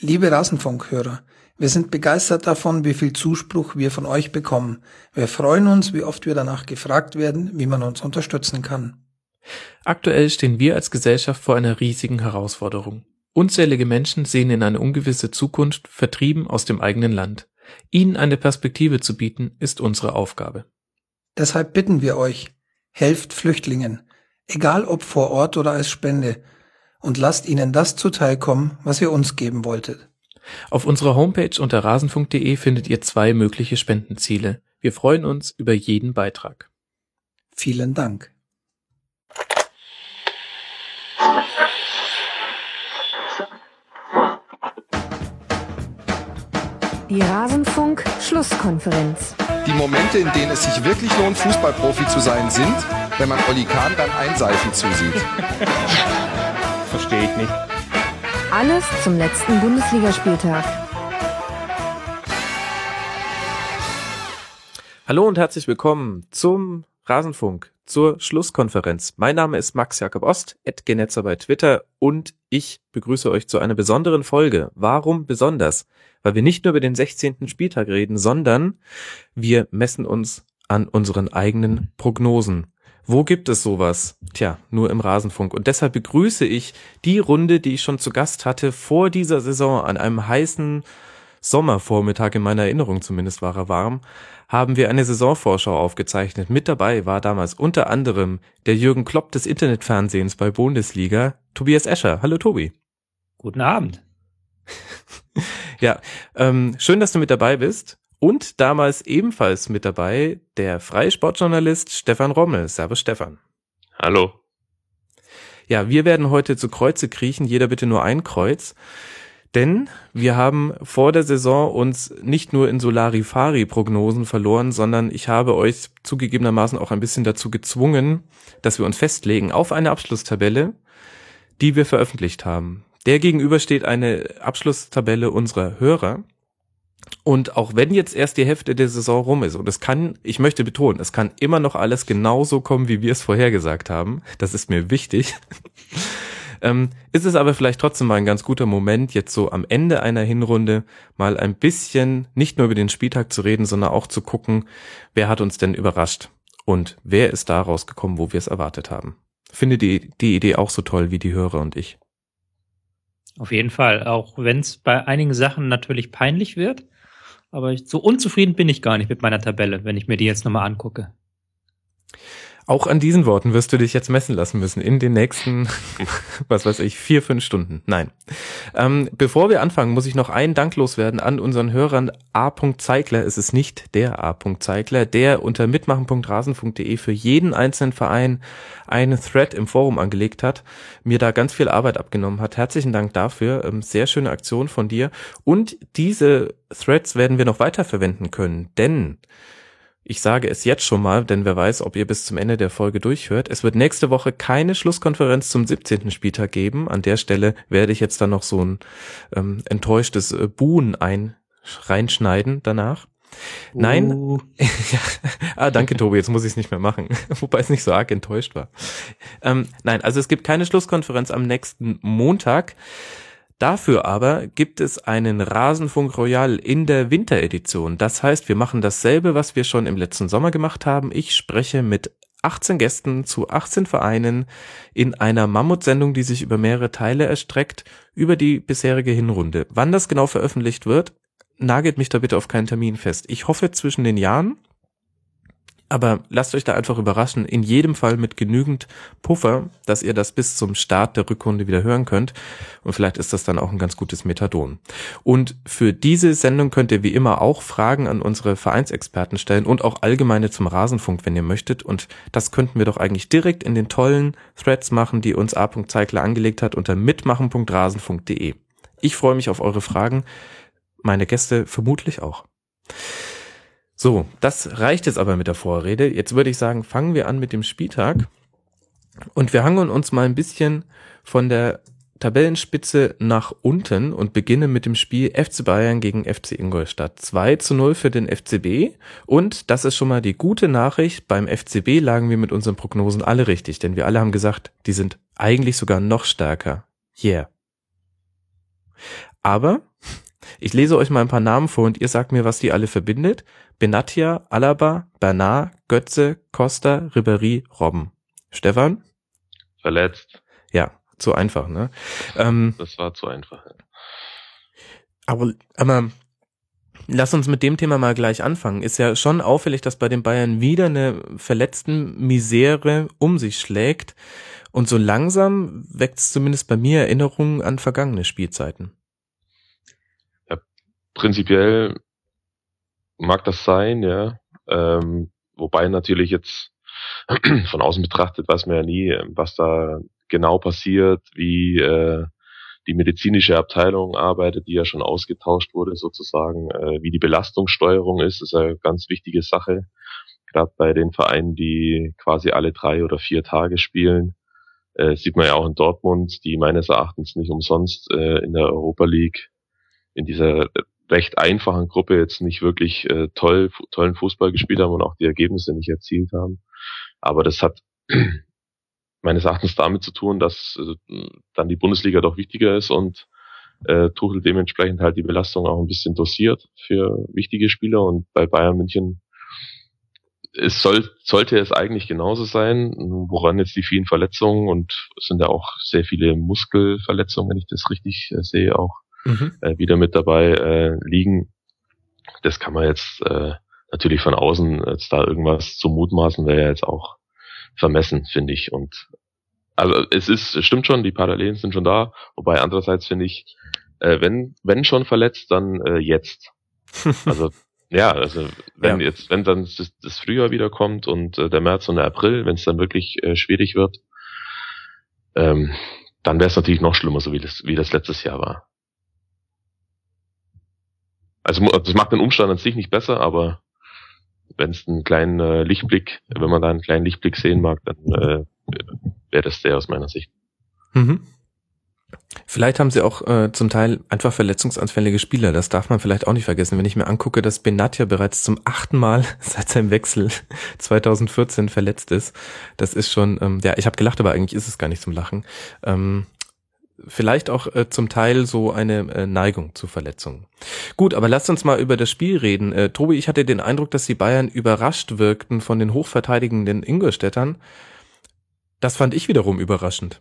Liebe Rasenfunkhörer, wir sind begeistert davon, wie viel Zuspruch wir von euch bekommen. Wir freuen uns, wie oft wir danach gefragt werden, wie man uns unterstützen kann. Aktuell stehen wir als Gesellschaft vor einer riesigen Herausforderung. Unzählige Menschen sehen in eine ungewisse Zukunft, vertrieben aus dem eigenen Land. Ihnen eine Perspektive zu bieten, ist unsere Aufgabe. Deshalb bitten wir euch, helft Flüchtlingen, egal ob vor Ort oder als Spende, und lasst ihnen das zuteilkommen, was ihr uns geben wolltet. Auf unserer Homepage unter rasenfunk.de findet ihr zwei mögliche Spendenziele. Wir freuen uns über jeden Beitrag. Vielen Dank. Die Rasenfunk Schlusskonferenz. Die Momente, in denen es sich wirklich lohnt, Fußballprofi zu sein, sind, wenn man Olli Kahn beim Einseifen zusieht. Verstehe ich nicht. Alles zum letzten Bundesligaspieltag. Hallo und herzlich willkommen zum Rasenfunk, zur Schlusskonferenz. Mein Name ist Max Jakob Ost, Genetzer bei Twitter und ich begrüße euch zu einer besonderen Folge. Warum besonders? Weil wir nicht nur über den 16. Spieltag reden, sondern wir messen uns an unseren eigenen Prognosen. Wo gibt es sowas? Tja, nur im Rasenfunk. Und deshalb begrüße ich die Runde, die ich schon zu Gast hatte vor dieser Saison an einem heißen Sommervormittag, in meiner Erinnerung zumindest war er warm, haben wir eine Saisonvorschau aufgezeichnet. Mit dabei war damals unter anderem der Jürgen Klopp des Internetfernsehens bei Bundesliga, Tobias Escher. Hallo Tobi. Guten Abend. ja, ähm, schön, dass du mit dabei bist. Und damals ebenfalls mit dabei der freie Sportjournalist Stefan Rommel. Servus Stefan. Hallo. Ja, wir werden heute zu Kreuze kriechen, jeder bitte nur ein Kreuz. Denn wir haben vor der Saison uns nicht nur in Solarifari-Prognosen verloren, sondern ich habe euch zugegebenermaßen auch ein bisschen dazu gezwungen, dass wir uns festlegen auf eine Abschlusstabelle, die wir veröffentlicht haben. Der gegenüber steht eine Abschlusstabelle unserer Hörer. Und auch wenn jetzt erst die Hälfte der Saison rum ist, und es kann, ich möchte betonen, es kann immer noch alles genauso kommen, wie wir es vorhergesagt haben. Das ist mir wichtig. ähm, ist es aber vielleicht trotzdem mal ein ganz guter Moment, jetzt so am Ende einer Hinrunde mal ein bisschen nicht nur über den Spieltag zu reden, sondern auch zu gucken, wer hat uns denn überrascht und wer ist da rausgekommen, wo wir es erwartet haben. Finde die, die Idee auch so toll wie die Hörer und ich. Auf jeden Fall, auch wenn es bei einigen Sachen natürlich peinlich wird. Aber so unzufrieden bin ich gar nicht mit meiner Tabelle, wenn ich mir die jetzt nochmal angucke. Auch an diesen Worten wirst du dich jetzt messen lassen müssen in den nächsten, was weiß ich, vier, fünf Stunden. Nein. Ähm, bevor wir anfangen, muss ich noch einen Dank loswerden an unseren Hörern A. Zeigler. Es ist nicht der A. Zeigler, der unter mitmachen.rasen.de für jeden einzelnen Verein einen Thread im Forum angelegt hat, mir da ganz viel Arbeit abgenommen hat. Herzlichen Dank dafür. Ähm, sehr schöne Aktion von dir. Und diese Threads werden wir noch weiter verwenden können, denn ich sage es jetzt schon mal, denn wer weiß, ob ihr bis zum Ende der Folge durchhört. Es wird nächste Woche keine Schlusskonferenz zum 17. Spieltag geben. An der Stelle werde ich jetzt dann noch so ein ähm, enttäuschtes äh, Buhn ein reinschneiden danach. Uh. Nein. ja. Ah, danke, Tobi. Jetzt muss ich es nicht mehr machen. Wobei es nicht so arg enttäuscht war. Ähm, nein, also es gibt keine Schlusskonferenz am nächsten Montag. Dafür aber gibt es einen Rasenfunk Royal in der Winteredition. Das heißt, wir machen dasselbe, was wir schon im letzten Sommer gemacht haben. Ich spreche mit 18 Gästen zu 18 Vereinen in einer Mammutsendung, die sich über mehrere Teile erstreckt, über die bisherige Hinrunde. Wann das genau veröffentlicht wird, nagelt mich da bitte auf keinen Termin fest. Ich hoffe zwischen den Jahren. Aber lasst euch da einfach überraschen, in jedem Fall mit genügend Puffer, dass ihr das bis zum Start der Rückrunde wieder hören könnt. Und vielleicht ist das dann auch ein ganz gutes Methadon. Und für diese Sendung könnt ihr wie immer auch Fragen an unsere Vereinsexperten stellen und auch allgemeine zum Rasenfunk, wenn ihr möchtet. Und das könnten wir doch eigentlich direkt in den tollen Threads machen, die uns A. Angelegt hat unter mitmachen.rasenfunk.de. Ich freue mich auf eure Fragen. Meine Gäste vermutlich auch. So, das reicht jetzt aber mit der Vorrede. Jetzt würde ich sagen, fangen wir an mit dem Spieltag. Und wir hangeln uns mal ein bisschen von der Tabellenspitze nach unten und beginnen mit dem Spiel FC Bayern gegen FC Ingolstadt. 2 zu 0 für den FCB. Und das ist schon mal die gute Nachricht. Beim FCB lagen wir mit unseren Prognosen alle richtig, denn wir alle haben gesagt, die sind eigentlich sogar noch stärker. Yeah. Aber ich lese euch mal ein paar Namen vor und ihr sagt mir, was die alle verbindet. Benatia, Alaba, Bernard, Götze, Costa, Ribéry, Robben. Stefan? Verletzt. Ja, zu einfach, ne? Ähm, Das war zu einfach. aber, aber lass uns mit dem Thema mal gleich anfangen. Ist ja schon auffällig, dass bei den Bayern wieder eine verletzten Misere um sich schlägt. Und so langsam weckt es zumindest bei mir Erinnerungen an vergangene Spielzeiten. Prinzipiell mag das sein, ja. Ähm, wobei natürlich jetzt von außen betrachtet weiß man ja nie, was da genau passiert, wie äh, die medizinische Abteilung arbeitet, die ja schon ausgetauscht wurde sozusagen, äh, wie die Belastungssteuerung ist, ist eine ganz wichtige Sache. Gerade bei den Vereinen, die quasi alle drei oder vier Tage spielen, äh, sieht man ja auch in Dortmund, die meines Erachtens nicht umsonst äh, in der Europa League in dieser recht einfachen Gruppe jetzt nicht wirklich äh, toll, tollen Fußball gespielt haben und auch die Ergebnisse nicht erzielt haben. Aber das hat meines Erachtens damit zu tun, dass äh, dann die Bundesliga doch wichtiger ist und äh, Tuchel dementsprechend halt die Belastung auch ein bisschen dosiert für wichtige Spieler und bei Bayern München es soll, sollte es eigentlich genauso sein, woran jetzt die vielen Verletzungen und es sind ja auch sehr viele Muskelverletzungen, wenn ich das richtig äh, sehe, auch Mhm. äh, wieder mit dabei äh, liegen. Das kann man jetzt äh, natürlich von außen jetzt da irgendwas zu mutmaßen, wäre ja jetzt auch vermessen, finde ich. Und also es ist, es stimmt schon, die Parallelen sind schon da, wobei andererseits finde ich, äh, wenn, wenn schon verletzt, dann äh, jetzt. Also ja, also wenn Ja. jetzt, wenn dann das, das Frühjahr wieder kommt und äh, der März und der April, wenn es dann wirklich äh, schwierig wird, ähm, dann wäre es natürlich noch schlimmer, so wie das, wie das letztes Jahr war. Also das macht den Umstand an sich nicht besser, aber wenn es einen kleinen äh, Lichtblick, wenn man da einen kleinen Lichtblick sehen mag, dann äh, wäre das der aus meiner Sicht. Mhm. Vielleicht haben sie auch äh, zum Teil einfach verletzungsanfällige Spieler. Das darf man vielleicht auch nicht vergessen. Wenn ich mir angucke, dass Benatia bereits zum achten Mal seit seinem Wechsel 2014 verletzt ist, das ist schon, ähm, ja, ich habe gelacht, aber eigentlich ist es gar nicht zum Lachen. Ähm, vielleicht auch äh, zum Teil so eine äh, Neigung zu Verletzungen. Gut, aber lasst uns mal über das Spiel reden. Äh, Tobi, ich hatte den Eindruck, dass die Bayern überrascht wirkten von den hochverteidigenden Ingolstädtern. Das fand ich wiederum überraschend.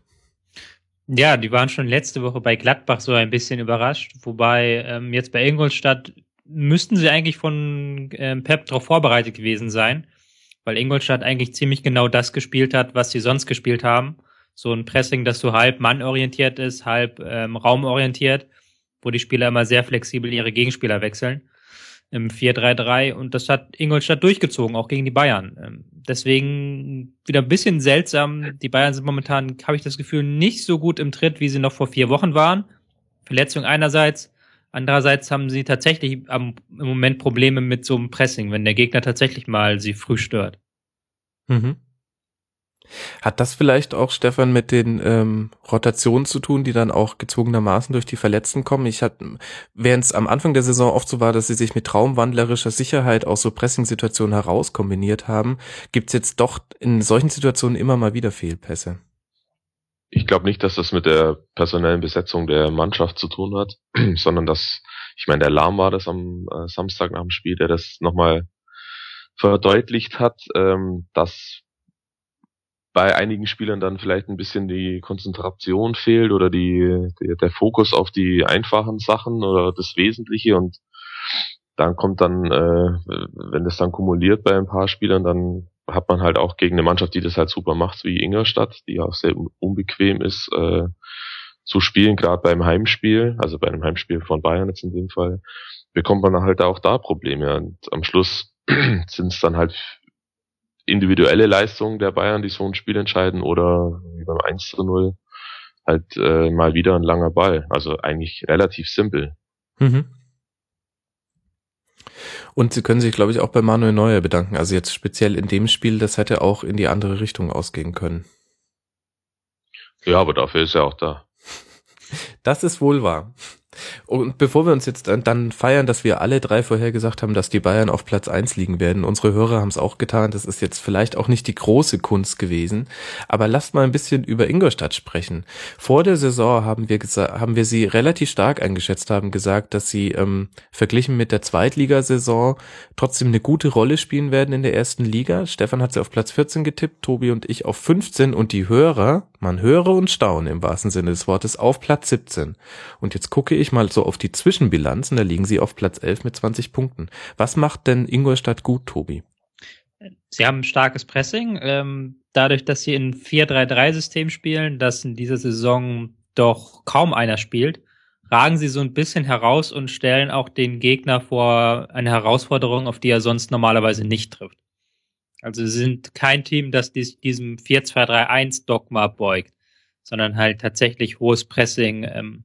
Ja, die waren schon letzte Woche bei Gladbach so ein bisschen überrascht, wobei ähm, jetzt bei Ingolstadt müssten sie eigentlich von ähm, Pep darauf vorbereitet gewesen sein, weil Ingolstadt eigentlich ziemlich genau das gespielt hat, was sie sonst gespielt haben. So ein Pressing, das so halb mannorientiert ist, halb ähm, raumorientiert, wo die Spieler immer sehr flexibel ihre Gegenspieler wechseln im 4-3-3 und das hat Ingolstadt durchgezogen, auch gegen die Bayern. Ähm, Deswegen wieder ein bisschen seltsam. Die Bayern sind momentan, habe ich das Gefühl, nicht so gut im Tritt, wie sie noch vor vier Wochen waren. Verletzung einerseits. Andererseits haben sie tatsächlich am, im Moment Probleme mit so einem Pressing, wenn der Gegner tatsächlich mal sie früh stört. Mhm. Hat das vielleicht auch, Stefan, mit den ähm, Rotationen zu tun, die dann auch gezwungenermaßen durch die Verletzten kommen? Ich hatte, während es am Anfang der Saison oft so war, dass sie sich mit traumwandlerischer Sicherheit aus so Pressing-Situationen heraus kombiniert haben, gibt's jetzt doch in solchen Situationen immer mal wieder Fehlpässe. Ich glaube nicht, dass das mit der personellen Besetzung der Mannschaft zu tun hat, sondern dass, ich meine, der Lahm war das am äh, Samstag nach dem Spiel, der das nochmal verdeutlicht hat, ähm, dass bei einigen Spielern dann vielleicht ein bisschen die Konzentration fehlt oder die, die der Fokus auf die einfachen Sachen oder das Wesentliche und dann kommt dann, äh, wenn das dann kumuliert bei ein paar Spielern, dann hat man halt auch gegen eine Mannschaft, die das halt super macht, wie Ingolstadt, die auch sehr unbequem ist, äh, zu spielen, gerade beim Heimspiel, also bei einem Heimspiel von Bayern jetzt in dem Fall, bekommt man halt auch da Probleme. Und am Schluss sind es dann halt individuelle Leistungen der Bayern, die so ein Spiel entscheiden, oder wie beim 1 zu 0 halt äh, mal wieder ein langer Ball. Also eigentlich relativ simpel. Mhm. Und sie können sich, glaube ich, auch bei Manuel Neuer bedanken. Also jetzt speziell in dem Spiel, das hätte auch in die andere Richtung ausgehen können. Ja, aber dafür ist er auch da. Das ist wohl wahr. Und bevor wir uns jetzt dann feiern, dass wir alle drei vorher gesagt haben, dass die Bayern auf Platz eins liegen werden, unsere Hörer haben es auch getan, das ist jetzt vielleicht auch nicht die große Kunst gewesen, aber lasst mal ein bisschen über Ingolstadt sprechen. Vor der Saison haben wir haben wir sie relativ stark eingeschätzt, haben gesagt, dass sie ähm, verglichen mit der Zweitligasaison trotzdem eine gute Rolle spielen werden in der ersten Liga. Stefan hat sie auf Platz 14 getippt, Tobi und ich auf 15 und die Hörer, man höre und staune im wahrsten Sinne des Wortes, auf Platz 17. Und jetzt gucke ich mal so auf die Zwischenbilanzen, da liegen sie auf Platz 11 mit 20 Punkten. Was macht denn Ingolstadt gut, Tobi? Sie haben ein starkes Pressing. Ähm, dadurch, dass sie in 4-3-3-System spielen, das in dieser Saison doch kaum einer spielt, ragen sie so ein bisschen heraus und stellen auch den Gegner vor eine Herausforderung, auf die er sonst normalerweise nicht trifft. Also sie sind kein Team, das dies, diesem 4-2-3-1-Dogma beugt, sondern halt tatsächlich hohes Pressing, ähm,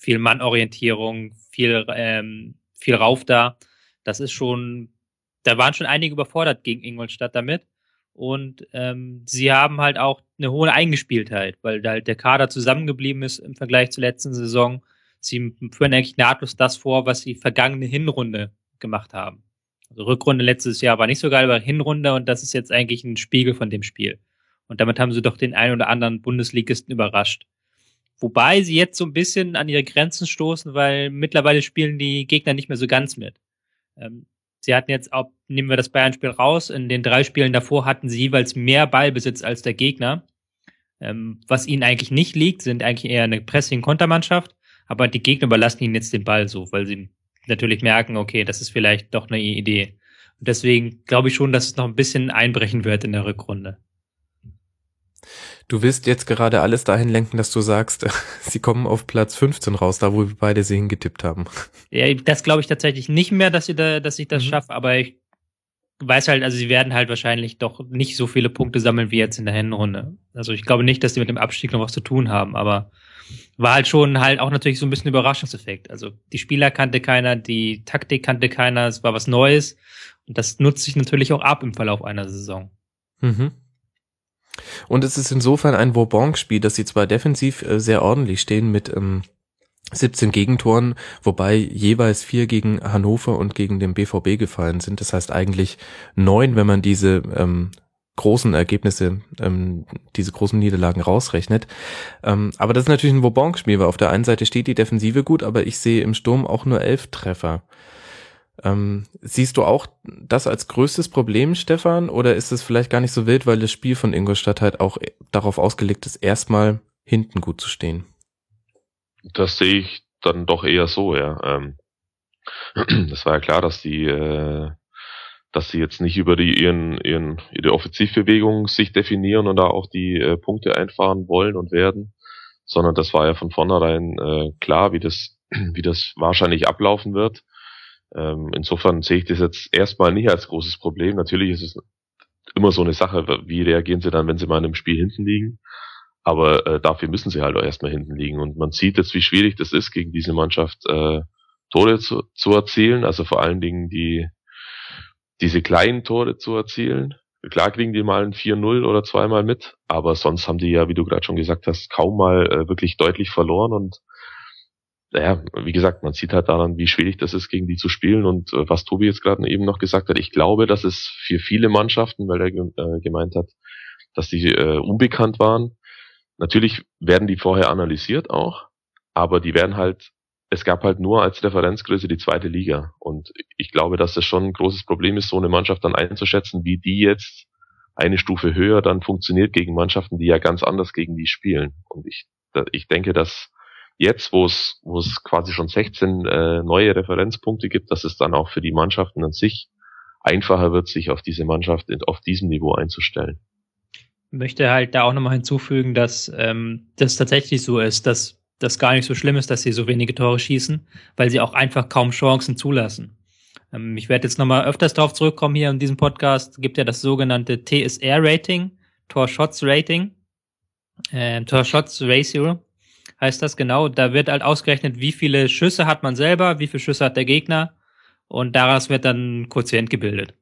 viel Mannorientierung, viel, ähm, viel Rauf da. Das ist schon, da waren schon einige überfordert gegen Ingolstadt damit. Und ähm, sie haben halt auch eine hohe Eingespieltheit, weil halt der Kader zusammengeblieben ist im Vergleich zur letzten Saison. Sie führen eigentlich nahtlos das vor, was sie vergangene Hinrunde gemacht haben. Also Rückrunde letztes Jahr war nicht so geil, aber Hinrunde und das ist jetzt eigentlich ein Spiegel von dem Spiel. Und damit haben sie doch den einen oder anderen Bundesligisten überrascht. Wobei sie jetzt so ein bisschen an ihre Grenzen stoßen, weil mittlerweile spielen die Gegner nicht mehr so ganz mit. Ähm, sie hatten jetzt auch, nehmen wir das Bayern-Spiel raus, in den drei Spielen davor hatten sie jeweils mehr Ballbesitz als der Gegner. Ähm, was ihnen eigentlich nicht liegt, sind eigentlich eher eine Pressing-Kontermannschaft, aber die Gegner überlassen ihnen jetzt den Ball so, weil sie natürlich merken, okay, das ist vielleicht doch eine Idee. Und deswegen glaube ich schon, dass es noch ein bisschen einbrechen wird in der Rückrunde. Du willst jetzt gerade alles dahin lenken, dass du sagst, sie kommen auf Platz 15 raus, da wo wir beide sie hingetippt haben. Ja, das glaube ich tatsächlich nicht mehr, dass sie da, dass ich das mhm. schaffe, aber ich weiß halt, also sie werden halt wahrscheinlich doch nicht so viele Punkte sammeln wie jetzt in der Hinrunde. Also ich glaube nicht, dass sie mit dem Abstieg noch was zu tun haben, aber war halt schon halt auch natürlich so ein bisschen Überraschungseffekt. Also die Spieler kannte keiner, die Taktik kannte keiner, es war was Neues und das nutzt sich natürlich auch ab im Verlauf einer Saison. Mhm. Und es ist insofern ein Vauban-Spiel, dass sie zwar defensiv äh, sehr ordentlich stehen mit ähm, 17 Gegentoren, wobei jeweils vier gegen Hannover und gegen den BVB gefallen sind. Das heißt eigentlich neun, wenn man diese ähm, großen Ergebnisse, ähm, diese großen Niederlagen rausrechnet. Ähm, aber das ist natürlich ein Vauban-Spiel, weil auf der einen Seite steht die Defensive gut, aber ich sehe im Sturm auch nur elf Treffer. Ähm, siehst du auch das als größtes Problem, Stefan, oder ist es vielleicht gar nicht so wild, weil das Spiel von Ingolstadt halt auch darauf ausgelegt ist, erstmal hinten gut zu stehen? Das sehe ich dann doch eher so, ja. Ähm, das war ja klar, dass die, äh, dass sie jetzt nicht über die ihren, ihren ihre Offensivbewegung sich definieren und da auch die äh, Punkte einfahren wollen und werden, sondern das war ja von vornherein äh, klar, wie das wie das wahrscheinlich ablaufen wird. Ähm, insofern sehe ich das jetzt erstmal nicht als großes Problem. Natürlich ist es immer so eine Sache, wie reagieren sie dann, wenn sie mal in einem Spiel hinten liegen. Aber äh, dafür müssen sie halt auch erstmal hinten liegen. Und man sieht jetzt, wie schwierig das ist, gegen diese Mannschaft äh, Tore zu, zu erzielen. Also vor allen Dingen die diese kleinen Tore zu erzielen. Klar kriegen die mal ein 4-0 oder zweimal mit, aber sonst haben die ja, wie du gerade schon gesagt hast, kaum mal äh, wirklich deutlich verloren und naja, wie gesagt, man sieht halt daran, wie schwierig das ist, gegen die zu spielen. Und äh, was Tobi jetzt gerade eben noch gesagt hat, ich glaube, dass es für viele Mannschaften, weil er äh, gemeint hat, dass die äh, unbekannt waren. Natürlich werden die vorher analysiert auch, aber die werden halt, es gab halt nur als Referenzgröße die zweite Liga. Und ich glaube, dass das schon ein großes Problem ist, so eine Mannschaft dann einzuschätzen, wie die jetzt eine Stufe höher dann funktioniert gegen Mannschaften, die ja ganz anders gegen die spielen. Und ich, ich denke, dass jetzt, wo es, wo es quasi schon 16 äh, neue Referenzpunkte gibt, dass es dann auch für die Mannschaften an sich einfacher wird, sich auf diese Mannschaft auf diesem Niveau einzustellen. Ich möchte halt da auch nochmal hinzufügen, dass ähm, das tatsächlich so ist, dass das gar nicht so schlimm ist, dass sie so wenige Tore schießen, weil sie auch einfach kaum Chancen zulassen. Ähm, ich werde jetzt nochmal öfters darauf zurückkommen hier in diesem Podcast. Gibt ja das sogenannte TSR-Rating, Tor-Shots-Rating, äh, Tor-Shots-Ratio heißt das genau. Da wird halt ausgerechnet, wie viele Schüsse hat man selber, wie viele Schüsse hat der Gegner und daraus wird dann ein Quotient gebildet.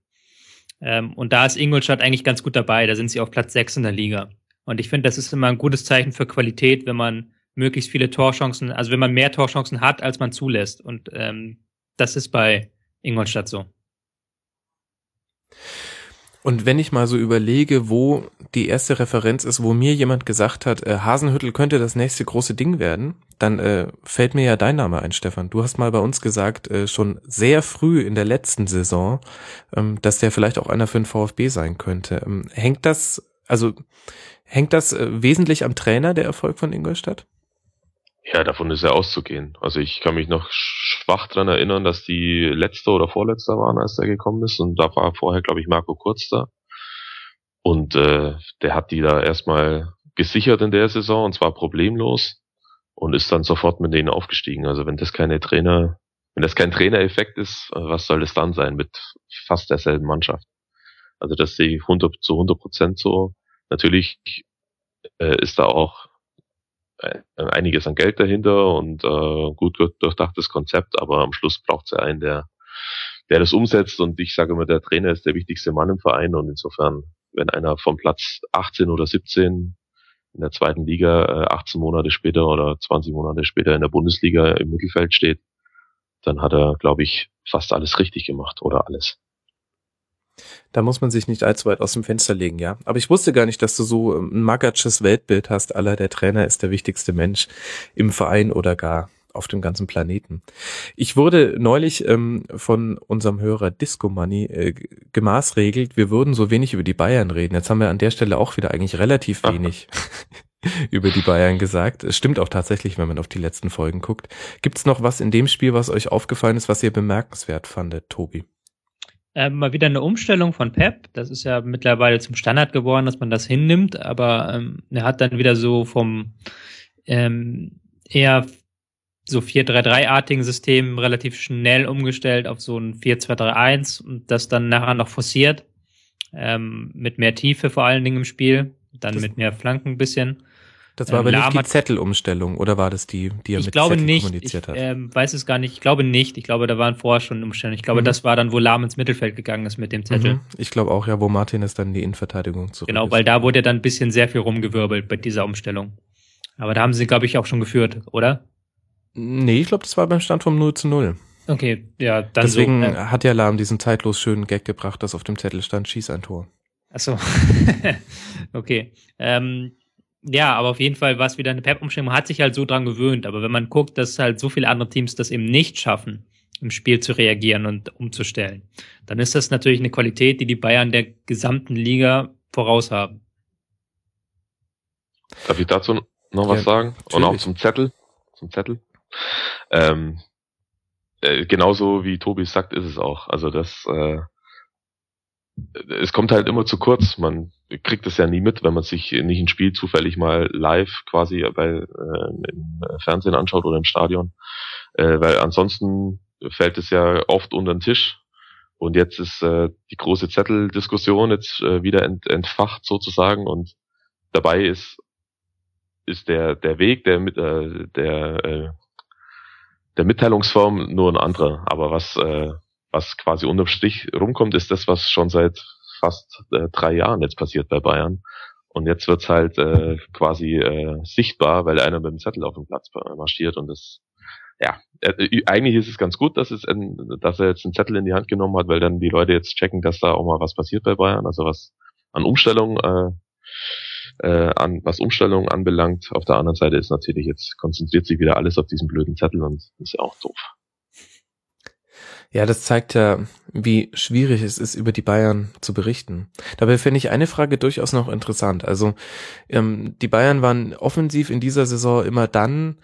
Ähm, und da ist Ingolstadt eigentlich ganz gut dabei. Da sind sie auf Platz 6 in der Liga. Und ich finde, das ist immer ein gutes Zeichen für Qualität, wenn man möglichst viele Torchancen, also wenn man mehr Torchancen hat, als man zulässt. Und ähm, das ist bei Ingolstadt so. Und wenn ich mal so überlege, wo die erste Referenz ist, wo mir jemand gesagt hat, äh, Hasenhüttel könnte das nächste große Ding werden, dann äh, fällt mir ja dein Name ein, Stefan. Du hast mal bei uns gesagt, äh, schon sehr früh in der letzten Saison, ähm, dass der vielleicht auch einer für den VfB sein könnte. Ähm, hängt das, also hängt das äh, wesentlich am Trainer, der Erfolg von Ingolstadt? Ja, davon ist ja auszugehen. Also ich kann mich noch schwach dran erinnern, dass die letzte oder vorletzte waren, als der gekommen ist. Und da war vorher, glaube ich, Marco Kurz da. Und äh, der hat die da erstmal gesichert in der Saison und zwar problemlos und ist dann sofort mit denen aufgestiegen. Also wenn das keine Trainer, wenn das kein Trainereffekt ist, was soll das dann sein mit fast derselben Mannschaft? Also das sehe ich 100 zu 100 Prozent so. Natürlich äh, ist da auch einiges an Geld dahinter und äh, gut durchdachtes Konzept, aber am Schluss braucht es ja einen, der, der das umsetzt und ich sage immer, der Trainer ist der wichtigste Mann im Verein und insofern, wenn einer vom Platz 18 oder 17 in der zweiten Liga äh, 18 Monate später oder 20 Monate später in der Bundesliga im Mittelfeld steht, dann hat er, glaube ich, fast alles richtig gemacht oder alles. Da muss man sich nicht allzu weit aus dem Fenster legen, ja. Aber ich wusste gar nicht, dass du so ähm, ein magatsches Weltbild hast, aller der Trainer ist der wichtigste Mensch im Verein oder gar auf dem ganzen Planeten. Ich wurde neulich ähm, von unserem Hörer Disco Money äh, gemaßregelt, wir würden so wenig über die Bayern reden. Jetzt haben wir an der Stelle auch wieder eigentlich relativ wenig über die Bayern gesagt. Es stimmt auch tatsächlich, wenn man auf die letzten Folgen guckt. Gibt's noch was in dem Spiel, was euch aufgefallen ist, was ihr bemerkenswert fandet, Tobi? Äh, mal wieder eine Umstellung von Pep. Das ist ja mittlerweile zum Standard geworden, dass man das hinnimmt, aber ähm, er hat dann wieder so vom ähm, eher so 4-3-3-artigen System relativ schnell umgestellt auf so ein 4-2-3-1 und das dann nachher noch forciert. Ähm, mit mehr Tiefe vor allen Dingen im Spiel, dann das mit mehr Flanken ein bisschen. Das war ähm, aber nicht die Zettelumstellung oder war das die, die er ich mit glaube Zettel nicht, kommuniziert ich, hat? Ähm, weiß es gar nicht. Ich glaube nicht. Ich glaube, da waren vorher schon Umstellungen. Ich glaube, mhm. das war dann, wo Lahm ins Mittelfeld gegangen ist mit dem Zettel. Mhm. Ich glaube auch, ja, wo Martin ist dann die Innenverteidigung zurück. Genau, weil da wurde dann ein bisschen sehr viel rumgewirbelt bei dieser Umstellung. Aber da haben sie, glaube ich, auch schon geführt, oder? Nee, ich glaube, das war beim Stand vom 0 zu 0. Okay, ja, dann Deswegen so, äh, hat ja Lahm diesen zeitlos schönen Gag gebracht, dass auf dem Zettel stand, schieß ein Tor. Ach so. okay. Ähm, ja, aber auf jeden Fall war es wieder eine Pep-Umstellung. Man hat sich halt so dran gewöhnt. Aber wenn man guckt, dass halt so viele andere Teams das eben nicht schaffen, im Spiel zu reagieren und umzustellen, dann ist das natürlich eine Qualität, die die Bayern der gesamten Liga voraus haben. Darf ich dazu noch was ja, sagen? Natürlich. Und auch zum Zettel. Zum Zettel. Ähm, äh, genauso wie Tobi sagt, ist es auch. Also das äh, es kommt halt immer zu kurz. Man kriegt es ja nie mit, wenn man sich nicht ein Spiel zufällig mal live quasi bei, äh, im Fernsehen anschaut oder im Stadion. Äh, weil ansonsten fällt es ja oft unter den Tisch. Und jetzt ist äh, die große Zetteldiskussion jetzt äh, wieder ent, entfacht sozusagen und dabei ist ist der der Weg der äh, der äh, der Mitteilungsform nur ein anderer. Aber was äh, was quasi unterm Strich rumkommt, ist das, was schon seit fast äh, drei Jahren jetzt passiert bei Bayern. Und jetzt wird's halt äh, quasi äh, sichtbar, weil einer mit dem Zettel auf dem Platz marschiert und das ja, äh, eigentlich ist es ganz gut, dass es dass er jetzt einen Zettel in die Hand genommen hat, weil dann die Leute jetzt checken, dass da auch mal was passiert bei Bayern, also was an Umstellung äh, äh, an was Umstellung anbelangt. Auf der anderen Seite ist natürlich jetzt konzentriert sich wieder alles auf diesen blöden Zettel und ist ja auch doof. Ja, das zeigt ja, wie schwierig es ist, über die Bayern zu berichten. Dabei finde ich eine Frage durchaus noch interessant. Also ähm, die Bayern waren offensiv in dieser Saison immer dann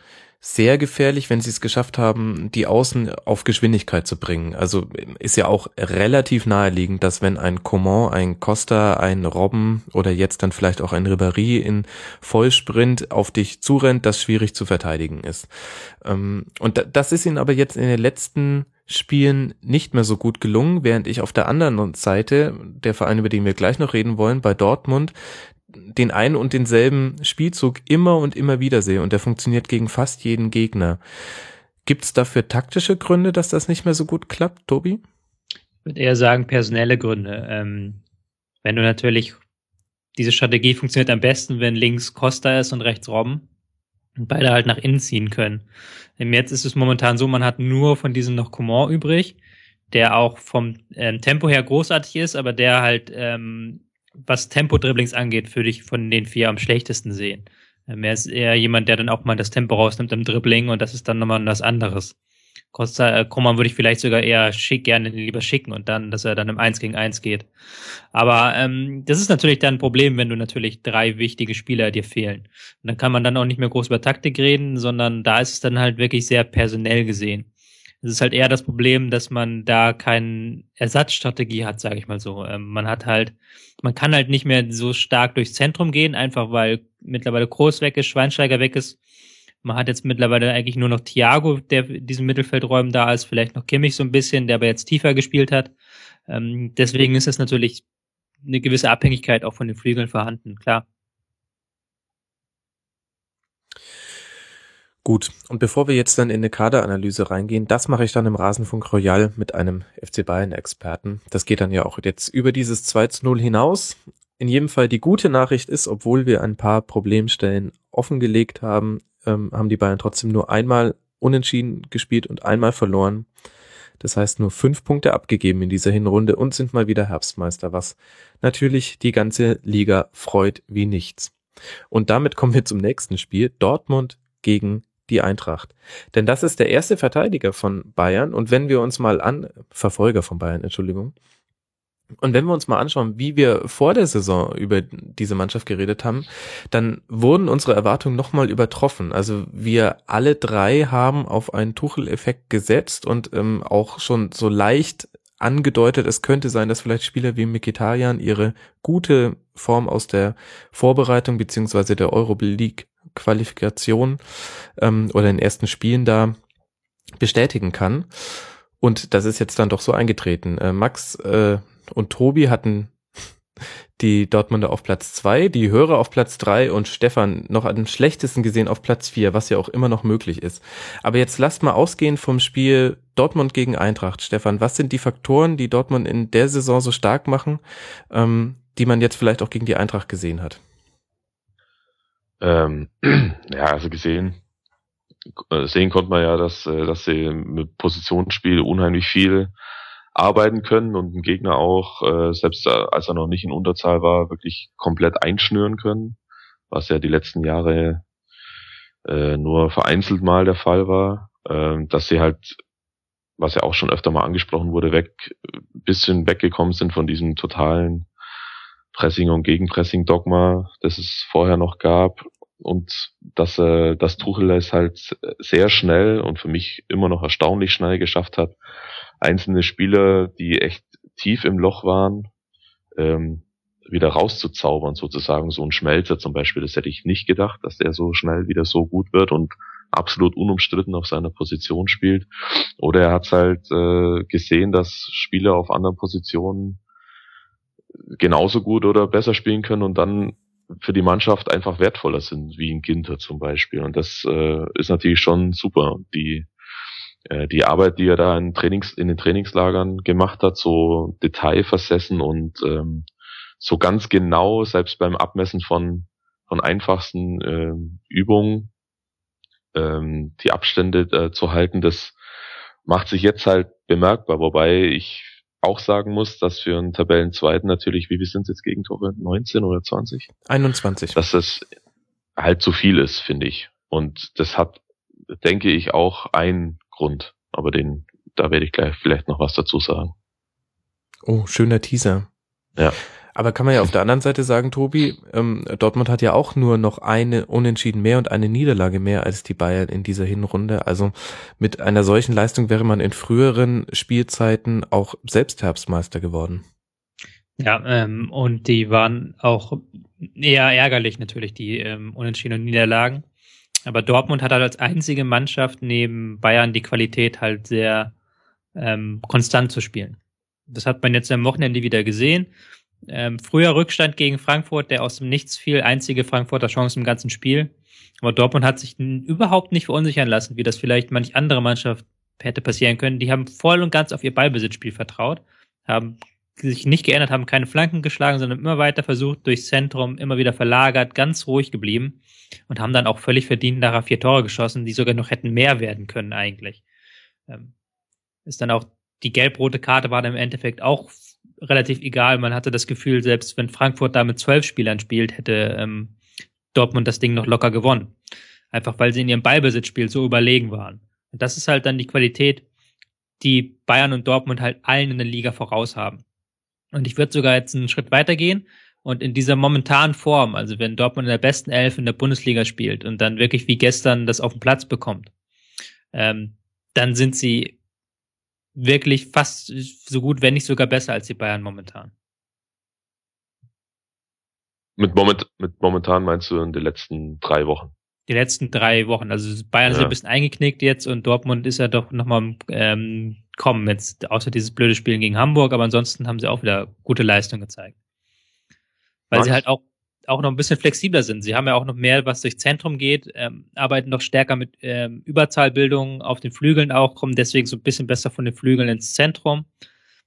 sehr gefährlich, wenn sie es geschafft haben, die Außen auf Geschwindigkeit zu bringen. Also ist ja auch relativ naheliegend, dass wenn ein Coman, ein Costa, ein Robben oder jetzt dann vielleicht auch ein Ribéry in Vollsprint auf dich zurennt, das schwierig zu verteidigen ist. Ähm, und das ist ihnen aber jetzt in den letzten Spielen nicht mehr so gut gelungen, während ich auf der anderen Seite, der Verein, über den wir gleich noch reden wollen, bei Dortmund, den einen und denselben Spielzug immer und immer wieder sehe und der funktioniert gegen fast jeden Gegner. Gibt es dafür taktische Gründe, dass das nicht mehr so gut klappt, Tobi? Ich würde eher sagen personelle Gründe. Ähm, wenn du natürlich, diese Strategie funktioniert am besten, wenn links Costa ist und rechts Robben. Und beide halt nach innen ziehen können. Jetzt ist es momentan so, man hat nur von diesem noch Coman übrig, der auch vom ähm, Tempo her großartig ist, aber der halt, ähm, was Tempo-Dribblings angeht, würde ich von den vier am schlechtesten sehen. Ähm, er ist eher jemand, der dann auch mal das Tempo rausnimmt im Dribbling und das ist dann nochmal was anderes. Costa äh, Koman würde ich vielleicht sogar eher schick, gerne lieber schicken und dann, dass er dann im 1 gegen 1 geht. Aber ähm, das ist natürlich dann ein Problem, wenn du natürlich drei wichtige Spieler dir fehlen. Und dann kann man dann auch nicht mehr groß über Taktik reden, sondern da ist es dann halt wirklich sehr personell gesehen. Es ist halt eher das Problem, dass man da keine Ersatzstrategie hat, sage ich mal so. Ähm, man hat halt, man kann halt nicht mehr so stark durchs Zentrum gehen, einfach weil mittlerweile Groß weg ist, Schweinsteiger weg ist man hat jetzt mittlerweile eigentlich nur noch Thiago, der diesen Mittelfeldräumen da ist, vielleicht noch Kimmich so ein bisschen, der aber jetzt tiefer gespielt hat. Ähm, deswegen ist es natürlich eine gewisse Abhängigkeit auch von den Flügeln vorhanden, klar. Gut, und bevor wir jetzt dann in eine Kaderanalyse reingehen, das mache ich dann im Rasenfunk Royal mit einem FC Bayern-Experten. Das geht dann ja auch jetzt über dieses 2 zu 0 hinaus. In jedem Fall die gute Nachricht ist, obwohl wir ein paar Problemstellen offengelegt haben, ähm, haben die Bayern trotzdem nur einmal unentschieden gespielt und einmal verloren. Das heißt nur fünf Punkte abgegeben in dieser Hinrunde und sind mal wieder Herbstmeister, was natürlich die ganze Liga freut wie nichts. Und damit kommen wir zum nächsten Spiel. Dortmund gegen die Eintracht. Denn das ist der erste Verteidiger von Bayern. Und wenn wir uns mal an, Verfolger von Bayern, Entschuldigung, und wenn wir uns mal anschauen, wie wir vor der Saison über diese Mannschaft geredet haben, dann wurden unsere Erwartungen nochmal übertroffen. Also wir alle drei haben auf einen Tuchel-Effekt gesetzt und ähm, auch schon so leicht angedeutet, es könnte sein, dass vielleicht Spieler wie Mikitarian ihre gute Form aus der Vorbereitung beziehungsweise der Euroleague Qualifikation ähm, oder den ersten Spielen da bestätigen kann. Und das ist jetzt dann doch so eingetreten. Äh, Max, äh, und Tobi hatten die Dortmunder auf Platz zwei, die Hörer auf Platz drei und Stefan noch am schlechtesten gesehen auf Platz vier, was ja auch immer noch möglich ist. Aber jetzt lasst mal ausgehen vom Spiel Dortmund gegen Eintracht. Stefan, was sind die Faktoren, die Dortmund in der Saison so stark machen, ähm, die man jetzt vielleicht auch gegen die Eintracht gesehen hat? Ähm, ja, also gesehen, äh, sehen konnte man ja, dass, äh, dass sie mit Positionsspiel unheimlich viel arbeiten können und einen Gegner auch, äh, selbst als er noch nicht in Unterzahl war, wirklich komplett einschnüren können, was ja die letzten Jahre äh, nur vereinzelt mal der Fall war, äh, dass sie halt, was ja auch schon öfter mal angesprochen wurde, weg, bisschen weggekommen sind von diesem totalen Pressing- und Gegenpressing-Dogma, das es vorher noch gab. Und dass äh, das Tuchel es halt sehr schnell und für mich immer noch erstaunlich schnell geschafft hat, einzelne Spieler, die echt tief im Loch waren, ähm, wieder rauszuzaubern sozusagen. So ein Schmelzer zum Beispiel, das hätte ich nicht gedacht, dass der so schnell wieder so gut wird und absolut unumstritten auf seiner Position spielt. Oder er hat halt äh, gesehen, dass Spieler auf anderen Positionen genauso gut oder besser spielen können und dann für die Mannschaft einfach wertvoller sind, wie in Ginter zum Beispiel. Und das äh, ist natürlich schon super. Die äh, die Arbeit, die er da in, Trainings, in den Trainingslagern gemacht hat, so detailversessen und ähm, so ganz genau, selbst beim Abmessen von, von einfachsten äh, Übungen, ähm, die Abstände äh, zu halten, das macht sich jetzt halt bemerkbar, wobei ich auch sagen muss, dass für einen Tabellenzweiten natürlich, wie wir sind jetzt Gegentore? 19 oder 20? 21. Dass das halt zu viel ist, finde ich. Und das hat, denke ich, auch ein Grund. Aber den, da werde ich gleich vielleicht noch was dazu sagen. Oh, schöner Teaser. Ja. Aber kann man ja auf der anderen Seite sagen, Tobi, ähm, Dortmund hat ja auch nur noch eine Unentschieden mehr und eine Niederlage mehr als die Bayern in dieser Hinrunde. Also mit einer solchen Leistung wäre man in früheren Spielzeiten auch selbst Herbstmeister geworden. Ja, ähm, und die waren auch eher ärgerlich natürlich, die ähm, Unentschieden und Niederlagen. Aber Dortmund hat halt als einzige Mannschaft neben Bayern die Qualität halt sehr ähm, konstant zu spielen. Das hat man jetzt am Wochenende wieder gesehen. Ähm, früher Rückstand gegen Frankfurt, der aus dem Nichts fiel, einzige Frankfurter Chance im ganzen Spiel. Aber Dortmund hat sich überhaupt nicht verunsichern lassen, wie das vielleicht manch andere Mannschaft hätte passieren können. Die haben voll und ganz auf ihr Ballbesitzspiel vertraut, haben sich nicht geändert, haben keine Flanken geschlagen, sondern immer weiter versucht, durchs Zentrum, immer wieder verlagert, ganz ruhig geblieben und haben dann auch völlig verdient nachher vier Tore geschossen, die sogar noch hätten mehr werden können eigentlich. Ähm, ist dann auch die gelb-rote Karte war dann im Endeffekt auch relativ egal. Man hatte das Gefühl, selbst wenn Frankfurt da mit zwölf Spielern spielt, hätte ähm, Dortmund das Ding noch locker gewonnen. Einfach weil sie in ihrem Ballbesitzspiel so überlegen waren. Und das ist halt dann die Qualität, die Bayern und Dortmund halt allen in der Liga voraus haben. Und ich würde sogar jetzt einen Schritt weiter gehen und in dieser momentanen Form, also wenn Dortmund in der besten Elf in der Bundesliga spielt und dann wirklich wie gestern das auf den Platz bekommt, ähm, dann sind sie wirklich fast so gut, wenn nicht sogar besser als die Bayern momentan. Mit, moment, mit momentan meinst du in den letzten drei Wochen? Die letzten drei Wochen. Also Bayern ja. ist ein bisschen eingeknickt jetzt und Dortmund ist ja doch nochmal ähm, kommen jetzt, außer dieses blöde Spiel gegen Hamburg, aber ansonsten haben sie auch wieder gute Leistung gezeigt. Weil Was? sie halt auch, auch noch ein bisschen flexibler sind. Sie haben ja auch noch mehr, was durchs Zentrum geht, ähm, arbeiten noch stärker mit ähm, Überzahlbildung auf den Flügeln auch, kommen deswegen so ein bisschen besser von den Flügeln ins Zentrum.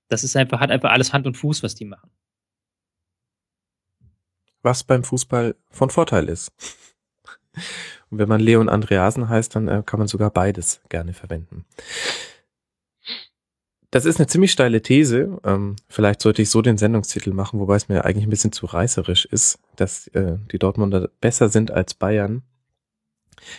Das ist einfach, hat einfach alles Hand und Fuß, was die machen. Was beim Fußball von Vorteil ist. Und wenn man Leon Andreasen heißt, dann äh, kann man sogar beides gerne verwenden. Das ist eine ziemlich steile These. Ähm, vielleicht sollte ich so den Sendungstitel machen, wobei es mir eigentlich ein bisschen zu reißerisch ist, dass äh, die Dortmunder besser sind als Bayern.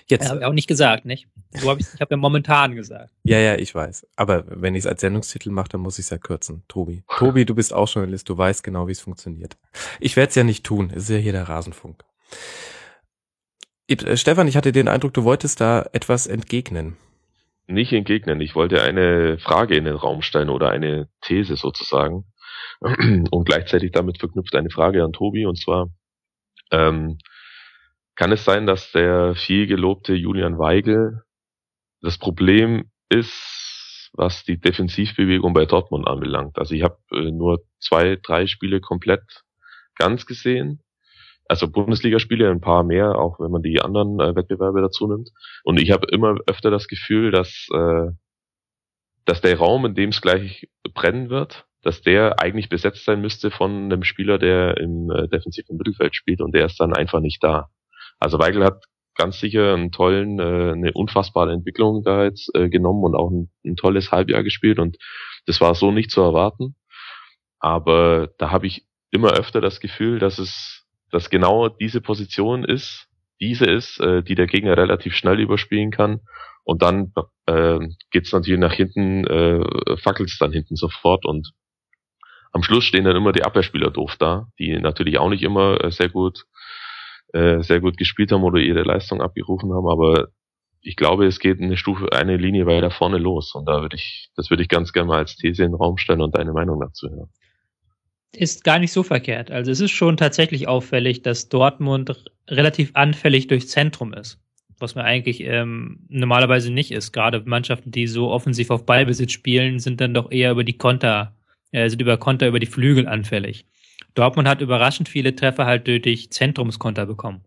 Jetzt ja, habe ich auch nicht gesagt, nicht? So hab ich ich habe ja momentan gesagt. Ja, ja, ich weiß. Aber wenn ich es als Sendungstitel mache, dann muss ich es ja kürzen. Tobi. Tobi, du bist auch Journalist, du weißt genau, wie es funktioniert. Ich werde es ja nicht tun. Es ist ja hier der Rasenfunk. Äh, Stefan, ich hatte den Eindruck, du wolltest da etwas entgegnen. Nicht entgegnen. Ich wollte eine Frage in den Raum stellen oder eine These sozusagen. Und gleichzeitig damit verknüpft eine Frage an Tobi. Und zwar, ähm, kann es sein, dass der viel gelobte Julian Weigel das Problem ist, was die Defensivbewegung bei Dortmund anbelangt? Also ich habe äh, nur zwei, drei Spiele komplett ganz gesehen also Bundesligaspiele, ein paar mehr, auch wenn man die anderen äh, Wettbewerbe dazu nimmt. Und ich habe immer öfter das Gefühl, dass, äh, dass der Raum, in dem es gleich brennen wird, dass der eigentlich besetzt sein müsste von einem Spieler, der im äh, defensiven Mittelfeld spielt und der ist dann einfach nicht da. Also Weigel hat ganz sicher einen tollen, äh, eine unfassbare Entwicklung da jetzt äh, genommen und auch ein, ein tolles Halbjahr gespielt und das war so nicht zu erwarten. Aber da habe ich immer öfter das Gefühl, dass es dass genau diese Position ist, diese ist, äh, die der Gegner relativ schnell überspielen kann. Und dann äh, geht natürlich nach hinten, äh, fackelt dann hinten sofort. Und am Schluss stehen dann immer die Abwehrspieler doof da, die natürlich auch nicht immer äh, sehr gut, äh, sehr gut gespielt haben oder ihre Leistung abgerufen haben, aber ich glaube, es geht eine Stufe, eine Linie weiter vorne los. Und da würde ich, das würde ich ganz gerne mal als These in den Raum stellen und deine Meinung dazu hören ist gar nicht so verkehrt. Also es ist schon tatsächlich auffällig, dass Dortmund relativ anfällig durchs Zentrum ist. Was man eigentlich ähm, normalerweise nicht ist. Gerade Mannschaften, die so offensiv auf Ballbesitz spielen, sind dann doch eher über die Konter, äh, sind über Konter über die Flügel anfällig. Dortmund hat überraschend viele Treffer halt durch Zentrumskonter bekommen.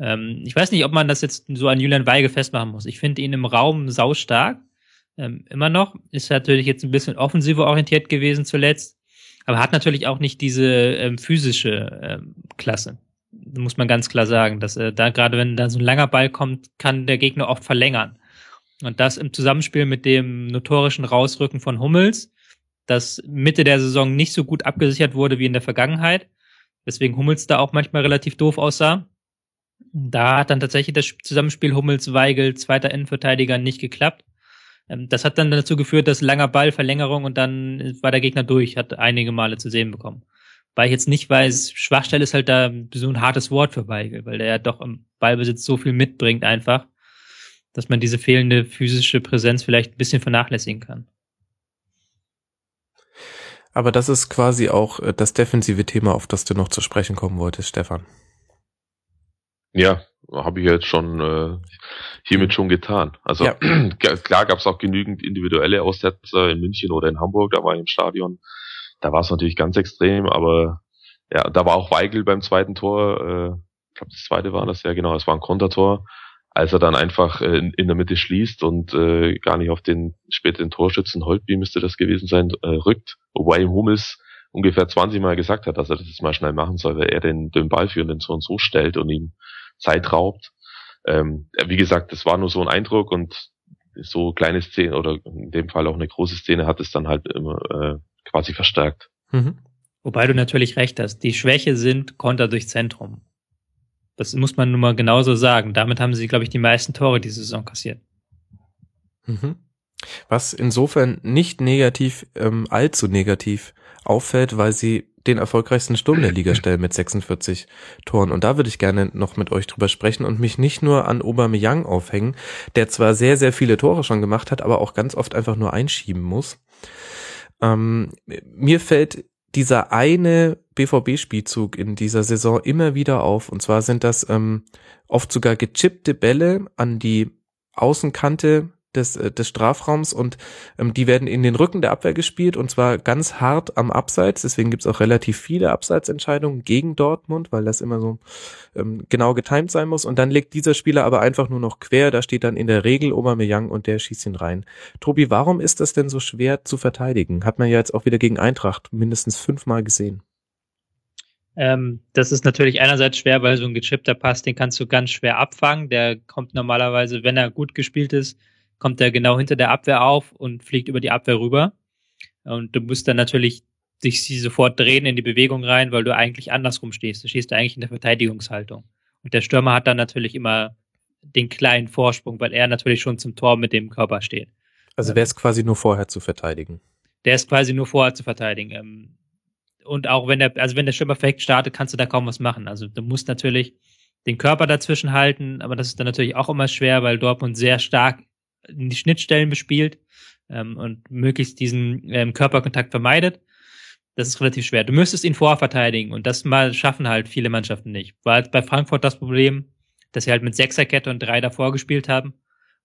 Ähm, ich weiß nicht, ob man das jetzt so an Julian Weige festmachen muss. Ich finde ihn im Raum saustark. Ähm, immer noch. Ist natürlich jetzt ein bisschen offensiver orientiert gewesen zuletzt aber hat natürlich auch nicht diese ähm, physische ähm, Klasse. Muss man ganz klar sagen, dass äh, da gerade wenn da so ein langer Ball kommt, kann der Gegner oft verlängern. Und das im Zusammenspiel mit dem notorischen Rausrücken von Hummels, das Mitte der Saison nicht so gut abgesichert wurde wie in der Vergangenheit, weswegen Hummels da auch manchmal relativ doof aussah. Da hat dann tatsächlich das Zusammenspiel Hummels-Weigel, zweiter Innenverteidiger, nicht geklappt. Ähm, das hat dann dazu geführt, dass langer Ball, Verlängerung und dann war der Gegner durch, hat einige Male zu sehen bekommen. Weil ich jetzt nicht weiß, Schwachstelle ist halt da so ein hartes Wort für Weigel, weil der ja doch im Ballbesitz so viel mitbringt einfach, dass man diese fehlende physische Präsenz vielleicht ein bisschen vernachlässigen kann. Aber das ist quasi auch äh, das defensive Thema, auf das du noch zu sprechen kommen wolltest, Stefan. Ja, habe ich jetzt schon äh, hiermit schon getan. Also ja. klar gab es auch genügend individuelle Aussetzer in München oder in Hamburg, da war ich im Stadion. Da war es natürlich ganz extrem, aber ja, da war auch Weigel beim zweiten Tor, äh, ich glaube das zweite war das ja genau, es war ein Kontertor, als er dann einfach äh, in, in, der Mitte schließt und äh, gar nicht auf den späteren Torschützen Holtby müsste das gewesen sein, äh, rückt, wobei Hummels ungefähr 20 Mal gesagt hat, dass er das jetzt mal schnell machen soll, weil er den, den Ballführenden so und so stellt und ihm Zeit raubt. Ähm, wie gesagt, das war nur so ein Eindruck und so kleine Szene oder in dem Fall auch eine große Szene hat es dann halt immer äh, quasi verstärkt. Mhm. Wobei du natürlich recht hast, die Schwäche sind Konter durch Zentrum. Das muss man nun mal genauso sagen. Damit haben sie, glaube ich, die meisten Tore diese Saison kassiert. Mhm. Was insofern nicht negativ, ähm, allzu negativ auffällt, weil sie den erfolgreichsten Sturm der Liga stellen mit 46 Toren. Und da würde ich gerne noch mit euch drüber sprechen und mich nicht nur an Aubameyang aufhängen, der zwar sehr, sehr viele Tore schon gemacht hat, aber auch ganz oft einfach nur einschieben muss. Ähm, mir fällt dieser eine BVB-Spielzug in dieser Saison immer wieder auf. Und zwar sind das ähm, oft sogar gechippte Bälle an die Außenkante des, äh, des Strafraums und ähm, die werden in den Rücken der Abwehr gespielt und zwar ganz hart am Abseits. Deswegen gibt's auch relativ viele Abseitsentscheidungen gegen Dortmund, weil das immer so ähm, genau getimt sein muss. Und dann legt dieser Spieler aber einfach nur noch quer. Da steht dann in der Regel Aubameyang und der schießt ihn rein. Tobi, warum ist das denn so schwer zu verteidigen? Hat man ja jetzt auch wieder gegen Eintracht mindestens fünfmal gesehen. Ähm, das ist natürlich einerseits schwer, weil so ein gechippter Pass, den kannst du ganz schwer abfangen. Der kommt normalerweise, wenn er gut gespielt ist, kommt er genau hinter der Abwehr auf und fliegt über die Abwehr rüber. Und du musst dann natürlich dich sofort drehen in die Bewegung rein, weil du eigentlich andersrum stehst. Du stehst eigentlich in der Verteidigungshaltung. Und der Stürmer hat dann natürlich immer den kleinen Vorsprung, weil er natürlich schon zum Tor mit dem Körper steht. Also wäre es quasi nur vorher zu verteidigen. Der ist quasi nur vorher zu verteidigen. Ähm, und auch wenn der, also wenn der Stürmer perfekt startet, kannst du da kaum was machen. Also du musst natürlich den Körper dazwischen halten, aber das ist dann natürlich auch immer schwer, weil Dortmund sehr stark die Schnittstellen bespielt ähm, und möglichst diesen ähm, Körperkontakt vermeidet. Das ist relativ schwer. Du müsstest ihn vorverteidigen und das mal schaffen halt viele Mannschaften nicht. War halt bei Frankfurt das Problem, dass sie halt mit Sechserkette und drei davor gespielt haben.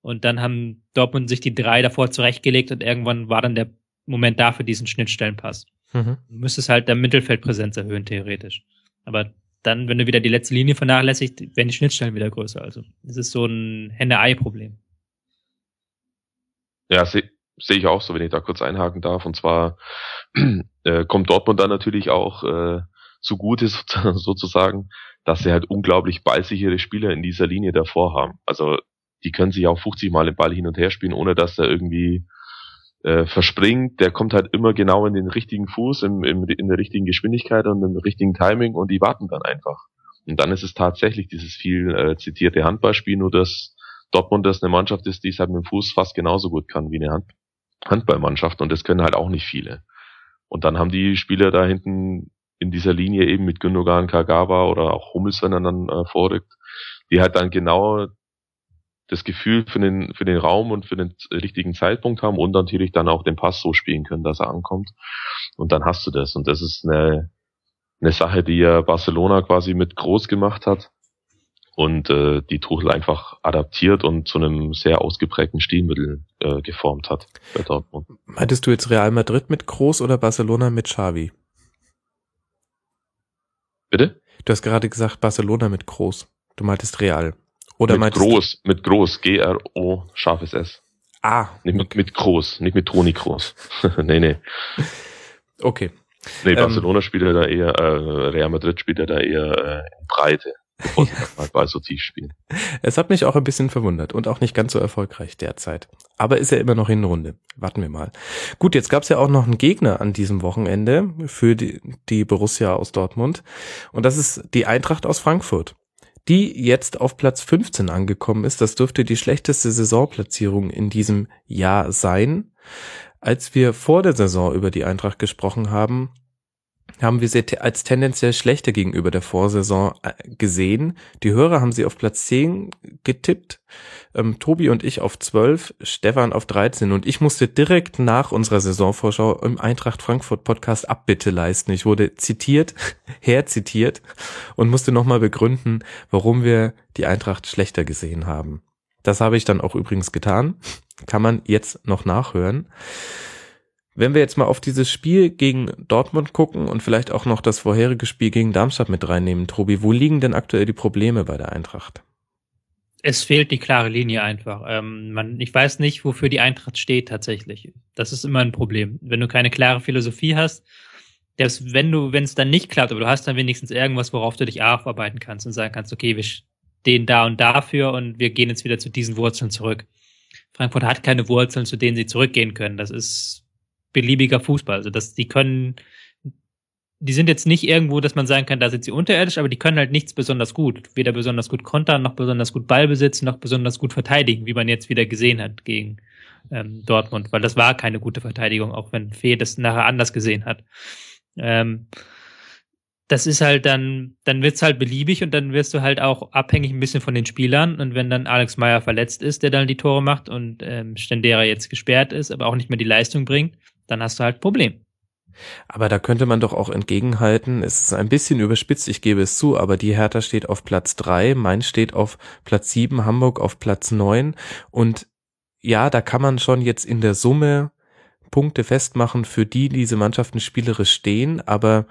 Und dann haben Dortmund sich die drei davor zurechtgelegt und irgendwann war dann der Moment da für diesen Schnittstellenpass. Mhm. Du müsstest halt der Mittelfeldpräsenz erhöhen, theoretisch. Aber dann, wenn du wieder die letzte Linie vernachlässigst, werden die Schnittstellen wieder größer. Also es ist so ein Henne-Ei-Problem. Ja, sehe seh ich auch so, wenn ich da kurz einhaken darf. Und zwar äh, kommt Dortmund dann natürlich auch äh, zugute sozusagen, dass sie halt unglaublich ballsichere Spieler in dieser Linie davor haben. Also die können sich auch 50 Mal den Ball hin und her spielen, ohne dass er irgendwie äh, verspringt. Der kommt halt immer genau in den richtigen Fuß, im, im, in der richtigen Geschwindigkeit und im richtigen Timing und die warten dann einfach. Und dann ist es tatsächlich dieses viel äh, zitierte Handballspiel, nur dass Dortmund das eine Mannschaft ist, die es halt mit dem Fuß fast genauso gut kann wie eine Hand Handballmannschaft und das können halt auch nicht viele. Und dann haben die Spieler da hinten in dieser Linie eben mit Gündogan, Kagawa oder auch Hummels, wenn er dann äh, vorrückt, die halt dann genau das Gefühl für den, für den Raum und für den richtigen Zeitpunkt haben und natürlich dann auch den Pass so spielen können, dass er ankommt. Und dann hast du das. Und das ist eine, eine Sache, die ja Barcelona quasi mit groß gemacht hat und äh, die Tuchel einfach adaptiert und zu einem sehr ausgeprägten Stilmittel äh, geformt hat bei Dortmund. Meintest du jetzt Real Madrid mit Groß oder Barcelona mit Xavi? Bitte? Du hast gerade gesagt Barcelona mit Groß. Du meintest Real. Oder mit Groß, mit Groß, G-R-O, scharfes S. Ah. Nicht mit, mit Groß, nicht mit Toni Groß. nee, nee. Okay. Nee, ähm, Barcelona ähm, spielt ja da eher, äh, Real Madrid spielt ja da eher äh, in Breite sie mal Ball so tief spielen. Es hat mich auch ein bisschen verwundert und auch nicht ganz so erfolgreich derzeit. Aber ist ja immer noch in Runde. Warten wir mal. Gut, jetzt gab es ja auch noch einen Gegner an diesem Wochenende für die, die Borussia aus Dortmund. Und das ist die Eintracht aus Frankfurt die jetzt auf Platz 15 angekommen ist. Das dürfte die schlechteste Saisonplatzierung in diesem Jahr sein. Als wir vor der Saison über die Eintracht gesprochen haben, haben wir sie als tendenziell schlechter gegenüber der Vorsaison äh, gesehen. Die Hörer haben sie auf Platz 10 getippt, ähm, Tobi und ich auf 12, Stefan auf 13 und ich musste direkt nach unserer Saisonvorschau im Eintracht Frankfurt Podcast Abbitte leisten. Ich wurde zitiert, herzitiert und musste nochmal begründen, warum wir die Eintracht schlechter gesehen haben. Das habe ich dann auch übrigens getan. Kann man jetzt noch nachhören. Wenn wir jetzt mal auf dieses Spiel gegen Dortmund gucken und vielleicht auch noch das vorherige Spiel gegen Darmstadt mit reinnehmen, Tobi, wo liegen denn aktuell die Probleme bei der Eintracht? Es fehlt die klare Linie einfach. Ähm, man, ich weiß nicht, wofür die Eintracht steht tatsächlich. Das ist immer ein Problem. Wenn du keine klare Philosophie hast, dass wenn du, wenn es dann nicht klappt, aber du hast dann wenigstens irgendwas, worauf du dich aufarbeiten kannst und sagen kannst, okay, wir stehen da und dafür und wir gehen jetzt wieder zu diesen Wurzeln zurück. Frankfurt hat keine Wurzeln, zu denen sie zurückgehen können. Das ist beliebiger Fußball. Also das, die können, die sind jetzt nicht irgendwo, dass man sagen kann, da sind sie unterirdisch, aber die können halt nichts besonders gut. Weder besonders gut kontern, noch besonders gut Ball besitzen, noch besonders gut verteidigen, wie man jetzt wieder gesehen hat gegen ähm, Dortmund, weil das war keine gute Verteidigung, auch wenn Fee das nachher anders gesehen hat. Ähm, das ist halt dann, dann wird's halt beliebig und dann wirst du halt auch abhängig ein bisschen von den Spielern. Und wenn dann Alex Meyer verletzt ist, der dann die Tore macht und ähm, Stendera jetzt gesperrt ist, aber auch nicht mehr die Leistung bringt, dann hast du halt ein Problem. Aber da könnte man doch auch entgegenhalten, es ist ein bisschen überspitzt, ich gebe es zu, aber die Hertha steht auf Platz drei, Mainz steht auf Platz sieben, Hamburg auf Platz neun und ja, da kann man schon jetzt in der Summe Punkte festmachen, für die diese Mannschaften spielerisch stehen, aber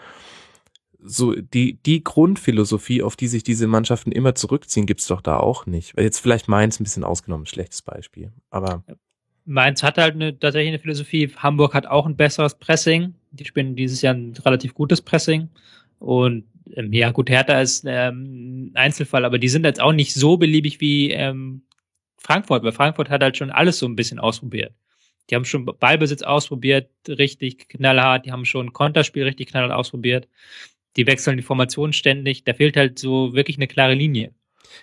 so die, die Grundphilosophie, auf die sich diese Mannschaften immer zurückziehen, gibt's doch da auch nicht. Jetzt vielleicht Mainz ein bisschen ausgenommen, schlechtes Beispiel. Aber Mainz hat halt eine, tatsächlich eine Philosophie. Hamburg hat auch ein besseres Pressing. Die spielen dieses Jahr ein relativ gutes Pressing. Und ähm, ja, gut, Hertha ist ähm, ein Einzelfall, aber die sind jetzt auch nicht so beliebig wie ähm, Frankfurt, weil Frankfurt hat halt schon alles so ein bisschen ausprobiert. Die haben schon Ballbesitz ausprobiert, richtig knallhart. Die haben schon Konterspiel richtig knallhart ausprobiert. Die wechseln die Formation ständig. Da fehlt halt so wirklich eine klare Linie.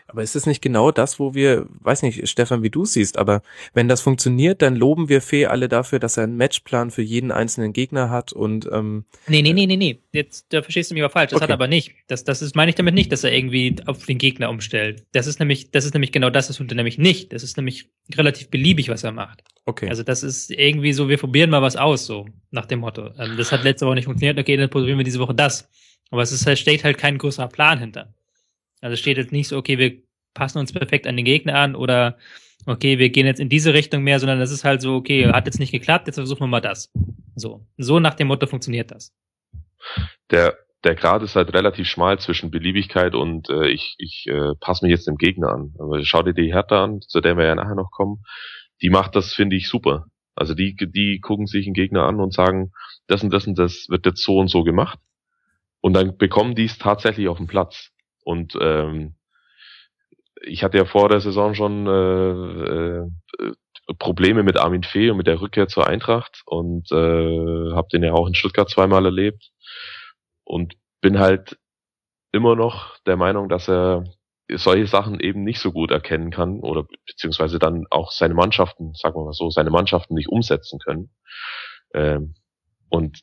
Aber ist es nicht genau das, wo wir, weiß nicht, Stefan, wie du siehst, aber wenn das funktioniert, dann loben wir Fee alle dafür, dass er einen Matchplan für jeden einzelnen Gegner hat und ähm, Nee, nee, nee, nee, nee. Jetzt da verstehst du mich aber falsch. Das Okay. hat er aber nicht. Das, das ist, meine ich damit nicht, dass er irgendwie auf den Gegner umstellt. Das ist nämlich, das ist nämlich genau das, das tut er nämlich nicht. Das ist nämlich relativ beliebig, was er macht. okay. Also das ist irgendwie so, wir probieren mal was aus, so nach dem Motto. Ähm, das hat letzte Woche nicht funktioniert, okay, dann probieren wir diese Woche das. Aber es ist halt, steht halt kein größerer Plan hinter. Also steht jetzt nicht so, okay, wir passen uns perfekt an den Gegner an oder okay, wir gehen jetzt in diese Richtung mehr, sondern das ist halt so, okay, hat jetzt nicht geklappt, jetzt versuchen wir mal das. So. So nach dem Motto funktioniert das. der, der Grad ist halt relativ schmal zwischen Beliebigkeit und äh, ich, ich äh, passe mich jetzt dem Gegner an. Aber schau dir die Hertha an, zu der wir ja nachher noch kommen. Die macht das, finde ich, super. Also die, die gucken sich einen Gegner an und sagen, das und das und das wird jetzt so und so gemacht. Und dann bekommen die es tatsächlich auf den Platz. Und ähm, ich hatte ja vor der Saison schon äh, äh, Probleme mit Armin Fee und mit der Rückkehr zur Eintracht und äh, habe den ja auch in Stuttgart zweimal erlebt und bin halt immer noch der Meinung, dass er solche Sachen eben nicht so gut erkennen kann oder beziehungsweise dann auch seine Mannschaften, sagen wir mal so, seine Mannschaften nicht umsetzen können. Ähm, und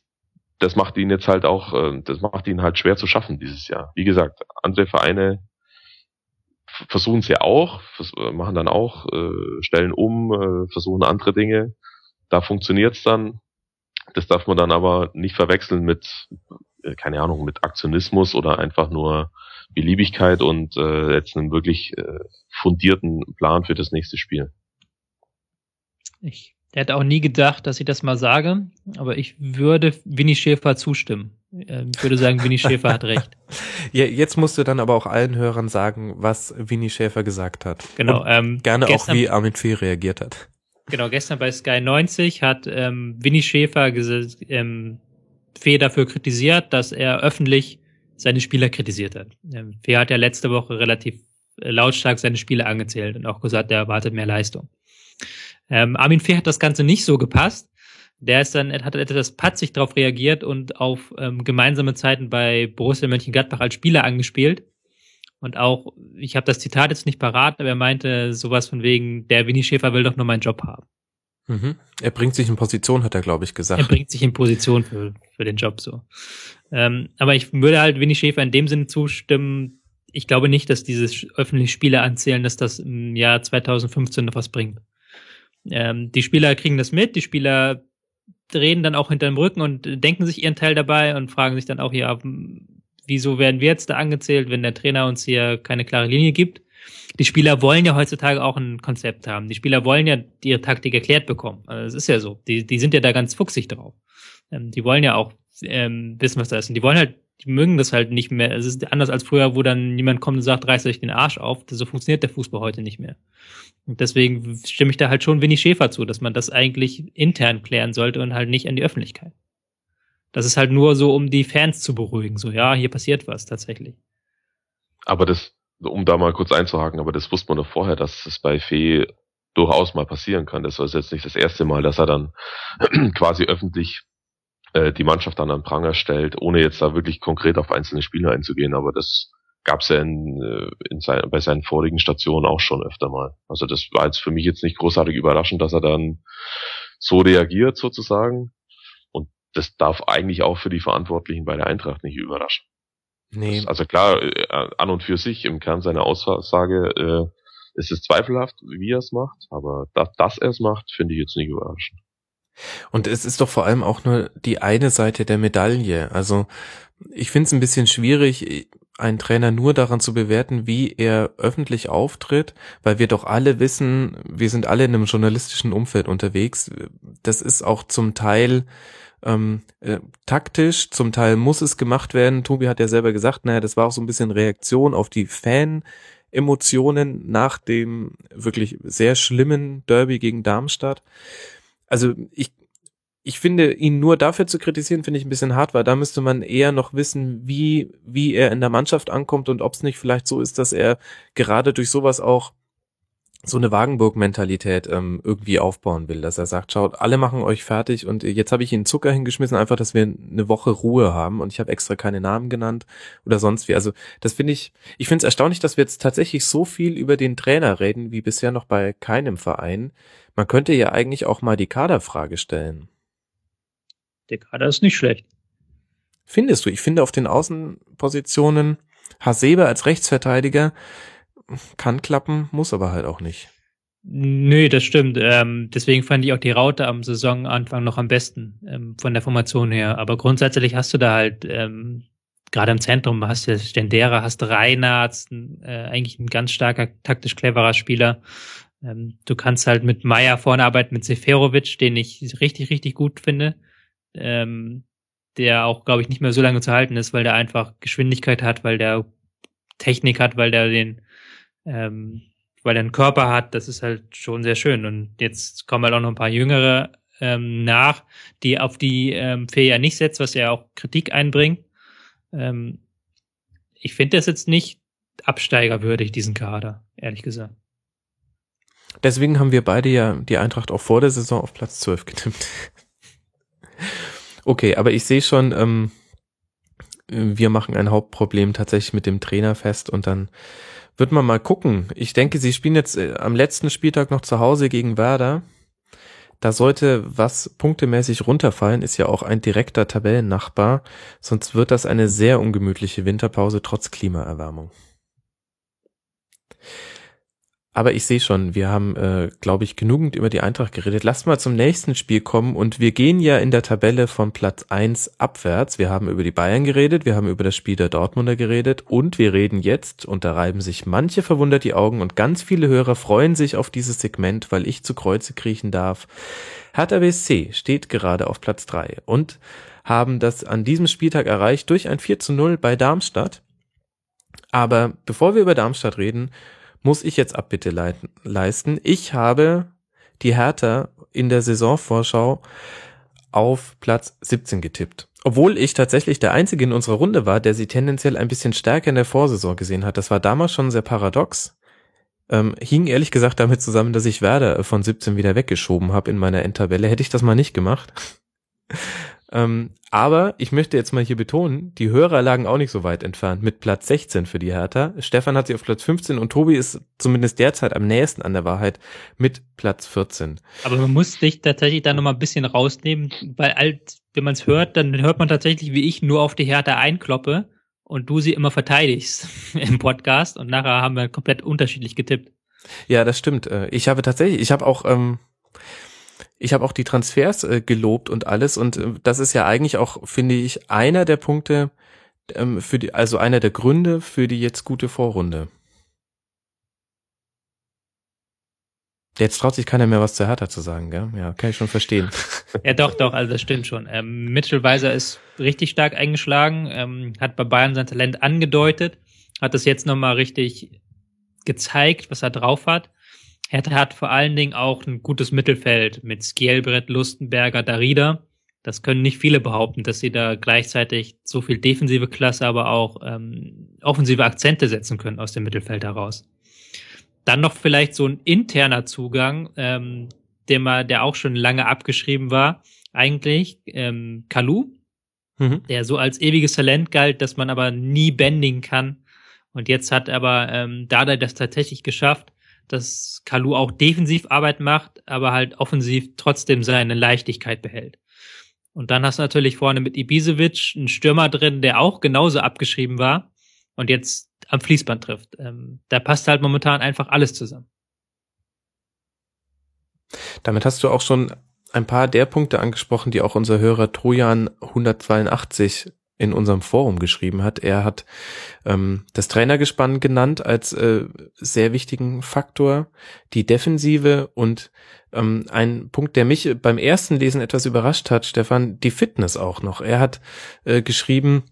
das macht ihn jetzt halt auch, äh, das macht ihn halt schwer zu schaffen dieses Jahr. Wie gesagt, andere Vereine versuchen es ja auch, äh, machen dann auch, äh, stellen um, äh, versuchen andere Dinge. Da funktioniert's dann. Das darf man dann aber nicht verwechseln mit, keine Ahnung, mit Aktionismus oder einfach nur Beliebigkeit und äh, jetzt einen wirklich äh, fundierten Plan für das nächste Spiel. Ich hätte auch nie gedacht, dass ich das mal sage, aber ich würde Winnie Schäfer zustimmen. Ähm, Ich würde sagen, Winnie Schäfer hat recht. ja, jetzt musst du dann aber auch allen Hörern sagen, was Winnie Schäfer gesagt hat. Genau. Und Ähm, gerne gestern, auch, wie Armin Fee reagiert hat. Genau, gestern bei Sky 90 hat ähm, Winnie Schäfer ähm, Fee dafür kritisiert, dass er öffentlich seine Spieler kritisiert hat. Ähm, Fee hat ja letzte Woche relativ äh, lautstark seine Spieler angezählt und auch gesagt, er erwartet mehr Leistung. Ähm, Armin Fee hat das Ganze nicht so gepasst. Der ist dann, hat etwas patzig darauf reagiert und auf ähm, gemeinsame Zeiten bei Borussia Mönchengladbach als Spieler angespielt. Und auch, ich habe das Zitat jetzt nicht parat, aber er meinte sowas von wegen, der Winnie Schäfer will doch nur meinen Job haben. Mhm. Er bringt sich in Position, hat er, glaube ich, Er gesagt. bringt sich in Position für, für den Job so. Ähm, aber ich würde halt Winnie Schäfer in dem Sinne zustimmen, ich glaube nicht, dass dieses öffentliche Spiele anzählen, dass das im Jahr 2015 noch was bringt. Ähm, die Spieler kriegen das mit, die Spieler reden dann auch hinter dem Rücken und denken sich ihren Teil dabei und fragen sich dann auch hier, wieso werden wir jetzt da angezählt, wenn der Trainer uns hier keine klare Linie gibt? Die Spieler wollen ja heutzutage auch ein Konzept haben. Die Spieler wollen ja ihre Taktik erklärt bekommen. Also das ist ja so. Die, die sind ja da ganz fuchsig drauf. Ähm, die wollen ja auch ähm, wissen, was da ist. Und die wollen halt, die mögen das halt nicht mehr. Es ist anders als früher, wo dann jemand kommt und sagt, reißt euch den Arsch auf. So funktioniert der Fußball heute nicht mehr. Und deswegen stimme ich da halt schon Winnie Schäfer zu, dass man das eigentlich intern klären sollte und halt nicht an die Öffentlichkeit. Das ist halt nur so, um die Fans zu beruhigen. So, ja, hier passiert was tatsächlich. Aber das, um da mal kurz einzuhaken, aber das wusste man doch vorher, dass es bei Fee durchaus mal passieren kann. Das ist jetzt nicht das erste Mal, dass er dann quasi öffentlich äh, die Mannschaft dann an Pranger stellt, ohne jetzt da wirklich konkret auf einzelne Spieler einzugehen. Aber das gab es ja in, äh, in sein, bei seinen vorigen Stationen auch schon öfter mal. Also das war jetzt für mich jetzt nicht großartig überraschend, dass er dann so reagiert sozusagen. Und das darf eigentlich auch für die Verantwortlichen bei der Eintracht nicht überraschen. Nee. Das, also klar, äh, an und für sich im Kern seiner Aussage äh, ist es zweifelhaft, wie er es macht, aber dass, dass er es macht, finde ich jetzt nicht überraschend. Und es ist doch vor allem auch nur die eine Seite der Medaille. Also ich finde es ein bisschen schwierig, einen Trainer nur daran zu bewerten, wie er öffentlich auftritt, weil wir doch alle wissen, wir sind alle in einem journalistischen Umfeld unterwegs. Das ist auch zum Teil ähm, äh, taktisch, zum Teil muss es gemacht werden. Tobi hat ja selber gesagt, naja, das war auch so ein bisschen Reaktion auf die Fan. Emotionen nach dem wirklich sehr schlimmen Derby gegen Darmstadt. Also ich, ich finde, ihn nur dafür zu kritisieren, finde ich ein bisschen hart, weil da müsste man eher noch wissen, wie, wie er in der Mannschaft ankommt und ob es nicht vielleicht so ist, dass er gerade durch sowas auch so eine Wagenburg-Mentalität ähm, irgendwie aufbauen will, dass er sagt, schaut, alle machen euch fertig und jetzt habe ich ihnen Zucker hingeschmissen, einfach, dass wir eine Woche Ruhe haben und ich habe extra keine Namen genannt oder sonst wie. Also das finde ich, ich finde es erstaunlich, dass wir jetzt tatsächlich so viel über den Trainer reden, wie bisher noch bei keinem Verein. Man könnte ja eigentlich auch mal die Kaderfrage stellen. Der Kader ist nicht schlecht. Findest du? Ich finde auf den Außenpositionen Hasebe als Rechtsverteidiger kann klappen, muss aber halt auch nicht. Nö, das stimmt. Ähm, deswegen fand ich auch die Raute am Saisonanfang noch am besten ähm, von der Formation her. Aber grundsätzlich hast du da halt ähm, gerade im Zentrum hast du Stendera, hast Reinhardt, äh, eigentlich ein ganz starker, taktisch cleverer Spieler. Ähm, du kannst halt mit Meier vorne arbeiten, mit Seferovic, den ich richtig, richtig gut finde. Ähm, der auch, glaube ich, nicht mehr so lange zu halten ist, weil der einfach Geschwindigkeit hat, weil der Technik hat, weil der den ähm, weil er einen Körper hat, das ist halt schon sehr schön. Und jetzt kommen halt auch noch ein paar Jüngere ähm, nach, die auf die ähm, Fee ja nicht setzt, was ja auch Kritik einbringt. Ähm, ich finde das jetzt nicht absteigerwürdig, diesen Kader, ehrlich gesagt. Deswegen haben wir beide ja die Eintracht auch vor der Saison auf Platz 12 getippt. okay, aber ich sehe schon, ähm, wir machen ein Hauptproblem tatsächlich mit dem Trainer fest und dann wird man mal gucken. Ich denke, sie spielen jetzt äh, am letzten Spieltag noch zu Hause gegen Werder. Da sollte was punktemäßig runterfallen, ist ja auch ein direkter Tabellennachbar. Sonst wird das eine sehr ungemütliche Winterpause trotz Klimaerwärmung. Aber ich sehe schon, wir haben, äh, glaube ich, genügend über die Eintracht geredet. Lasst mal zum nächsten Spiel kommen und wir gehen ja in der Tabelle von Platz eins abwärts. Wir haben über die Bayern geredet, wir haben über das Spiel der Dortmunder geredet und wir reden jetzt, und da reiben sich manche verwundert die Augen und ganz viele Hörer freuen sich auf dieses Segment, weil ich zu Kreuze kriechen darf. Hertha BSC steht gerade auf Platz drei und haben das an diesem Spieltag erreicht durch ein 4 zu 0 bei Darmstadt. Aber bevor wir über Darmstadt reden, muss ich jetzt Abbitte leiten, leisten. Ich habe die Hertha in der Saisonvorschau auf Platz 17 getippt. Obwohl ich tatsächlich der Einzige in unserer Runde war, der sie tendenziell ein bisschen stärker in der Vorsaison gesehen hat. Das war damals schon sehr paradox. Ähm, hing ehrlich gesagt damit zusammen, dass ich Werder von 17 wieder weggeschoben habe in meiner Endtabelle. Hätte ich das mal nicht gemacht. Ähm, aber ich möchte jetzt mal hier betonen, die Hörer lagen auch nicht so weit entfernt mit Platz 16 für die Hertha. Stefan hat sie auf Platz 15 und Tobi ist zumindest derzeit am nächsten an der Wahrheit mit Platz 14. Aber man muss dich tatsächlich da nochmal ein bisschen rausnehmen, weil alt, wenn man es hört, dann hört man tatsächlich, wie ich nur auf die Hertha einkloppe und du sie immer verteidigst im Podcast und nachher haben wir komplett unterschiedlich getippt. Ja, das stimmt. Äh, ich habe tatsächlich, ich habe auch ähm, ich habe auch die Transfers äh, gelobt und alles und äh, das ist ja eigentlich auch, finde ich, einer der Punkte ähm, für die, also einer der Gründe für die jetzt gute Vorrunde. Jetzt traut sich keiner mehr was zu Hertha zu sagen, gell? Ja, kann ich schon verstehen. ja, doch, doch, also das stimmt schon. Ähm, Mitchell Weiser ist richtig stark eingeschlagen, ähm, hat bei Bayern sein Talent angedeutet, hat das jetzt nochmal richtig gezeigt, was er drauf hat. Hertha hat vor allen Dingen auch ein gutes Mittelfeld mit Skielbrett, Lustenberger, Darida. Das können nicht viele behaupten, dass sie da gleichzeitig so viel defensive Klasse, aber auch ähm, offensive Akzente setzen können aus dem Mittelfeld heraus. Dann noch vielleicht so ein interner Zugang, ähm, der mal, der auch schon lange abgeschrieben war, eigentlich, ähm, Kalu, mhm. der so als ewiges Talent galt, dass man aber nie bändigen kann. Und jetzt hat aber ähm, Dada das tatsächlich geschafft, dass Kalu auch defensiv Arbeit macht, aber halt offensiv trotzdem seine Leichtigkeit behält. Und dann hast du natürlich vorne mit Ibisevic einen Stürmer drin, der auch genauso abgeschrieben war und jetzt am Fließband trifft. Ähm, da passt halt momentan einfach alles zusammen. Damit hast du auch schon ein paar der Punkte angesprochen, die auch unser Hörer Trojan 182 in unserem Forum geschrieben hat. Er hat ähm, das Trainergespann genannt als äh, sehr wichtigen Faktor, die Defensive und ähm, ein Punkt, der mich beim ersten Lesen etwas überrascht hat, Stefan, die Fitness auch noch. Er hat äh, geschrieben,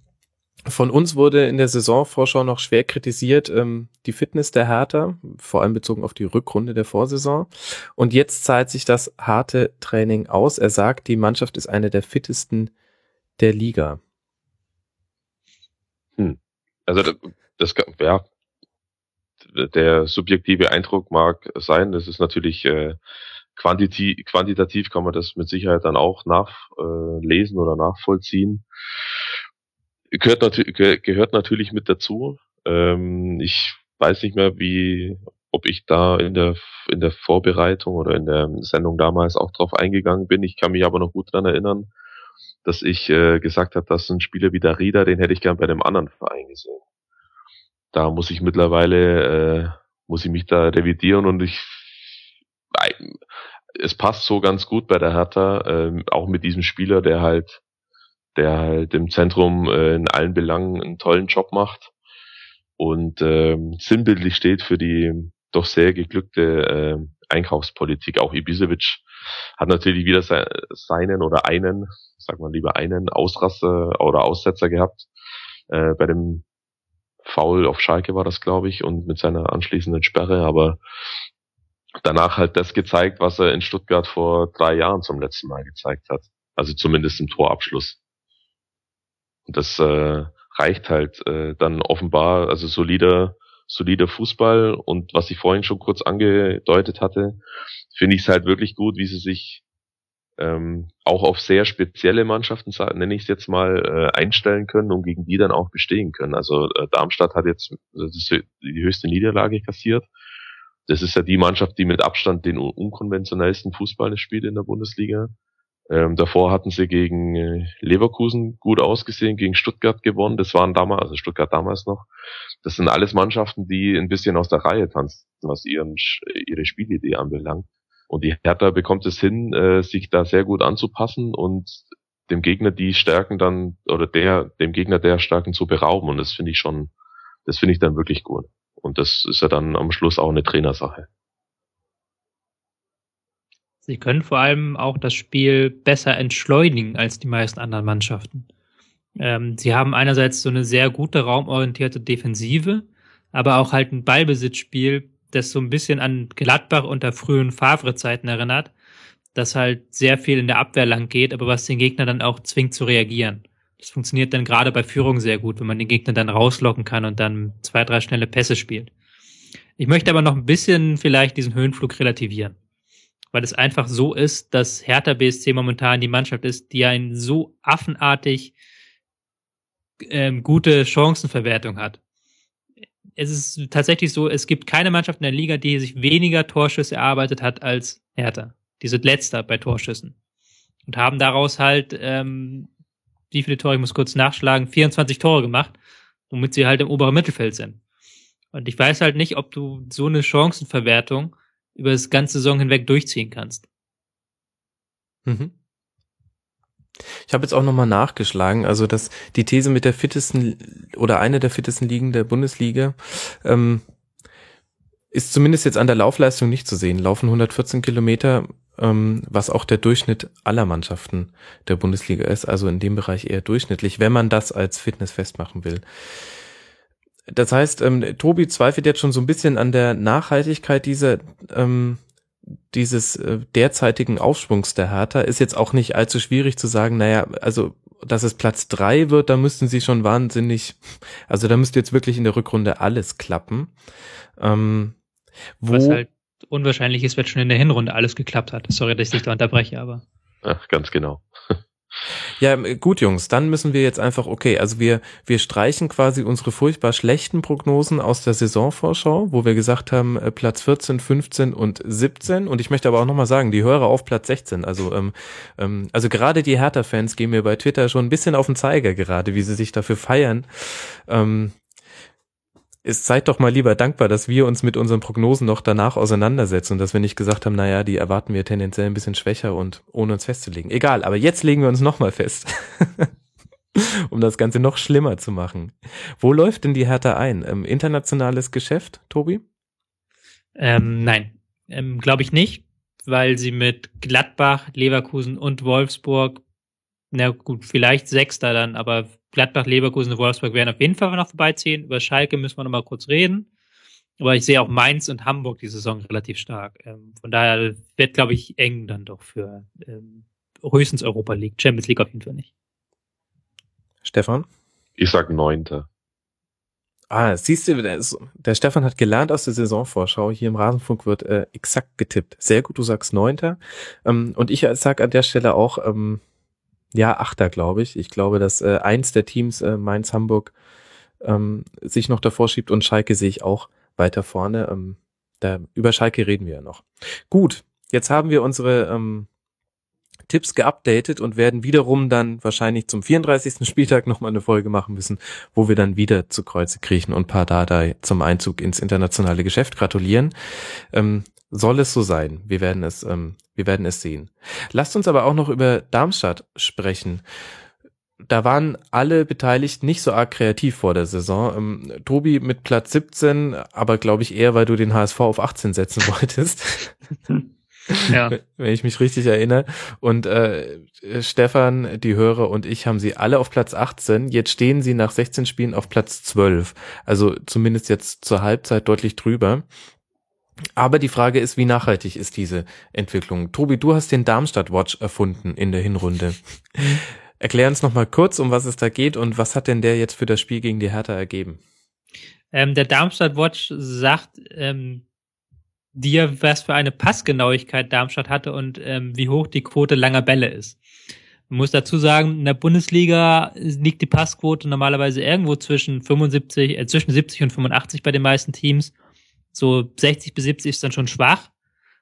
von uns wurde in der Saisonvorschau noch schwer kritisiert ähm, die Fitness der Hertha, vor allem bezogen auf die Rückrunde der Vorsaison. Und jetzt zahlt sich das harte Training aus. Er sagt, die Mannschaft ist eine der fittesten der Liga. Hm. Also das, das ja, der subjektive Eindruck mag sein. Das ist natürlich äh, quantitativ, quantitativ kann man das mit Sicherheit dann auch nachlesen äh, oder nachvollziehen. Gehört, natür gehört natürlich mit dazu. Ähm, ich weiß nicht mehr, wie, ob ich da in der in der Vorbereitung oder in der Sendung damals auch drauf eingegangen bin. Ich kann mich aber noch gut dran erinnern, dass ich äh, gesagt habe, dass ein Spieler wie der Rieder, den hätte ich gern bei einem anderen Verein gesehen. Da muss ich mittlerweile, äh, muss ich mich da revidieren und ich, es passt so ganz gut bei der Hertha, äh, auch mit diesem Spieler, der halt, der halt im Zentrum äh, in allen Belangen einen tollen Job macht und äh, sinnbildlich steht für die doch sehr geglückte äh, Einkaufspolitik. Auch Ibisevic hat natürlich wieder seinen oder einen, sag mal lieber einen Ausraster oder Aussetzer gehabt. Äh, bei dem Foul auf Schalke war das, glaube ich, und mit seiner anschließenden Sperre, aber danach halt das gezeigt, was er in Stuttgart vor drei Jahren zum letzten Mal gezeigt hat. Also zumindest im Torabschluss. Und das äh, reicht halt äh, dann offenbar, also solider solider Fußball und was ich vorhin schon kurz angedeutet hatte, finde ich es halt wirklich gut, wie sie sich ähm, auch auf sehr spezielle Mannschaften, nenne ich es jetzt mal, äh, einstellen können und gegen die dann auch bestehen können. Also äh, Darmstadt hat jetzt die höchste Niederlage kassiert. Das ist ja die Mannschaft, die mit Abstand den unkonventionellsten Fußball spielt in der Bundesliga. Ähm, davor hatten sie gegen äh, Leverkusen gut ausgesehen, gegen Stuttgart gewonnen. Das waren damals, also Stuttgart damals noch. Das sind alles Mannschaften, die ein bisschen aus der Reihe tanzen, was ihren, ihre Spielidee anbelangt. Und die Hertha bekommt es hin, äh, sich da sehr gut anzupassen und dem Gegner die Stärken dann, oder der, dem Gegner der Stärken zu berauben. Und das finde ich schon, das finde ich dann wirklich gut. Und das ist ja dann am Schluss auch eine Trainersache. Sie können vor allem auch das Spiel besser entschleunigen als die meisten anderen Mannschaften. Ähm, sie haben einerseits so eine sehr gute raumorientierte Defensive, aber auch halt ein Ballbesitzspiel, das so ein bisschen an Gladbach unter frühen Favre-Zeiten erinnert, das halt sehr viel in der Abwehr lang geht, aber was den Gegner dann auch zwingt zu reagieren. Das funktioniert dann gerade bei Führung sehr gut, wenn man den Gegner dann rauslocken kann und dann zwei, drei schnelle Pässe spielt. Ich möchte aber noch ein bisschen vielleicht diesen Höhenflug relativieren weil es einfach so ist, dass Hertha BSC momentan die Mannschaft ist, die ein so affenartig ähm, gute Chancenverwertung hat. Es ist tatsächlich so, es gibt keine Mannschaft in der Liga, die sich weniger Torschüsse erarbeitet hat als Hertha. Die sind letzter bei Torschüssen. Und haben daraus halt, ähm, wie viele Tore, ich muss kurz nachschlagen, 24 Tore gemacht, womit sie halt im oberen Mittelfeld sind. Und ich weiß halt nicht, ob du so eine Chancenverwertung über das ganze Saison hinweg durchziehen kannst. Mhm. Ich habe jetzt auch nochmal nachgeschlagen, also dass die These mit der fittesten oder eine der fittesten Ligen der Bundesliga ähm, ist zumindest jetzt an der Laufleistung nicht zu sehen. Laufen 114 Kilometer, ähm, was auch der Durchschnitt aller Mannschaften der Bundesliga ist, also in dem Bereich eher durchschnittlich, wenn man das als Fitness festmachen will. Das heißt, ähm, Tobi zweifelt jetzt schon so ein bisschen an der Nachhaltigkeit dieser, ähm, dieses äh, derzeitigen Aufschwungs der Hertha ist jetzt auch nicht allzu schwierig zu sagen, naja, also dass es Platz drei wird, da müssten sie schon wahnsinnig, also da müsste jetzt wirklich in der Rückrunde alles klappen. Ähm, wo, Was halt unwahrscheinlich ist, wenn schon in der Hinrunde alles geklappt hat. Sorry, dass ich dich da unterbreche, aber. Ach, ganz genau. Ja, gut, Jungs, dann müssen wir jetzt einfach, okay, also wir, wir streichen quasi unsere furchtbar schlechten Prognosen aus der Saisonvorschau, wo wir gesagt haben, äh, Platz 14, 15 und 17. Und ich möchte aber auch nochmal sagen, die Hörer auf Platz 16. Also, ähm, ähm, also gerade die Hertha-Fans gehen mir bei Twitter schon ein bisschen auf den Zeiger gerade, wie sie sich dafür feiern. Ähm, ist, seid doch mal lieber dankbar, dass wir uns mit unseren Prognosen noch danach auseinandersetzen und dass wir nicht gesagt haben, naja, die erwarten wir tendenziell ein bisschen schwächer und ohne uns festzulegen. Egal, aber jetzt legen wir uns nochmal fest. um das Ganze noch schlimmer zu machen. Wo läuft denn die Hertha ein? Ähm, internationales Geschäft, Tobi? Ähm, nein, ähm, glaube ich nicht, weil sie mit Gladbach, Leverkusen und Wolfsburg, na gut, vielleicht Sechster dann, aber Gladbach, Leverkusen und Wolfsburg werden auf jeden Fall noch vorbeiziehen. Über Schalke müssen wir noch mal kurz reden. Aber ich sehe auch Mainz und Hamburg die Saison relativ stark. Ähm, von daher wird, glaube ich, eng dann doch für ähm, höchstens Europa League. Champions League auf jeden Fall nicht. Stefan? Ich sag Neunter. Ah, siehst du, der, der, Stefan hat gelernt aus der Saisonvorschau. Hier im Rasenfunk wird äh, exakt getippt. Sehr gut, du sagst Neunter. Ähm, und ich sag an der Stelle auch, ähm, ja, Achter, glaube ich. Ich glaube, dass äh, eins der Teams, äh, Mainz, Hamburg, ähm, sich noch davor schiebt und Schalke sehe ich auch weiter vorne. Ähm, da, über Schalke reden wir ja noch. Gut, jetzt haben wir unsere ähm, Tipps geupdatet und werden wiederum dann wahrscheinlich zum 34. Spieltag nochmal eine Folge machen müssen, wo wir dann wieder zu Kreuze kriechen und Pardadei zum Einzug ins internationale Geschäft gratulieren. Ähm, soll es so sein? Wir werden es, ähm, wir werden es sehen. Lasst uns aber auch noch über Darmstadt sprechen. Da waren alle Beteiligten nicht so arg kreativ vor der Saison. Ähm, Tobi mit Platz 17, aber glaube ich eher, weil du den HSV auf 18 setzen wolltest. ja. Wenn ich mich richtig erinnere. Und äh, Stefan, die Hörer und ich haben sie alle auf Platz 18. Jetzt stehen sie nach 16 Spielen auf Platz 12. Also zumindest jetzt zur Halbzeit deutlich drüber. Aber die Frage ist, wie nachhaltig ist diese Entwicklung? Tobi, du hast den Darmstadt Watch erfunden in der Hinrunde. Erklär uns nochmal kurz, um was es da geht und was hat denn der jetzt für das Spiel gegen die Hertha ergeben? Ähm, der Darmstadt Watch sagt ähm, dir, was für eine Passgenauigkeit Darmstadt hatte und ähm, wie hoch die Quote langer Bälle ist. Man muss dazu sagen, in der Bundesliga liegt die Passquote normalerweise irgendwo zwischen 75, äh, zwischen 70 und 85 bei den meisten Teams so 60 bis 70 ist dann schon schwach.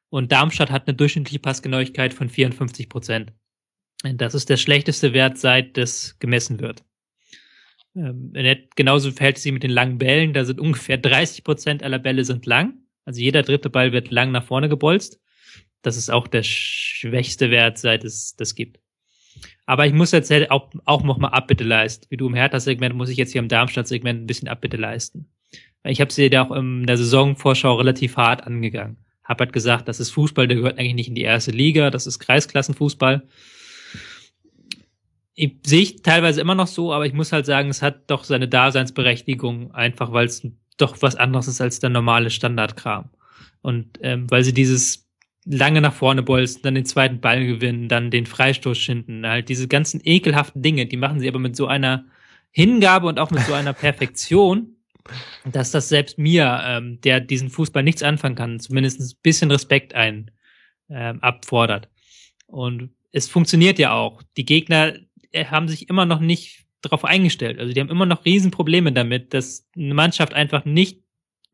Und Darmstadt hat eine durchschnittliche Passgenauigkeit von 54 Prozent. Das ist der schlechteste Wert, seit das gemessen wird. Ähm, genauso verhält es sich mit den langen Bällen. Da sind ungefähr 30 Prozent aller Bälle sind lang. Also jeder dritte Ball wird lang nach vorne gebolzt. Das ist auch der schwächste Wert, seit es das gibt. Aber ich muss jetzt auch, auch nochmal Abbitte leisten. Wie du im Hertha-Segment muss ich jetzt hier im Darmstadt-Segment ein bisschen Abbitte leisten. Ich habe sie ja auch in der Saisonvorschau relativ hart angegangen. Hab halt gesagt, das ist Fußball, der gehört eigentlich nicht in die erste Liga, das ist Kreisklassenfußball. Ich, sehe ich teilweise immer noch so, aber ich muss halt sagen, es hat doch seine Daseinsberechtigung, einfach weil es doch was anderes ist als der normale Standardkram. Und ähm, weil sie dieses lange nach vorne bolzen, dann den zweiten Ball gewinnen, dann den Freistoß schinden, halt diese ganzen ekelhaften Dinge, die machen sie aber mit so einer Hingabe und auch mit so einer Perfektion, dass das selbst mir, ähm, der diesen Fußball nichts anfangen kann, zumindest ein bisschen Respekt ein ähm, abfordert. Und es funktioniert ja auch. Die Gegner äh, haben sich immer noch nicht darauf eingestellt. Also die haben immer noch Riesenprobleme damit, dass eine Mannschaft einfach nicht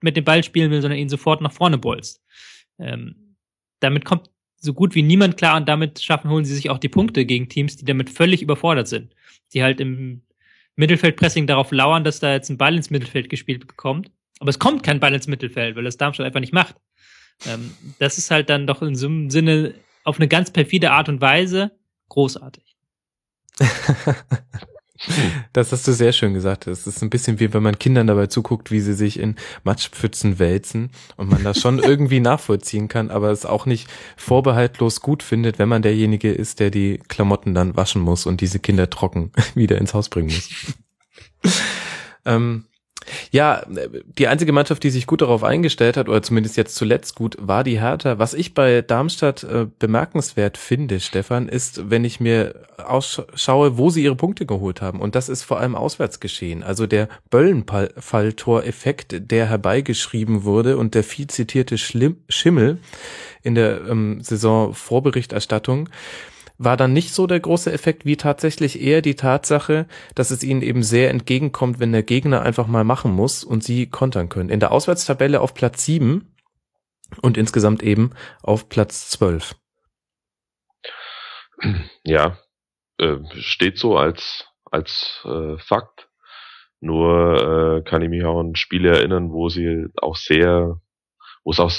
mit dem Ball spielen will, sondern ihn sofort nach vorne bolzt. Ähm, damit kommt so gut wie niemand klar und damit schaffen, holen sie sich auch die Punkte gegen Teams, die damit völlig überfordert sind. Die halt im Mittelfeldpressing darauf lauern, dass da jetzt ein Ball ins Mittelfeld gespielt bekommt. Aber es kommt kein Ball ins Mittelfeld, weil das Darmstadt einfach nicht macht. Ähm, das ist halt dann doch in so einem Sinne auf eine ganz perfide Art und Weise großartig. Das hast du sehr schön gesagt. Es ist ein bisschen wie wenn man Kindern dabei zuguckt, wie sie sich in Matschpfützen wälzen und man das schon irgendwie nachvollziehen kann, aber es auch nicht vorbehaltlos gut findet, wenn man derjenige ist, der die Klamotten dann waschen muss und diese Kinder trocken wieder ins Haus bringen muss. ähm, Ja, die einzige Mannschaft, die sich gut darauf eingestellt hat, oder zumindest jetzt zuletzt gut, war die Hertha. Was ich bei Darmstadt äh, bemerkenswert finde, Stefan, ist, wenn ich mir ausschaue, wo sie ihre Punkte geholt haben. Und das ist vor allem auswärts geschehen. Also der Böllenfalltor-Effekt, der herbeigeschrieben wurde und der viel zitierte Schlim Schimmel in der ähm, Saisonvorberichterstattung, war dann nicht so der große Effekt wie tatsächlich eher die Tatsache, dass es ihnen eben sehr entgegenkommt, wenn der Gegner einfach mal machen muss und sie kontern können. In der Auswärtstabelle auf Platz sieben und insgesamt eben auf Platz zwölf. Ja, äh, steht so als, als äh, Fakt. Nur äh, kann ich mich auch an Spiele erinnern, wo sie auch sehr, wo es auch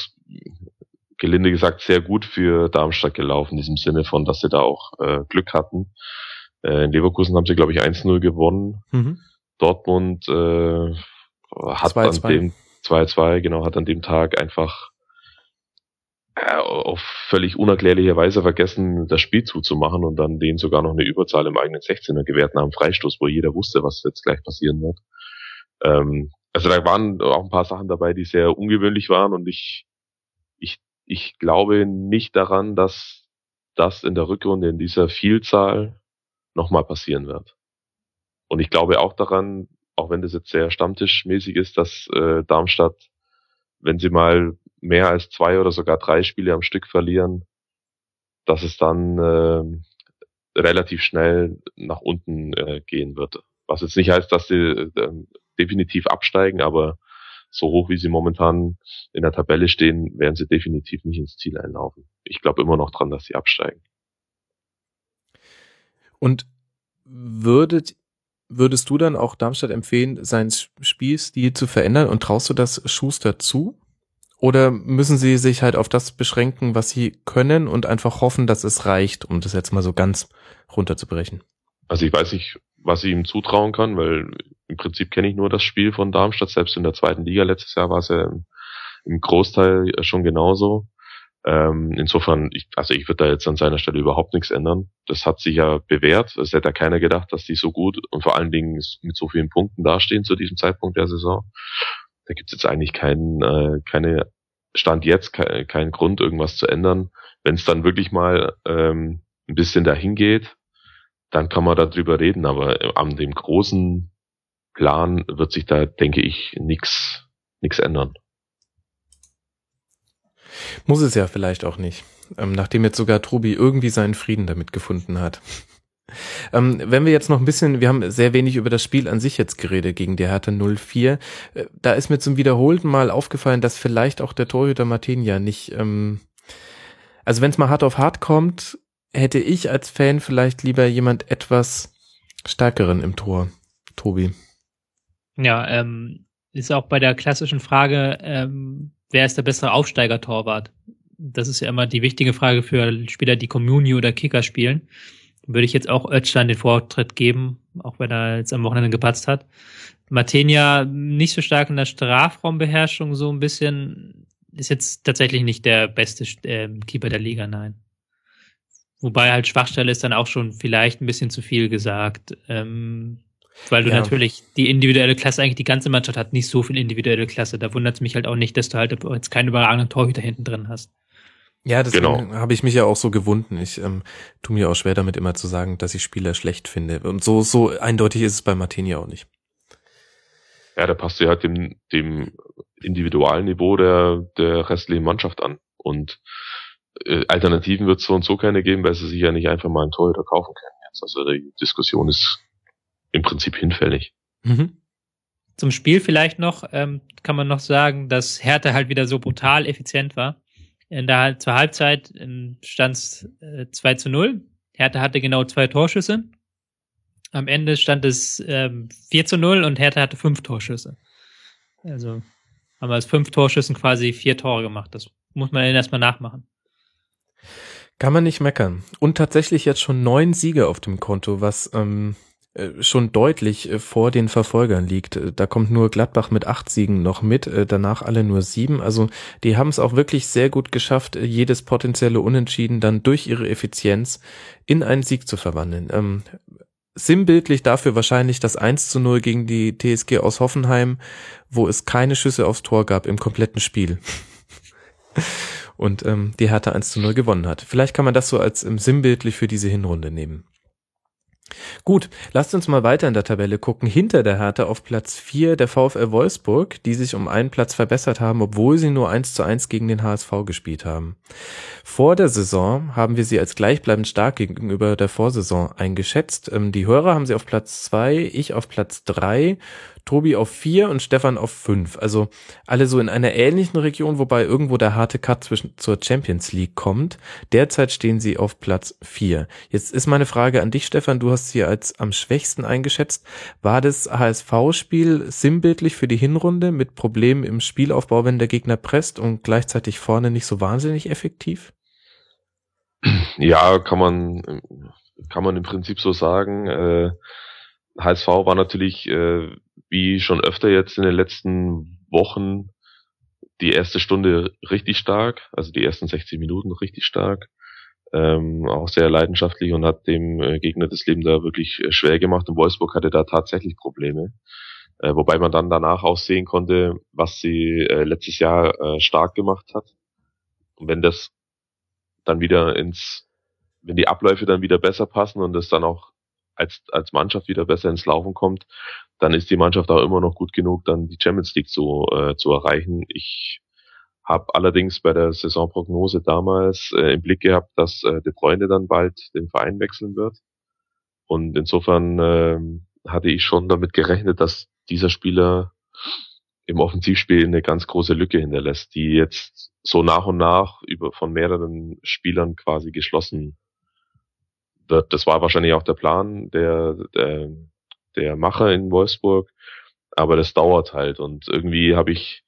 gelinde gesagt sehr gut für Darmstadt gelaufen, in diesem Sinne von, dass sie da auch äh, Glück hatten. Äh, in Leverkusen haben sie, glaube ich, 1-0 gewonnen. Mhm. Dortmund äh, hat 2 -2. an dem 2-2, genau, hat an dem Tag einfach äh, auf völlig unerklärliche Weise vergessen, das Spiel zuzumachen und dann denen sogar noch eine Überzahl im eigenen 16er gewährt nach dem Freistoß, wo jeder wusste, was jetzt gleich passieren wird. Ähm, also da waren auch ein paar Sachen dabei, die sehr ungewöhnlich waren und ich, ich glaube nicht daran, dass das in der Rückrunde in dieser Vielzahl nochmal passieren wird. Und ich glaube auch daran, auch wenn das jetzt sehr stammtischmäßig ist, dass äh, Darmstadt, wenn sie mal mehr als zwei oder sogar drei Spiele am Stück verlieren, dass es dann äh, relativ schnell nach unten äh, gehen wird. Was jetzt nicht heißt, dass sie äh, definitiv absteigen, aber so hoch wie sie momentan in der Tabelle stehen, werden sie definitiv nicht ins Ziel einlaufen. Ich glaube immer noch dran, dass sie absteigen. Und würdet, würdest du dann auch Darmstadt empfehlen, seinen Spielstil zu verändern und traust du das Schuster zu? Oder müssen sie sich halt auf das beschränken, was sie können und einfach hoffen, dass es reicht, um das jetzt mal so ganz runterzubrechen? Also ich weiß nicht, was ich ihm zutrauen kann, weil im Prinzip kenne ich nur das Spiel von Darmstadt, selbst in der zweiten Liga letztes Jahr war es ja im, Großteil schon genauso. Ähm, insofern, ich, also ich würde da jetzt an seiner Stelle überhaupt nichts ändern. Das hat sich ja bewährt. Es hätte ja keiner gedacht, dass die so gut und vor allen Dingen mit so vielen Punkten dastehen zu diesem Zeitpunkt der Saison. Da gibt es jetzt eigentlich keinen, äh, keine Stand jetzt, keinen kein Grund, irgendwas zu ändern. Wenn es dann wirklich mal ähm, ein bisschen dahin geht, dann kann man darüber reden, aber an dem großen Plan wird sich da, denke ich, nichts nix ändern. Muss es ja vielleicht auch nicht, ähm, nachdem jetzt sogar Tobi irgendwie seinen Frieden damit gefunden hat. Ähm, wenn wir jetzt noch ein bisschen, wir haben sehr wenig über das Spiel an sich jetzt geredet gegen die Hertha 04. Äh, da ist mir zum wiederholten Mal aufgefallen, dass vielleicht auch der Torhüter Martinia nicht, ähm, also wenn es mal hart auf hart kommt, hätte ich als Fan vielleicht lieber jemand etwas stärkeren im Tor, Tobi. Ja, ähm, ist auch bei der klassischen Frage, ähm, wer ist der bessere Aufsteiger-Torwart? Das ist ja immer die wichtige Frage für Spieler, die Communio oder Kicker spielen. Würde ich jetzt auch Özcan den Vortritt geben, auch wenn er jetzt am Wochenende gepatzt hat. Martenia nicht so stark in der Strafraumbeherrschung, so ein bisschen, ist jetzt tatsächlich nicht der beste äh, Keeper der Liga, nein. Wobei halt Schwachstelle ist dann auch schon vielleicht ein bisschen zu viel gesagt. Ähm, weil du ja. natürlich die individuelle Klasse, eigentlich die ganze Mannschaft hat nicht so viel individuelle Klasse. Da wundert es mich halt auch nicht, dass du halt jetzt keinen überragenden Torhüter hinten drin hast. Ja, deswegen genau. habe ich mich ja auch so gewunden. Ich ähm, tue mir auch schwer damit immer zu sagen, dass ich Spieler schlecht finde. Und so, so eindeutig ist es bei Martini auch nicht. Ja, da passt du halt dem, dem Individualniveau der, der restlichen Mannschaft an. Und äh, Alternativen wird es so und so keine geben, weil sie sich ja nicht einfach mal einen Torhüter kaufen können. Also die Diskussion ist im Prinzip hinfällig. Mhm. Zum Spiel vielleicht noch ähm, kann man noch sagen, dass Hertha halt wieder so brutal effizient war. In der, zur Halbzeit stand es äh, 2 zu 0. Hertha hatte genau zwei Torschüsse. Am Ende stand es ähm, 4 zu 0 und Hertha hatte fünf Torschüsse. Also haben wir aus fünf Torschüssen quasi vier Tore gemacht. Das muss man erstmal nachmachen. Kann man nicht meckern. Und tatsächlich jetzt schon neun Siege auf dem Konto, was ähm, äh, schon deutlich äh, vor den Verfolgern liegt. Äh, da kommt nur Gladbach mit acht Siegen noch mit, danach alle nur sieben. Also die haben es auch wirklich sehr gut geschafft, jedes potenzielle Unentschieden dann durch ihre Effizienz in einen Sieg zu verwandeln. Ähm, sinnbildlich dafür wahrscheinlich das 1 zu 0 gegen die TSG aus Hoffenheim, wo es keine Schüsse aufs Tor gab im kompletten Spiel. Und ähm, die Hertha 1 zu 0 gewonnen hat. Vielleicht kann man das so als ähm, sinnbildlich für diese Hinrunde nehmen. Gut, lasst uns mal weiter in der Tabelle gucken. Hinter der Hertha auf Platz 4 der VfL Wolfsburg, die sich um einen Platz verbessert haben, obwohl sie nur 1 zu 1 gegen den HSV gespielt haben. Vor der Saison haben wir sie als gleichbleibend stark gegenüber der Vorsaison eingeschätzt. Ähm, die Hörer haben sie auf Platz 2, ich auf Platz 3 Tobi auf vier und Stefan auf fünf. Also alle so in einer ähnlichen Region, wobei irgendwo der harte Cut zwischen zur Champions League kommt. Derzeit stehen sie auf Platz vier. Jetzt ist meine Frage an dich, Stefan. Du hast sie als am schwächsten eingeschätzt. War das HSV-Spiel sinnbildlich für die Hinrunde mit Problemen im Spielaufbau, wenn der Gegner presst und gleichzeitig vorne nicht so wahnsinnig effektiv? Ja, kann man, kann man im Prinzip so sagen. Äh, HSV war natürlich äh, wie schon öfter jetzt in den letzten Wochen die erste Stunde richtig stark, also die ersten 60 Minuten richtig stark, ähm, auch sehr leidenschaftlich und hat dem äh, Gegner das Leben da wirklich äh, schwer gemacht. Und Wolfsburg hatte da tatsächlich Probleme, äh, wobei man dann danach auch sehen konnte, was sie äh, letztes Jahr stark gemacht hat. Und wenn das dann wieder ins, wenn die Abläufe dann wieder besser passen und es dann auch als, als Mannschaft wieder besser ins Laufen kommt, dann ist die Mannschaft auch immer noch gut genug, dann die Champions League zu, äh, zu erreichen. Ich habe allerdings bei der Saisonprognose damals äh, im Blick gehabt, dass äh, De Bruyne dann bald den Verein wechseln wird. Und insofern äh, hatte ich schon damit gerechnet, dass dieser Spieler im Offensivspiel eine ganz große Lücke hinterlässt, die jetzt so nach und nach über von mehreren Spielern quasi geschlossen. Das war wahrscheinlich auch der Plan der, der der Macher in Wolfsburg. Aber das dauert halt und irgendwie habe ich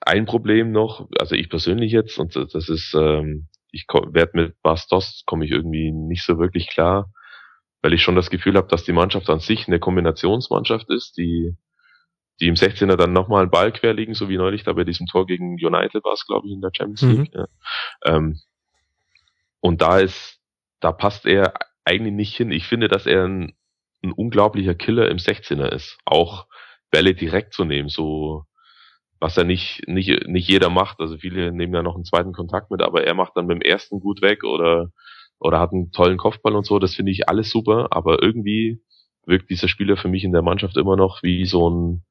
ein Problem noch, also ich persönlich jetzt, und das ist, ähm, ich werde mit Bastos komme ich irgendwie nicht so wirklich klar, weil ich schon das Gefühl habe, dass die Mannschaft an sich eine Kombinationsmannschaft ist, die die im 16er dann nochmal einen Ball querlegen, so wie neulich da bei diesem Tor gegen United war es, glaube ich, in der Champions mhm. League. Mhm. Ja. Ähm, und da ist, da passt er eigentlich nicht hin. Ich finde, dass er ein ein unglaublicher Killer im 16er ist. Auch Bälle direkt zu nehmen, so was er nicht, nicht, nicht jeder macht. Also viele nehmen ja noch einen zweiten Kontakt mit, aber er macht dann mit dem ersten gut weg oder, oder hat einen tollen Kopfball und so. Das finde ich alles super, aber irgendwie wirkt dieser Spieler für mich in der Mannschaft immer noch wie so ein,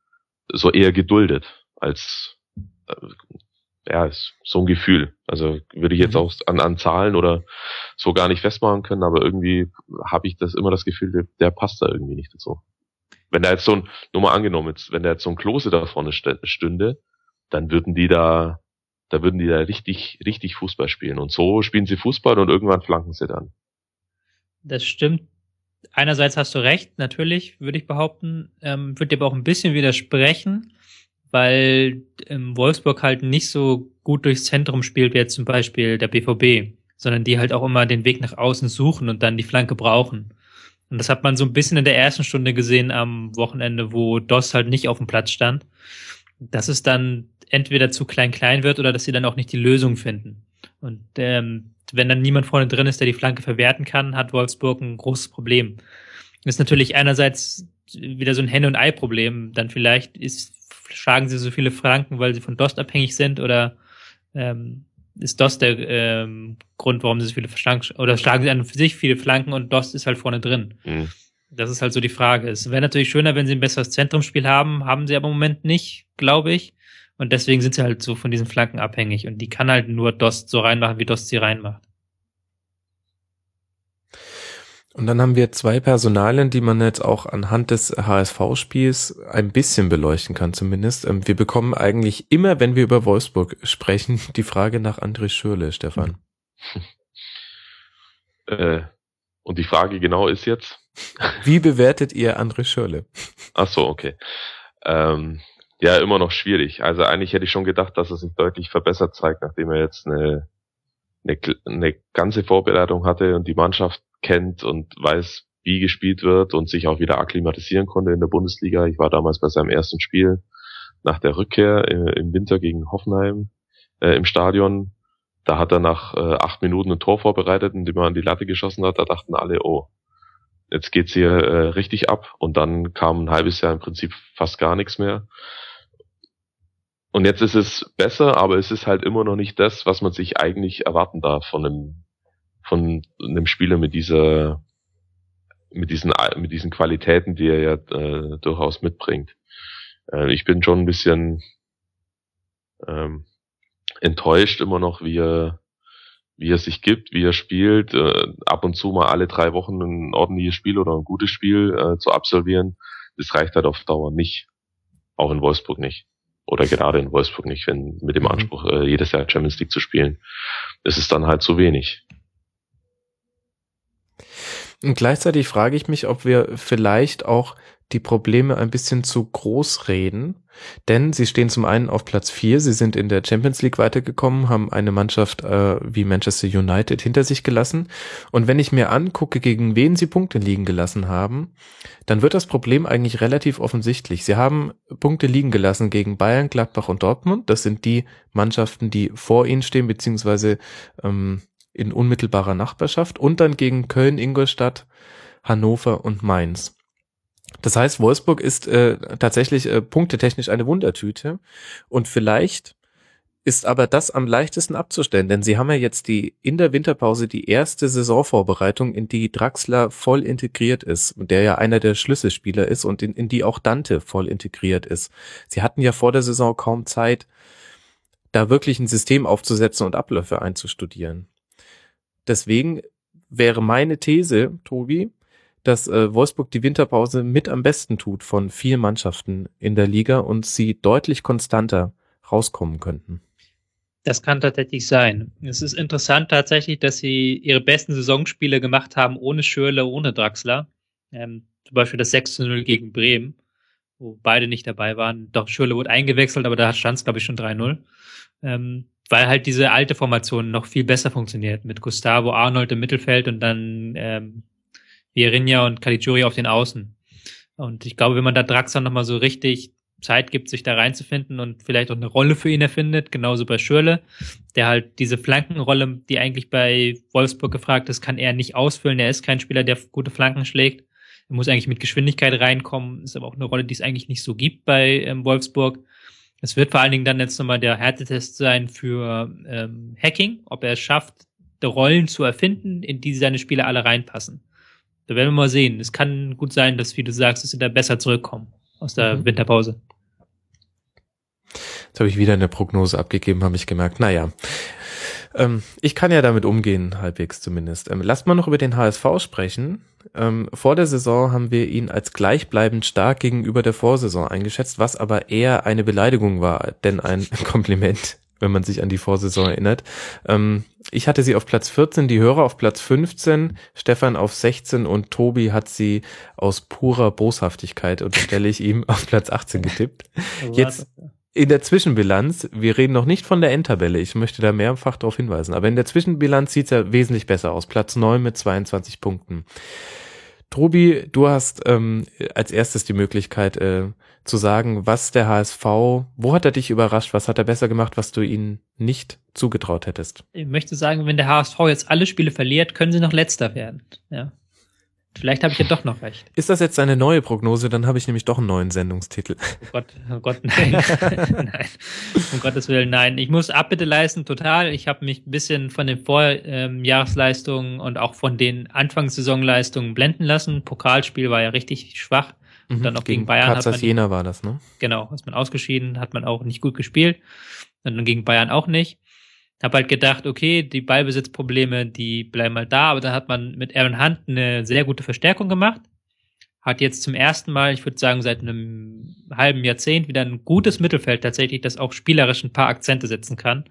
so eher geduldet als, äh, ja, ist so ein Gefühl. Also würde ich jetzt mhm. auch an, an Zahlen oder so gar nicht festmachen können, aber irgendwie habe ich das immer das Gefühl, der, der, passt da irgendwie nicht dazu. Wenn da jetzt so ein, nur mal angenommen, jetzt, wenn da jetzt so ein Klose da vorne stünde, dann würden die da, da würden die da richtig, richtig Fußball spielen. Und so spielen sie Fußball und irgendwann flanken sie dann. Das stimmt. Einerseits hast du recht, natürlich, würde ich behaupten, ähm, würde dir aber auch ein bisschen widersprechen weil ähm, Wolfsburg halt nicht so gut durchs Zentrum spielt wie jetzt zum Beispiel der BVB, sondern die halt auch immer den Weg nach außen suchen und dann die Flanke brauchen. Und das hat man so ein bisschen in der ersten Stunde gesehen am Wochenende, wo DOS halt nicht auf dem Platz stand, dass es dann entweder zu klein-klein wird oder dass sie dann auch nicht die Lösung finden. Und ähm, wenn dann niemand vorne drin ist, der die Flanke verwerten kann, hat Wolfsburg ein großes Problem. Ist natürlich einerseits wieder so ein Henne- und Ei-Problem. Dann vielleicht ist schlagen sie so viele Flanken, weil sie von Dost abhängig sind oder ähm, ist Dost der ähm, Grund, warum sie so viele Flanken oder schlagen sie an für sich viele Flanken und Dost ist halt vorne drin. Mhm. Das ist halt so die Frage. Es wäre natürlich schöner, wenn sie ein besseres Zentrumsspiel haben, haben sie aber im Moment nicht, glaube ich. Und deswegen sind sie halt so von diesen Flanken abhängig. Und die kann halt nur Dost so reinmachen, wie Dost sie reinmacht. Und dann haben wir zwei Personalien, die man jetzt auch anhand des HSV-Spiels ein bisschen beleuchten kann zumindest. Ähm, wir bekommen eigentlich immer, wenn wir über Wolfsburg sprechen, die Frage nach André Schürle, Stefan. Äh, und die Frage genau ist jetzt? Wie bewertet ihr André Schürle? Ach so, okay. Ähm, ja, immer noch schwierig. Also eigentlich hätte ich schon gedacht, dass er sich deutlich verbessert zeigt, nachdem er jetzt eine, eine, eine ganze Vorbereitung hatte und die Mannschaft kennt und weiß, wie gespielt wird und sich auch wieder akklimatisieren konnte in der Bundesliga. Ich war damals bei seinem ersten Spiel nach der Rückkehr äh, im Winter gegen Hoffenheim äh, im Stadion. Da hat er nach äh, acht Minuten ein Tor vorbereitet, indem er an die Latte geschossen hat. Da dachten alle, oh, jetzt geht's hier äh, richtig ab und dann kam ein halbes Jahr im Prinzip fast gar nichts mehr. Und jetzt ist es besser, aber es ist halt immer noch nicht das, was man sich eigentlich erwarten darf von einem, von einem Spieler mit dieser, mit diesen, mit diesen Qualitäten, die er ja äh, durchaus mitbringt. Äh, ich bin schon ein bisschen ähm, enttäuscht immer noch, wie er, wie er sich gibt, wie er spielt, äh, ab und zu mal alle drei Wochen ein ordentliches Spiel oder ein gutes Spiel äh, zu absolvieren, das reicht halt auf Dauer nicht. Auch in Wolfsburg nicht. Oder gerade in Wolfsburg nicht, wenn mit dem mhm. Anspruch, äh, jedes Jahr Champions League zu spielen. Das ist dann halt zu wenig. Und gleichzeitig frage ich mich, ob wir vielleicht auch die Probleme ein bisschen zu groß reden, denn sie stehen zum einen auf Platz vier, sie sind in der Champions League weitergekommen, haben eine Mannschaft äh, wie Manchester United hinter sich gelassen. Und wenn ich mir angucke, gegen wen sie Punkte liegen gelassen haben, dann wird das Problem eigentlich relativ offensichtlich. Sie haben Punkte liegen gelassen gegen Bayern, Gladbach und Dortmund, das sind die Mannschaften, die vor ihnen stehen, beziehungsweise ähm, in unmittelbarer Nachbarschaft und dann gegen Köln, Ingolstadt, Hannover und Mainz. Das heißt, Wolfsburg ist äh, tatsächlich äh, punktetechnisch eine Wundertüte und vielleicht ist aber das am leichtesten abzustellen, denn sie haben ja jetzt die in der Winterpause die erste Saisonvorbereitung, in die Draxler voll integriert ist und der ja einer der Schlüsselspieler ist und in, in die auch Dante voll integriert ist. Sie hatten ja vor der Saison kaum Zeit, da wirklich ein System aufzusetzen und Abläufe einzustudieren. Deswegen wäre meine These, Tobi, dass äh, Wolfsburg die Winterpause mit am besten tut von vier Mannschaften in der Liga und sie deutlich konstanter rauskommen könnten. Das kann tatsächlich sein. Es ist interessant tatsächlich, dass sie ihre besten Saisonspiele gemacht haben ohne Schürle, ohne Draxler. Ähm, zum Beispiel das 6 0 gegen Bremen, wo beide nicht dabei waren. Doch Schürle wurde eingewechselt, aber da stand es, glaube ich, schon 3-0. Ähm, weil halt diese alte Formation noch viel besser funktioniert mit Gustavo Arnold im Mittelfeld und dann ähm, Vierinha und Caligiuri auf den Außen. Und ich glaube, wenn man da Draxler nochmal so richtig Zeit gibt, sich da reinzufinden und vielleicht auch eine Rolle für ihn erfindet, genauso bei Schürle, der halt diese Flankenrolle, die eigentlich bei Wolfsburg gefragt ist, kann er nicht ausfüllen. Er ist kein Spieler, der gute Flanken schlägt. Er muss eigentlich mit Geschwindigkeit reinkommen, ist aber auch eine Rolle, die es eigentlich nicht so gibt bei ähm, Wolfsburg. Es wird vor allen Dingen dann jetzt nochmal der Härtetest sein für ähm, Hacking, ob er es schafft, Rollen zu erfinden, in die seine Spieler alle reinpassen. Da werden wir mal sehen. Es kann gut sein, dass, wie du sagst, dass sie da besser zurückkommen aus der mhm. Winterpause. Jetzt habe ich wieder eine Prognose abgegeben, habe ich gemerkt. Naja, ähm, ich kann ja damit umgehen, halbwegs zumindest. Ähm, lasst mal noch über den HSV sprechen. Ähm, vor der Saison haben wir ihn als gleichbleibend stark gegenüber der Vorsaison eingeschätzt, was aber eher eine Beleidigung war, denn ein Kompliment, wenn man sich an die Vorsaison erinnert. Ähm, ich hatte sie auf Platz 14, die Hörer auf Platz 15, Stefan auf 16 und Tobi hat sie aus purer Boshaftigkeit, unterstelle ich ihm, auf Platz 18 getippt. Jetzt in der Zwischenbilanz, wir reden noch nicht von der Endtabelle, ich möchte da mehrfach darauf hinweisen, aber in der Zwischenbilanz sieht es ja wesentlich besser aus. Platz 9 mit 22 Punkten. Tobi, du hast ähm, als erstes die Möglichkeit äh, zu sagen, was der HSV, wo hat er dich überrascht, was hat er besser gemacht, was du ihnen nicht zugetraut hättest? Ich möchte sagen, wenn der HSV jetzt alle Spiele verliert, können sie noch letzter werden. Ja. Vielleicht habe ich ja doch noch recht. Ist das jetzt eine neue Prognose? Dann habe ich nämlich doch einen neuen Sendungstitel. Oh Gott, oh Gott, nein. nein. Um Gottes Willen, nein. Ich muss Abbitte leisten, total. Ich habe mich ein bisschen von den Vorjahresleistungen ähm, und auch von den Anfangssaisonleistungen blenden lassen. Pokalspiel war ja richtig schwach. Und mhm, dann auch gegen, gegen Bayern Katzers hat man. Jena war das, ne? Genau, ist man ausgeschieden, hat man auch nicht gut gespielt. Und dann gegen Bayern auch nicht. Hab halt gedacht, okay, die Ballbesitzprobleme, die bleiben halt da, aber dann hat man mit Aaron Hunt eine sehr gute Verstärkung gemacht. Hat jetzt zum ersten Mal, ich würde sagen, seit einem halben Jahrzehnt wieder ein gutes Mittelfeld tatsächlich, das auch spielerisch ein paar Akzente setzen kann.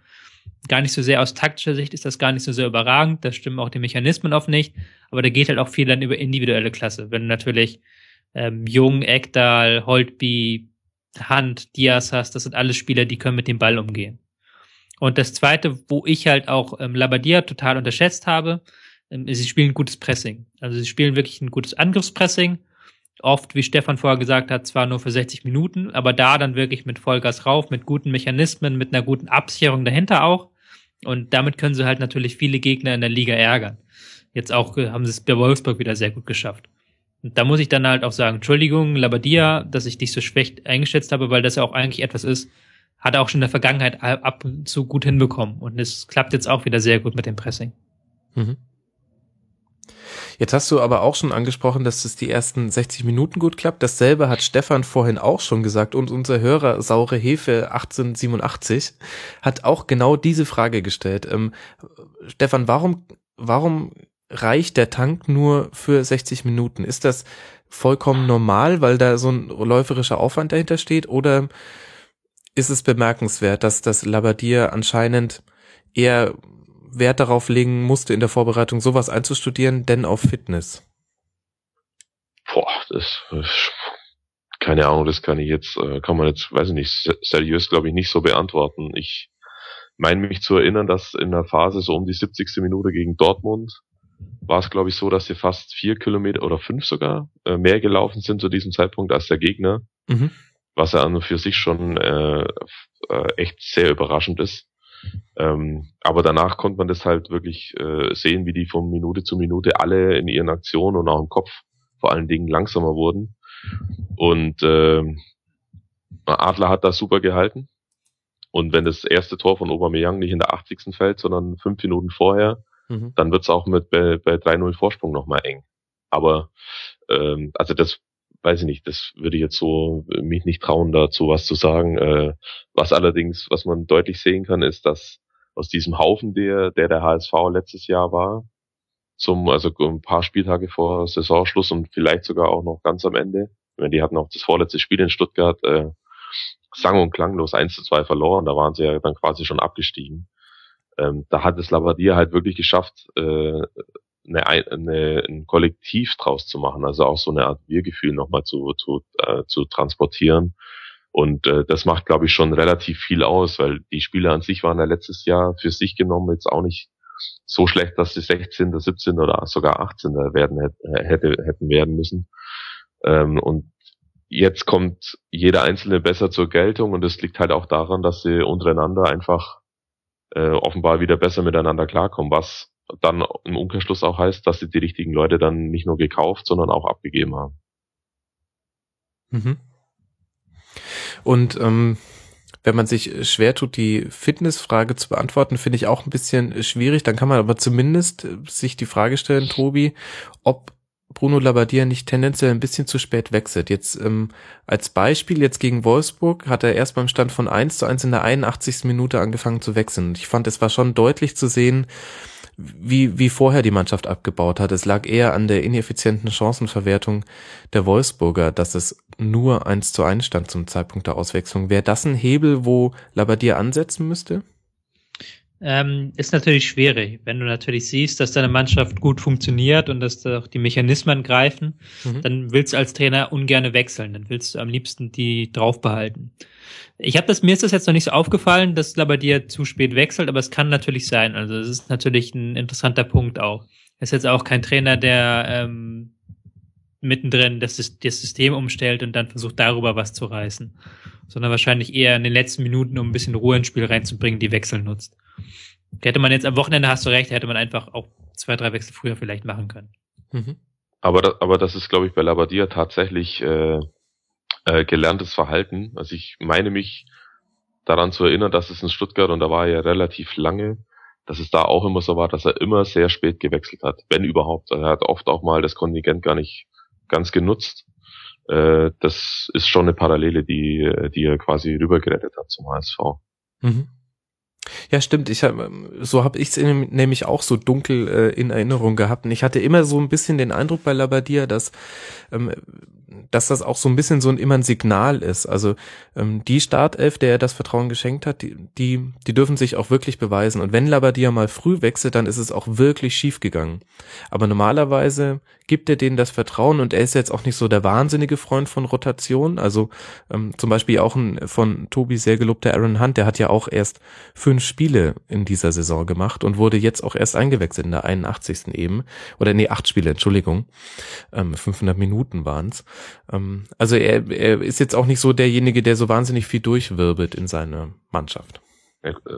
Gar nicht so sehr aus taktischer Sicht ist das gar nicht so sehr überragend, da stimmen auch die Mechanismen oft nicht, aber da geht halt auch viel dann über individuelle Klasse. Wenn du natürlich ähm, Jung, Ekdal, Holtby, Hunt, Diaz hast, das sind alles Spieler, die können mit dem Ball umgehen. Und das zweite, wo ich halt auch ähm, Labadia total unterschätzt habe, ähm, sie spielen gutes Pressing. Also sie spielen wirklich ein gutes Angriffspressing. Oft, wie Stefan vorher gesagt hat, zwar nur für 60 Minuten, aber da dann wirklich mit Vollgas rauf, mit guten Mechanismen, mit einer guten Absicherung dahinter auch. Und damit können sie halt natürlich viele Gegner in der Liga ärgern. Jetzt auch äh, haben sie es bei Wolfsburg wieder sehr gut geschafft. Und da muss ich dann halt auch sagen, Entschuldigung, Labadia, dass ich dich so schlecht eingeschätzt habe, weil das ja auch eigentlich etwas ist, hat er auch schon in der Vergangenheit ab und zu gut hinbekommen. Und es klappt jetzt auch wieder sehr gut mit dem Pressing. Mhm. Jetzt hast du aber auch schon angesprochen, dass es die ersten 60 Minuten gut klappt. Dasselbe hat Stefan vorhin auch schon gesagt und unser Hörer Saure Hefe 1887 hat auch genau diese Frage gestellt. Ähm, Stefan, warum, warum reicht der Tank nur für 60 Minuten? Ist das vollkommen normal, weil da so ein läuferischer Aufwand dahinter steht oder ist es bemerkenswert, dass das Labadier anscheinend eher Wert darauf legen musste, in der Vorbereitung sowas einzustudieren, denn auf Fitness? Boah, das, keine Ahnung, das kann ich jetzt, äh, kann man jetzt, weiß ich nicht, seriös glaube ich nicht so beantworten. Ich meine mich zu erinnern, dass in der Phase so um die 70. Minute gegen Dortmund war es, glaube ich, so, dass sie fast vier Kilometer oder fünf sogar äh, mehr gelaufen sind zu diesem Zeitpunkt als der Gegner. Mhm. Was ja an und für sich schon äh, äh, echt sehr überraschend ist. Ähm, aber danach konnte man das halt wirklich äh, sehen, wie die von Minute zu Minute alle in ihren Aktionen und auch im Kopf vor allen Dingen langsamer wurden. Und äh, Adler hat das super gehalten. Und wenn das erste Tor von Aubameyang nicht in der 80. fällt, sondern fünf Minuten vorher, mhm. dann wird's auch mit bei, bei 3-0 Vorsprung nochmal eng. Aber ähm, also das weiß ich nicht, das würde ich jetzt so mich nicht trauen, dazu was zu sagen. Äh, was allerdings, was man deutlich sehen kann, ist, dass aus diesem Haufen, der der, der HSV letztes Jahr war, zum, also ein paar Spieltage vor Saisonschluss und vielleicht sogar auch noch ganz am Ende, wenn die hatten auch das vorletzte Spiel in Stuttgart, äh, sang- und klanglos 1 zu 2 verloren, da waren sie ja dann quasi schon abgestiegen. Ähm, da hat es Labadia halt wirklich geschafft, äh, eine, eine, ein Kollektiv draus zu machen, also auch so eine Art Wir-Gefühl nochmal zu, zu, äh, zu transportieren. Und äh, das macht, glaube ich, schon relativ viel aus, weil die Spieler an sich waren ja letztes Jahr für sich genommen jetzt auch nicht so schlecht, dass sie 16., 17. oder sogar 18. werden hätte, hätten werden müssen. Ähm, und jetzt kommt jeder Einzelne besser zur Geltung und es liegt halt auch daran, dass sie untereinander einfach äh, offenbar wieder besser miteinander klarkommen, was dann im Umkehrschluss auch heißt, dass sie die richtigen Leute dann nicht nur gekauft, sondern auch abgegeben haben. Mhm. Und ähm, wenn man sich schwer tut, die Fitnessfrage zu beantworten, finde ich auch ein bisschen schwierig. Dann kann man aber zumindest sich die Frage stellen, Tobi, ob Bruno Labbadia nicht tendenziell ein bisschen zu spät wechselt. Jetzt ähm, als Beispiel, jetzt gegen Wolfsburg hat er erst beim Stand von 1 zu 1 in der 81. Minute angefangen zu wechseln. Ich fand, es war schon deutlich zu sehen, wie, wie vorher die Mannschaft abgebaut hat. Es lag eher an der ineffizienten Chancenverwertung der Wolfsburger, dass es nur eins zu eins stand zum Zeitpunkt der Auswechslung. Wäre das ein Hebel, wo Labadier ansetzen müsste? Ähm, ist natürlich schwierig, wenn du natürlich siehst, dass deine Mannschaft gut funktioniert und dass da auch die Mechanismen greifen, mhm. dann willst du als Trainer ungerne wechseln, dann willst du am liebsten die drauf behalten. Ich habe das, mir ist das jetzt noch nicht so aufgefallen, dass Labadier zu spät wechselt, aber es kann natürlich sein. Also es ist natürlich ein interessanter Punkt auch. Er ist jetzt auch kein Trainer, der ähm, mittendrin das, das System umstellt und dann versucht darüber was zu reißen, sondern wahrscheinlich eher in den letzten Minuten, um ein bisschen Ruhe ins Spiel reinzubringen, die Wechsel nutzt. Hätte man jetzt am Wochenende, hast du recht, hätte man einfach auch zwei, drei Wechsel früher vielleicht machen können. Mhm. Aber, das, aber das ist, glaube ich, bei Labadia tatsächlich äh, äh, gelerntes Verhalten. Also ich meine mich daran zu erinnern, dass es in Stuttgart, und da war er ja relativ lange, dass es da auch immer so war, dass er immer sehr spät gewechselt hat, wenn überhaupt. Also er hat oft auch mal das Kontingent gar nicht ganz genutzt. Äh, das ist schon eine Parallele, die, die er quasi rübergerettet hat zum HSV. Mhm. Ja, stimmt. Ich hab, so habe ich es nämlich auch so dunkel äh, in Erinnerung gehabt. Und ich hatte immer so ein bisschen den Eindruck bei Labadia, dass ähm, dass das auch so ein bisschen so ein immer ein Signal ist. Also ähm, die Startelf, der er das Vertrauen geschenkt hat, die, die, die dürfen sich auch wirklich beweisen. Und wenn Labadia mal früh wechselt, dann ist es auch wirklich schief gegangen. Aber normalerweise gibt er denen das Vertrauen und er ist jetzt auch nicht so der wahnsinnige Freund von Rotation. Also ähm, zum Beispiel auch ein von Tobi sehr gelobter Aaron Hunt, der hat ja auch erst fünf Spiele in dieser Saison gemacht und wurde jetzt auch erst eingewechselt in der 81. eben. Oder nee, acht Spiele, Entschuldigung. Ähm, 500 Minuten waren's. Ähm, also er, er ist jetzt auch nicht so derjenige, der so wahnsinnig viel durchwirbelt in seiner Mannschaft.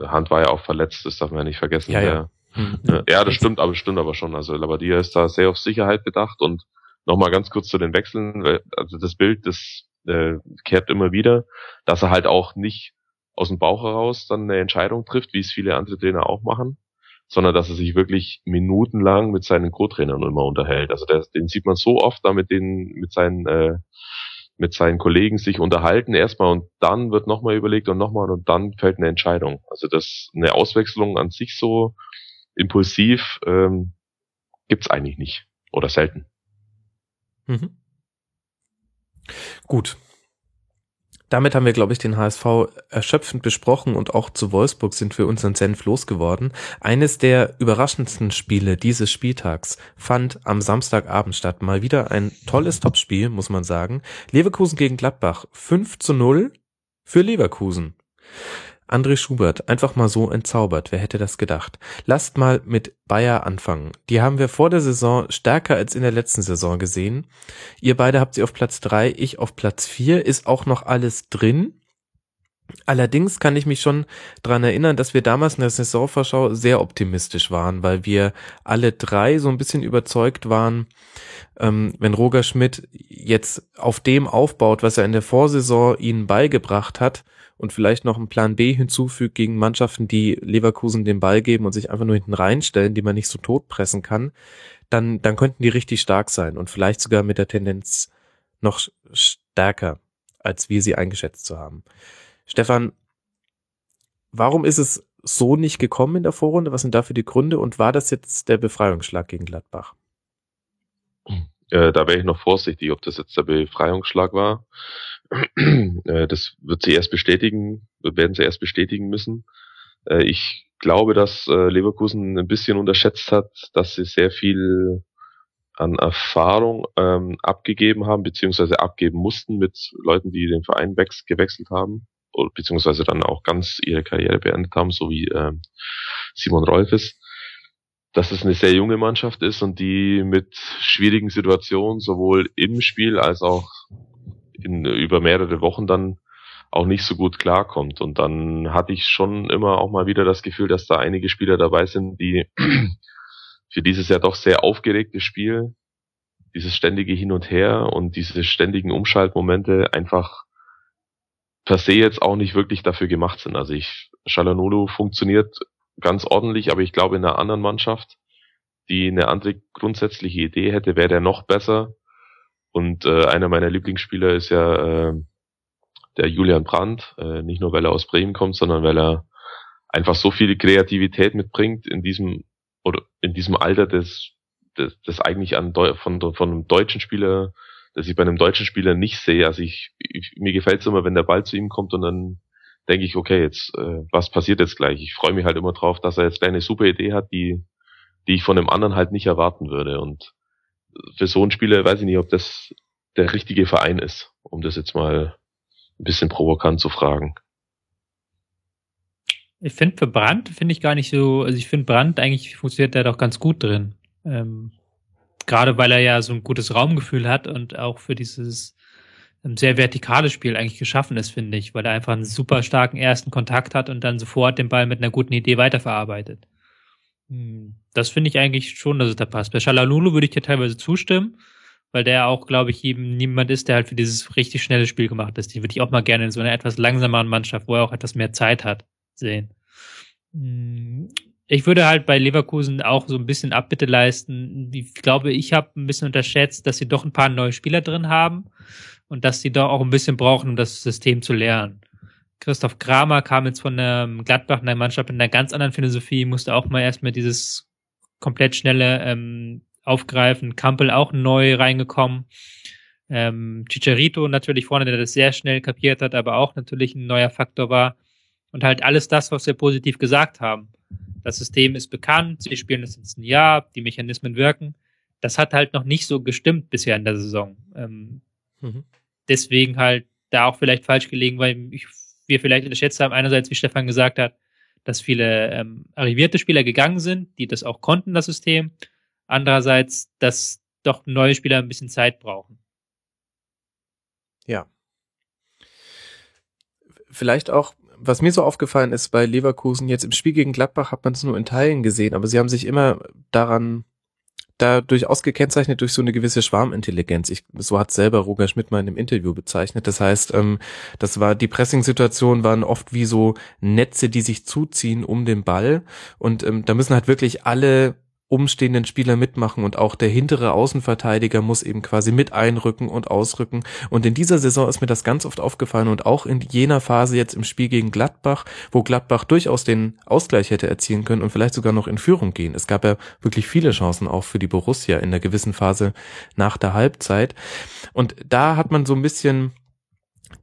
Hand war ja auch verletzt, das darf man ja nicht vergessen. Ja, ja. Mhm. ja das stimmt, aber stimmt aber schon. Also Labadia ist da sehr auf Sicherheit bedacht und nochmal ganz kurz zu den Wechseln, also das Bild, das äh, kehrt immer wieder, dass er halt auch nicht aus dem Bauch heraus dann eine Entscheidung trifft, wie es viele andere Trainer auch machen, sondern dass er sich wirklich minutenlang mit seinen Co-Trainern immer unterhält. Also der, den sieht man so oft da mit den, mit seinen, äh, mit seinen Kollegen sich unterhalten erstmal und dann wird nochmal überlegt und nochmal und dann fällt eine Entscheidung. Also das eine Auswechslung an sich so impulsiv ähm, gibt's eigentlich nicht oder selten. Mhm. Gut, damit haben wir, glaube ich, den HSV erschöpfend besprochen und auch zu Wolfsburg sind wir unseren Senf losgeworden. Eines der überraschendsten Spiele dieses Spieltags fand am Samstagabend statt. Mal wieder ein tolles Topspiel, muss man sagen. Leverkusen gegen Gladbach. 5 zu 0 für Leverkusen. André Schubert, einfach mal so entzaubert. Wer hätte das gedacht? Lasst mal mit Bayer anfangen. Die haben wir vor der Saison stärker als in der letzten Saison gesehen. Ihr beide habt sie auf Platz drei, ich auf Platz vier. Ist auch noch alles drin. Allerdings kann ich mich schon dran erinnern, dass wir damals in der Saisonvorschau sehr optimistisch waren, weil wir alle drei so ein bisschen überzeugt waren, ähm, wenn Roger Schmidt jetzt auf dem aufbaut, was er in der Vorsaison ihnen beigebracht hat, und vielleicht noch einen Plan B hinzufügt gegen Mannschaften, die Leverkusen den Ball geben und sich einfach nur hinten reinstellen, die man nicht so tot pressen kann, dann, dann könnten die richtig stark sein und vielleicht sogar mit der Tendenz noch stärker, als wir sie eingeschätzt zu haben. Stefan, warum ist es so nicht gekommen in der Vorrunde? Was sind dafür die Gründe und war das jetzt der Befreiungsschlag gegen Gladbach? Äh, da wäre ich noch vorsichtig, ob das jetzt der Befreiungsschlag war. Äh, das wird sie erst bestätigen, werden sie erst bestätigen müssen. Äh, ich glaube, dass äh, Leverkusen ein bisschen unterschätzt hat, dass sie sehr viel an Erfahrung ähm, abgegeben haben, beziehungsweise abgeben mussten mit Leuten, die den Verein gewechselt haben, beziehungsweise dann auch ganz ihre Karriere beendet haben, so wie ähm, Simon Rolfes dass es eine sehr junge Mannschaft ist und die mit schwierigen Situationen sowohl im Spiel als auch in, über mehrere Wochen dann auch nicht so gut klarkommt. Und dann hatte ich schon immer auch mal wieder das Gefühl, dass da einige Spieler dabei sind, die für dieses Jahr doch sehr aufgeregte Spiel, dieses ständige Hin und Her und diese ständigen Umschaltmomente einfach per se jetzt auch nicht wirklich dafür gemacht sind. Also ich, Shalanulu funktioniert ganz ordentlich, aber ich glaube in einer anderen Mannschaft, die eine andere grundsätzliche Idee hätte, wäre der noch besser. Und äh, einer meiner Lieblingsspieler ist ja äh, der Julian Brandt, äh, nicht nur weil er aus Bremen kommt, sondern weil er einfach so viel Kreativität mitbringt in diesem oder in diesem Alter, das, das, das eigentlich an von, von einem deutschen Spieler, das ich bei einem deutschen Spieler nicht sehe. Also ich, ich mir gefällt es immer, wenn der Ball zu ihm kommt und dann denke ich, okay, jetzt äh, was passiert jetzt gleich? Ich freue mich halt immer drauf, dass er jetzt eine super Idee hat, die die ich von dem anderen halt nicht erwarten würde. Und für so einen Spieler weiß ich nicht, ob das der richtige Verein ist, um das jetzt mal ein bisschen provokant zu fragen. Ich finde für Brand finde ich gar nicht so, also ich finde Brand eigentlich funktioniert da doch ganz gut drin. Ähm, Gerade weil er ja so ein gutes Raumgefühl hat und auch für dieses sehr vertikales Spiel eigentlich geschaffen ist, finde ich, weil er einfach einen super starken ersten Kontakt hat und dann sofort den Ball mit einer guten Idee weiterverarbeitet. Hm, das finde ich eigentlich schon, dass es da passt. Bei Shalalulu würde ich dir teilweise zustimmen, weil der auch, glaube ich, eben niemand ist, der halt für dieses richtig schnelle Spiel gemacht ist. Die würde ich auch mal gerne in so einer etwas langsameren Mannschaft, wo er auch etwas mehr Zeit hat, sehen. Hm, ich würde halt bei Leverkusen auch so ein bisschen Abbitte leisten. Ich glaube, ich habe ein bisschen unterschätzt, dass sie doch ein paar neue Spieler drin haben und dass sie doch auch ein bisschen brauchen, um das System zu lernen. Christoph Kramer kam jetzt von der Gladbach in der Mannschaft mit einer ganz anderen Philosophie, musste auch mal erstmal dieses komplett schnelle ähm, aufgreifen. Kampel auch neu reingekommen. Ähm, Chicharito natürlich vorne, der das sehr schnell kapiert hat, aber auch natürlich ein neuer Faktor war. Und halt alles das, was wir positiv gesagt haben. Das System ist bekannt, sie spielen es jetzt ein Jahr, die Mechanismen wirken. Das hat halt noch nicht so gestimmt bisher in der Saison. Ähm, mhm. Deswegen halt da auch vielleicht falsch gelegen, weil ich, wir vielleicht unterschätzt haben, einerseits, wie Stefan gesagt hat, dass viele ähm, arrivierte Spieler gegangen sind, die das auch konnten, das System. Andererseits, dass doch neue Spieler ein bisschen Zeit brauchen. Ja. Vielleicht auch, was mir so aufgefallen ist bei Leverkusen, jetzt im Spiel gegen Gladbach hat man es nur in Teilen gesehen, aber sie haben sich immer daran da durchaus gekennzeichnet durch so eine gewisse Schwarmintelligenz. Ich, so hat selber Roger Schmidt mal in einem Interview bezeichnet. Das heißt, ähm, das war die Pressing-Situationen waren oft wie so Netze, die sich zuziehen um den Ball und ähm, da müssen halt wirklich alle umstehenden Spieler mitmachen und auch der hintere Außenverteidiger muss eben quasi mit einrücken und ausrücken. Und in dieser Saison ist mir das ganz oft aufgefallen und auch in jener Phase jetzt im Spiel gegen Gladbach, wo Gladbach durchaus den Ausgleich hätte erzielen können und vielleicht sogar noch in Führung gehen. Es gab ja wirklich viele Chancen auch für die Borussia in der gewissen Phase nach der Halbzeit. Und da hat man so ein bisschen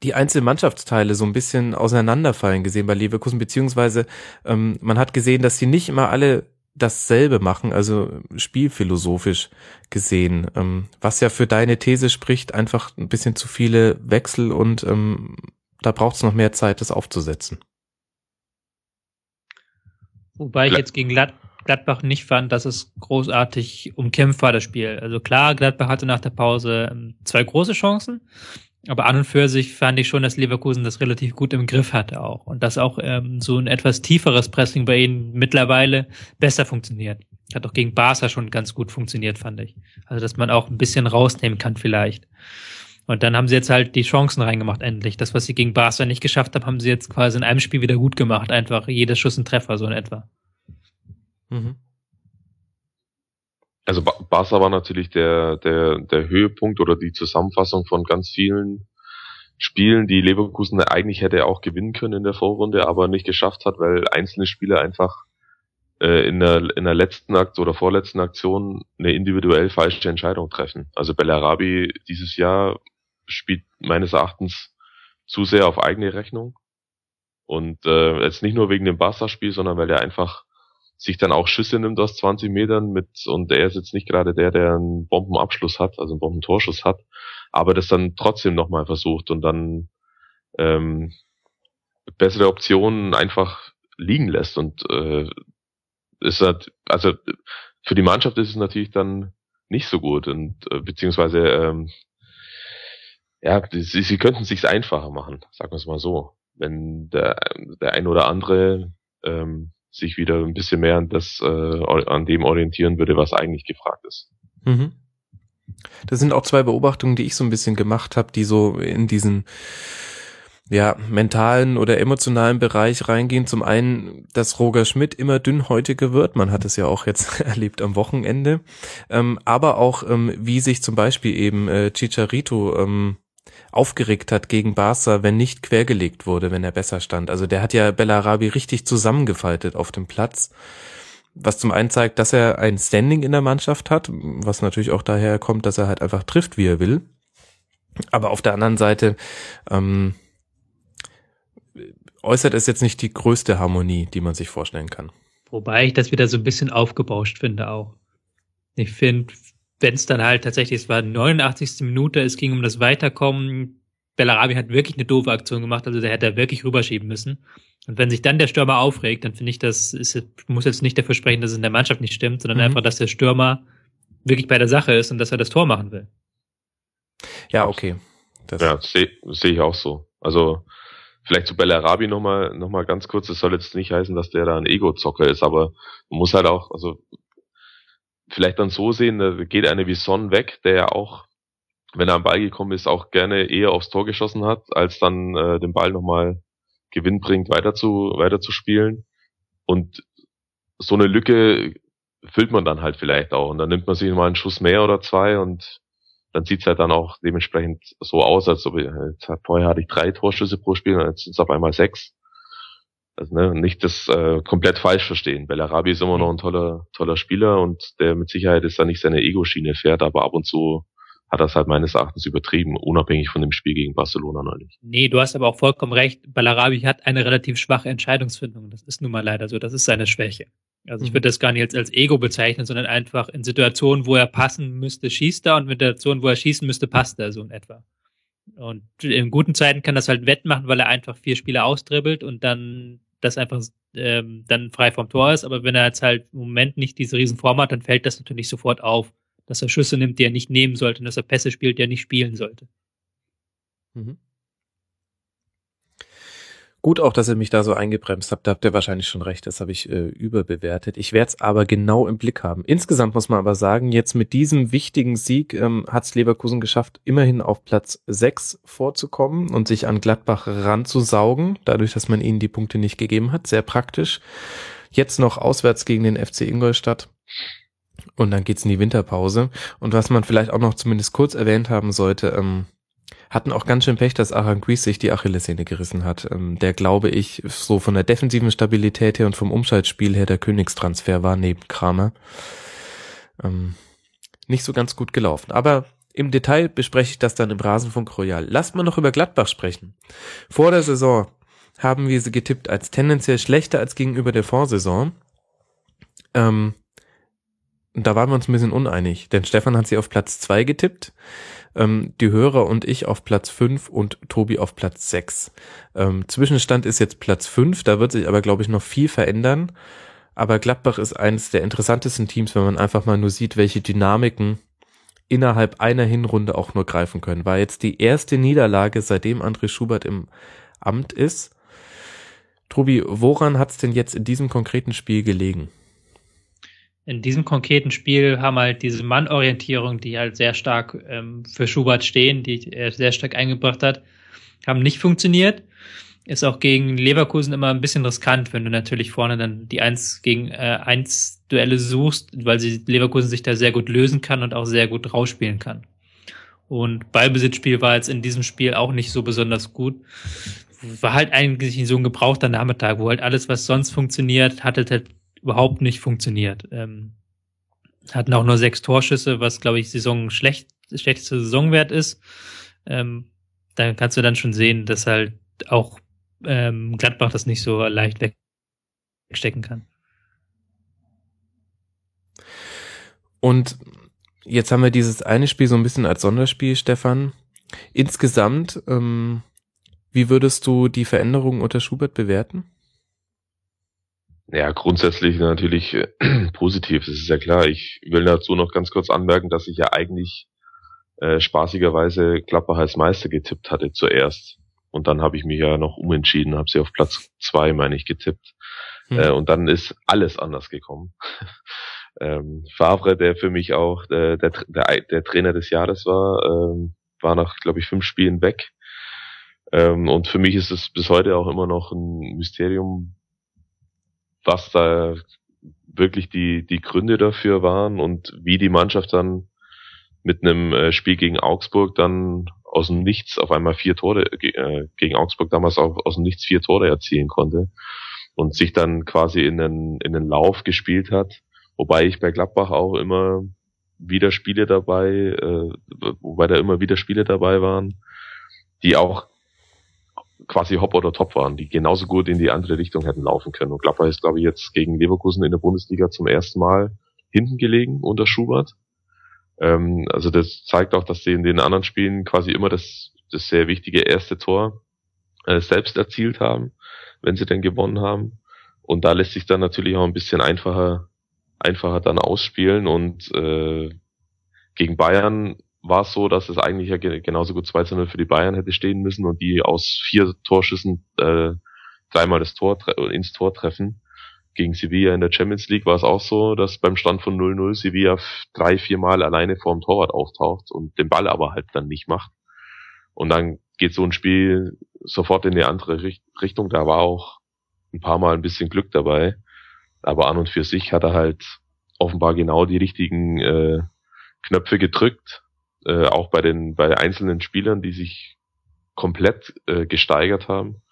die einzelnen Mannschaftsteile so ein bisschen auseinanderfallen gesehen bei Leverkusen, beziehungsweise ähm, man hat gesehen, dass sie nicht immer alle dasselbe machen, also spielphilosophisch gesehen, ähm, was ja für deine These spricht, einfach ein bisschen zu viele Wechsel und ähm, da braucht es noch mehr Zeit, das aufzusetzen. Wobei ich jetzt gegen Glad Gladbach nicht fand, dass es großartig umkämpft war, das Spiel. Also klar, Gladbach hatte nach der Pause ähm, zwei große Chancen, aber an und für sich fand ich schon, dass Leverkusen das relativ gut im Griff hatte auch. Und dass auch ähm, so ein etwas tieferes Pressing bei ihnen mittlerweile besser funktioniert. Hat auch gegen Barca schon ganz gut funktioniert, fand ich. Also, dass man auch ein bisschen rausnehmen kann vielleicht. Und dann haben sie jetzt halt die Chancen reingemacht, endlich. Das, was sie gegen Barca nicht geschafft haben, haben sie jetzt quasi in einem Spiel wieder gut gemacht. Einfach jeder Schuss ein Treffer, so in etwa. Mhm. Also Barca war natürlich der, der, der Höhepunkt oder die Zusammenfassung von ganz vielen Spielen, die Leverkusen eigentlich hätte auch gewinnen können in der Vorrunde, aber nicht geschafft hat, weil einzelne Spieler einfach äh, in, der, in der letzten Akt oder vorletzten Aktion eine individuell falsche Entscheidung treffen. Also Bellarabi dieses Jahr spielt meines Erachtens zu sehr auf eigene Rechnung. Und äh, jetzt nicht nur wegen dem Barca-Spiel, sondern weil er einfach sich dann auch Schüsse nimmt aus 20 Metern mit, und er ist jetzt nicht gerade der, der einen Bombenabschluss hat, also einen Bombentorschuss hat, aber das dann trotzdem nochmal versucht und dann ähm, bessere Optionen einfach liegen lässt und äh, ist halt, also für die Mannschaft ist es natürlich dann nicht so gut und äh, beziehungsweise ähm, ja, sie, sie könnten sich's einfacher machen, sagen wir es mal so. Wenn der, der ein oder andere ähm, sich wieder ein bisschen mehr an das, äh, an dem orientieren würde, was eigentlich gefragt ist. Mhm. Das sind auch zwei Beobachtungen, die ich so ein bisschen gemacht habe, die so in diesen ja, mentalen oder emotionalen Bereich reingehen. Zum einen, dass Roger Schmidt immer dünnhäutiger wird. Man hat es ja auch jetzt erlebt am Wochenende. Ähm, aber auch, ähm, wie sich zum Beispiel eben äh, Chicharito ähm, aufgeregt hat gegen Barca, wenn nicht quergelegt wurde, wenn er besser stand. Also der hat ja Bellarabi richtig zusammengefaltet auf dem Platz. Was zum einen zeigt, dass er ein Standing in der Mannschaft hat, was natürlich auch daher kommt, dass er halt einfach trifft, wie er will. Aber auf der anderen Seite ähm, äußert es jetzt nicht die größte Harmonie, die man sich vorstellen kann. Wobei ich das wieder so ein bisschen aufgebauscht finde auch. Ich finde, wenn es dann halt tatsächlich, es war 89. Minute, es ging um das Weiterkommen. Bellarabi hat wirklich eine doofe Aktion gemacht, also der hätte wirklich rüberschieben müssen. Und wenn sich dann der Stürmer aufregt, dann finde ich, das ist, muss jetzt nicht dafür sprechen, dass es in der Mannschaft nicht stimmt, sondern mhm. einfach, dass der Stürmer wirklich bei der Sache ist und dass er das Tor machen will. Ja, okay. Das ja, sehe seh ich auch so. Also vielleicht zu Bellarabi nochmal noch mal ganz kurz, es soll jetzt nicht heißen, dass der da ein Ego-Zocker ist, aber man muss halt auch, also vielleicht dann so sehen, da geht eine wie Son weg, der ja auch, wenn er am Ball gekommen ist, auch gerne eher aufs Tor geschossen hat, als dann äh, den Ball nochmal Gewinn bringt, weiter zu, weiter zu spielen. Und so eine Lücke füllt man dann halt vielleicht auch. Und dann nimmt man sich mal einen Schuss mehr oder zwei und dann sieht's halt dann auch dementsprechend so aus, als ob ich, jetzt, vorher hatte ich drei Torschüsse pro Spiel und jetzt sind es auf einmal sechs. Also ne, nicht das äh, komplett falsch verstehen. Bellarabi ist immer noch ein toller, toller Spieler und der mit Sicherheit ist da nicht seine Ego-Schiene fährt, aber ab und zu hat das halt meines Erachtens übertrieben, unabhängig von dem Spiel gegen Barcelona neulich. Nee, du hast aber auch vollkommen recht. Bellarabi hat eine relativ schwache Entscheidungsfindung. Das ist nun mal leider so. Das ist seine Schwäche. Also ich mhm. würde das gar nicht als, als Ego bezeichnen, sondern einfach in Situationen, wo er passen müsste, schießt er und in Situationen, wo er schießen müsste, passt er so in etwa. Und in guten Zeiten kann das halt wettmachen, weil er einfach vier Spiele austribbelt und dann das einfach ähm, dann frei vom Tor ist. Aber wenn er jetzt halt im Moment nicht diese Riesenform hat, dann fällt das natürlich sofort auf, dass er Schüsse nimmt, die er nicht nehmen sollte und dass er Pässe spielt, die er nicht spielen sollte. Mhm. Gut auch, dass ihr mich da so eingebremst habt. Da habt ihr wahrscheinlich schon recht. Das habe ich äh, überbewertet. Ich werde es aber genau im Blick haben. Insgesamt muss man aber sagen, jetzt mit diesem wichtigen Sieg ähm, hat es Leverkusen geschafft, immerhin auf Platz 6 vorzukommen und sich an Gladbach ranzusaugen, dadurch, dass man ihnen die Punkte nicht gegeben hat. Sehr praktisch. Jetzt noch auswärts gegen den FC Ingolstadt. Und dann geht's in die Winterpause. Und was man vielleicht auch noch zumindest kurz erwähnt haben sollte, ähm, hatten auch ganz schön Pech, dass Aranguiz sich die Achillessehne gerissen hat. Ähm, der, glaube ich, so von der defensiven Stabilität her und vom Umschaltspiel her der Königstransfer war neben Kramer. Ähm, nicht so ganz gut gelaufen. Aber im Detail bespreche ich das dann im Rasenfunk Royal. Lasst mal noch über Gladbach sprechen. Vor der Saison haben wir sie getippt als tendenziell schlechter als gegenüber der Vorsaison. Ähm, da waren wir uns ein bisschen uneinig, denn Stefan hat sie auf Platz zwei getippt ähm, die Hörer und ich auf Platz 5 und Tobi auf Platz 6. Ähm, Zwischenstand ist jetzt Platz 5, da wird sich aber, glaube ich, noch viel verändern. Aber Gladbach ist eines der interessantesten Teams, wenn man einfach mal nur sieht, welche Dynamiken innerhalb einer Hinrunde auch nur greifen können. War jetzt die erste Niederlage, seitdem André Schubert im Amt ist. Tobi, woran hat es denn jetzt in diesem konkreten Spiel gelegen? In diesem konkreten Spiel haben halt diese Mannorientierung, die halt sehr stark ähm, für Schubert stehen, die er sehr stark eingebracht hat, haben nicht funktioniert. Ist auch gegen Leverkusen immer ein bisschen riskant, wenn du natürlich vorne dann die eins gegen äh, eins Duelle suchst, weil sie Leverkusen sich da sehr gut lösen kann und auch sehr gut rausspielen kann. Und Ballbesitzspiel war jetzt in diesem Spiel auch nicht so besonders gut. War halt eigentlich so ein gebrauchter Nachmittag, wo halt alles, was sonst funktioniert, hatte halt überhaupt nicht funktioniert. Ähm, hatten auch nur sechs Torschüsse, was glaube ich Saison schlecht, schlechteste Saisonwert ist. Ähm, da kannst du dann schon sehen, dass halt auch ähm, Gladbach das nicht so leicht wegstecken kann. Und jetzt haben wir dieses eine Spiel so ein bisschen als Sonderspiel, Stefan. Insgesamt, ähm, wie würdest du die Veränderungen unter Schubert bewerten? Ja, grundsätzlich natürlich äh, positiv, das ist ja klar. Ich will dazu noch ganz kurz anmerken, dass ich ja eigentlich äh, spaßigerweise Klapper als Meister getippt hatte zuerst. Und dann habe ich mich ja noch umentschieden, habe sie auf Platz zwei, meine ich, getippt. Hm. Äh, und dann ist alles anders gekommen. ähm, Favre, der für mich auch äh, der, der, der Trainer des Jahres war, ähm, war nach, glaube ich, fünf Spielen weg. Ähm, und für mich ist es bis heute auch immer noch ein Mysterium, was da wirklich die, die Gründe dafür waren und wie die Mannschaft dann mit einem äh, Spiel gegen Augsburg dann aus dem Nichts auf einmal vier Tore, äh, gegen Augsburg damals auch aus dem Nichts vier Tore erzielen konnte und sich dann quasi in den, in den Lauf gespielt hat. Wobei ich bei Gladbach auch immer wieder Spiele dabei, äh, wobei da immer wieder Spiele dabei waren, die auch quasi Hop oder Top waren, die genauso gut in die andere Richtung hätten laufen können. Und Gladbach ist, glaube ich, jetzt gegen Leverkusen in der Bundesliga zum ersten Mal hinten gelegen unter Schubert. Ähm, also das zeigt auch, dass sie in den anderen Spielen quasi immer das, das sehr wichtige erste Tor äh, selbst erzielt haben, wenn sie denn gewonnen haben. Und da lässt sich dann natürlich auch ein bisschen einfacher, einfacher dann ausspielen und äh, gegen Bayern war es so, dass es eigentlich ja genauso gut 2 0 für die Bayern hätte stehen müssen und die aus vier Torschüssen äh, dreimal das Tor ins Tor treffen. Gegen Sevilla in der Champions League war es auch so, dass beim Stand von 0-0 Sevilla drei, vier Mal alleine vorm Torwart auftaucht und den Ball aber halt dann nicht macht. Und dann geht so ein Spiel sofort in die andere Richtung. Da war auch ein paar Mal ein bisschen Glück dabei. Aber an und für sich hat er halt offenbar genau die richtigen äh, Knöpfe gedrückt äh, auch bei den bei einzelnen Spielern, die sich komplett äh, gesteigert haben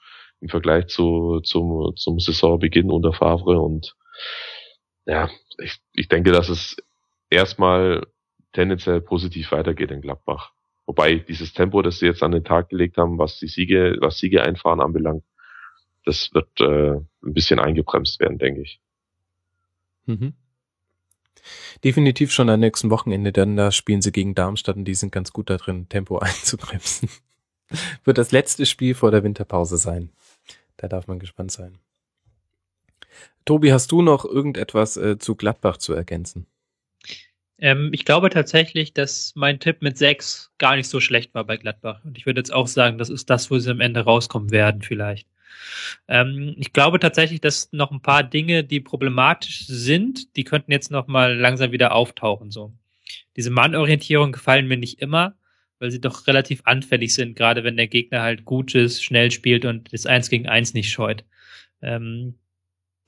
im Vergleich zu zum zum Saisonbeginn unter Favre und ja, ich, ich denke, dass es erstmal tendenziell positiv weitergeht in Gladbach. Wobei dieses Tempo, das sie jetzt an den Tag gelegt haben, was die Siege, was Siege einfahren anbelangt, das wird äh, ein bisschen eingebremst werden, denke ich. Mhm. Definitiv schon am nächsten Wochenende, denn da spielen sie gegen Darmstadt und die sind ganz gut da drin, Tempo einzubremsen. Wird das letzte Spiel vor der Winterpause sein. Da darf man gespannt sein. Tobi, hast du noch irgendetwas äh, zu Gladbach zu ergänzen? Ähm, ich glaube tatsächlich, dass mein Tipp mit sechs gar nicht so schlecht war bei Gladbach. Und ich würde jetzt auch sagen, das ist das, wo sie am Ende rauskommen werden, vielleicht. Ähm, ich glaube tatsächlich, dass noch ein paar Dinge, die problematisch sind, die könnten jetzt noch mal langsam wieder auftauchen. So diese Mannorientierung gefallen mir nicht immer, weil sie doch relativ anfällig sind, gerade wenn der Gegner halt gut ist, schnell spielt und das Eins gegen Eins nicht scheut. Ähm,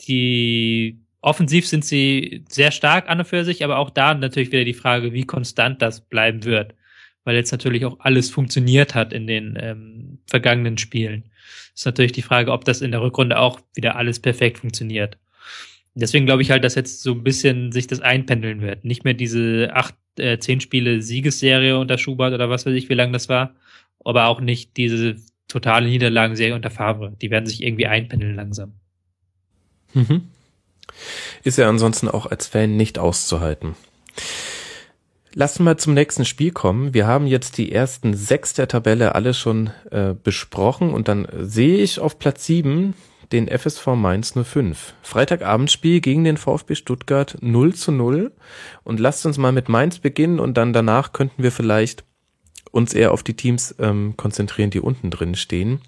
die offensiv sind sie sehr stark an und für sich, aber auch da natürlich wieder die Frage, wie konstant das bleiben wird weil jetzt natürlich auch alles funktioniert hat in den ähm, vergangenen Spielen. Ist natürlich die Frage, ob das in der Rückrunde auch wieder alles perfekt funktioniert. Deswegen glaube ich halt, dass jetzt so ein bisschen sich das einpendeln wird. Nicht mehr diese acht, äh, zehn Spiele Siegesserie unter Schubert oder was weiß ich, wie lange das war, aber auch nicht diese totale Niederlagenserie unter Favre. Die werden sich irgendwie einpendeln langsam. Mhm. Ist ja ansonsten auch als Fan nicht auszuhalten. Lass mal zum nächsten Spiel kommen. Wir haben jetzt die ersten sechs der Tabelle alle schon äh, besprochen und dann sehe ich auf Platz sieben den FSV Mainz 05. Freitagabendspiel gegen den VfB Stuttgart 0 zu 0. Und lasst uns mal mit Mainz beginnen und dann danach könnten wir vielleicht uns eher auf die Teams ähm, konzentrieren, die unten drin stehen.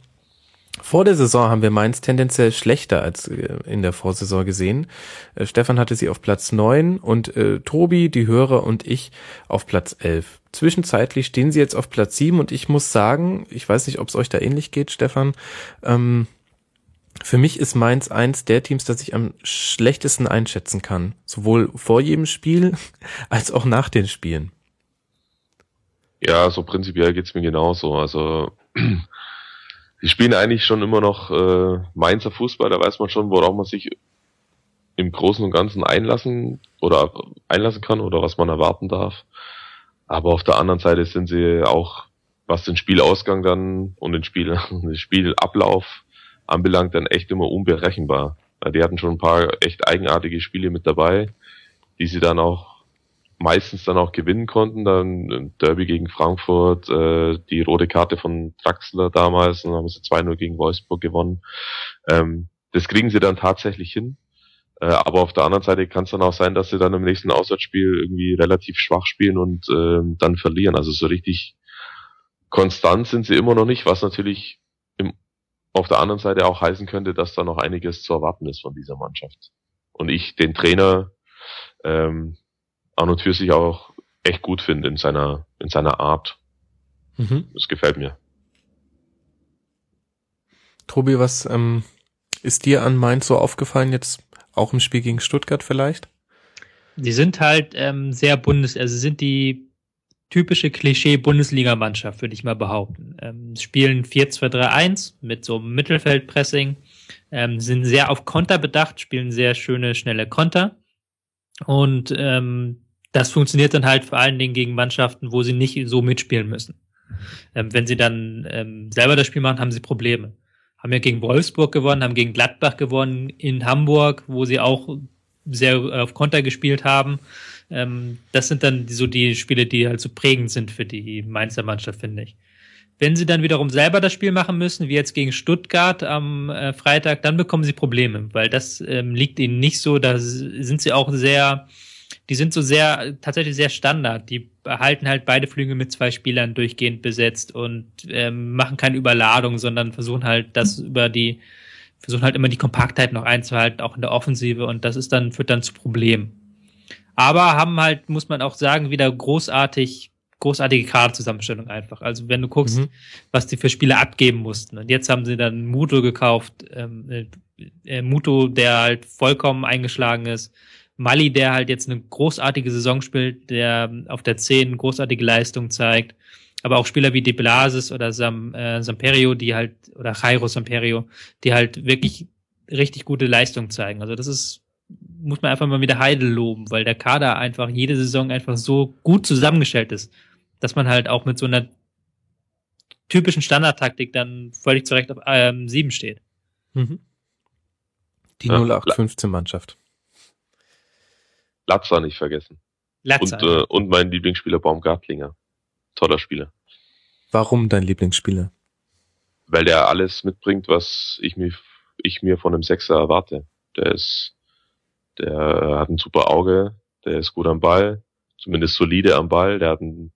Vor der Saison haben wir Mainz tendenziell schlechter als äh, in der Vorsaison gesehen. Äh, Stefan hatte sie auf Platz neun und äh, Tobi, die Hörer und ich auf Platz elf. Zwischenzeitlich stehen sie jetzt auf Platz sieben und ich muss sagen, ich weiß nicht, ob es euch da ähnlich geht, Stefan. Ähm, für mich ist Mainz eins der Teams, das ich am schlechtesten einschätzen kann. Sowohl vor jedem Spiel als auch nach den Spielen. Ja, so prinzipiell geht's mir genauso. Also die spielen eigentlich schon immer noch äh, Mainzer Fußball, da weiß man schon, worauf man sich im Großen und Ganzen einlassen oder einlassen kann oder was man erwarten darf. Aber auf der anderen Seite sind sie auch, was den Spielausgang dann und den Spiel, den Spielablauf anbelangt, dann echt immer unberechenbar. Die hatten schon ein paar echt eigenartige Spiele mit dabei, die sie dann auch meistens dann auch gewinnen konnten. Dann Derby gegen Frankfurt, äh, die rote Karte von Draxler damals, dann haben sie 2-0 gegen Wolfsburg gewonnen. Ähm, das kriegen sie dann tatsächlich hin. Äh, aber auf der anderen Seite kann es dann auch sein, dass sie dann im nächsten Auswärtsspiel irgendwie relativ schwach spielen und äh, dann verlieren. Also so richtig konstant sind sie immer noch nicht, was natürlich im, auf der anderen Seite auch heißen könnte, dass da noch einiges zu erwarten ist von dieser Mannschaft. Und ich den Trainer ähm, an und für sich auch echt gut finde in seiner, in seiner Art. Mhm. Das gefällt mir. Tobi, was ähm, ist dir an Mainz so aufgefallen, jetzt auch im Spiel gegen Stuttgart vielleicht? Die sind halt ähm, sehr bundes, also sind die typische Klischee-Bundesligamannschaft, würde ich mal behaupten. Ähm, spielen 4-2-3-1 mit so einem Mittelfeldpressing, ähm, sind sehr auf Konter bedacht, spielen sehr schöne, schnelle Konter und ähm, das funktioniert dann halt vor allen Dingen gegen Mannschaften, wo sie nicht so mitspielen müssen. Ähm, wenn sie dann ähm, selber das Spiel machen, haben sie Probleme. Haben ja gegen Wolfsburg gewonnen, haben gegen Gladbach gewonnen, in Hamburg, wo sie auch sehr auf Konter gespielt haben. Ähm, das sind dann so die Spiele, die halt so prägend sind für die Mainzer Mannschaft, finde ich. Wenn sie dann wiederum selber das Spiel machen müssen, wie jetzt gegen Stuttgart am äh, Freitag, dann bekommen sie Probleme, weil das ähm, liegt ihnen nicht so. Da sind sie auch sehr die sind so sehr, tatsächlich sehr Standard. Die behalten halt beide Flügel mit zwei Spielern durchgehend besetzt und ähm, machen keine Überladung, sondern versuchen halt das über die, versuchen halt immer die Kompaktheit noch einzuhalten, auch in der Offensive und das ist dann, führt dann zu Problemen. Aber haben halt, muss man auch sagen, wieder großartig, großartige Kaderzusammenstellung einfach. Also wenn du guckst, mhm. was die für Spiele abgeben mussten. Und jetzt haben sie dann Muto gekauft, ähm, äh, äh Muto, der halt vollkommen eingeschlagen ist. Mali, der halt jetzt eine großartige Saison spielt, der auf der 10 großartige Leistung zeigt. Aber auch Spieler wie De Blasis oder Sam, äh, Samperio, die halt, oder Jairo Samperio, die halt wirklich richtig gute Leistung zeigen. Also das ist, muss man einfach mal wieder Heidel loben, weil der Kader einfach jede Saison einfach so gut zusammengestellt ist, dass man halt auch mit so einer typischen Standardtaktik dann völlig zurecht auf ähm, 7 steht. Mhm. Die 0815-Mannschaft. Latza nicht vergessen. Latza. Und, äh, und mein Lieblingsspieler Baumgartlinger. Toller Spieler. Warum dein Lieblingsspieler? Weil der alles mitbringt, was ich mir, ich mir von einem Sechser erwarte. Der ist, der hat ein super Auge, der ist gut am Ball, zumindest solide am Ball, der hat, ein,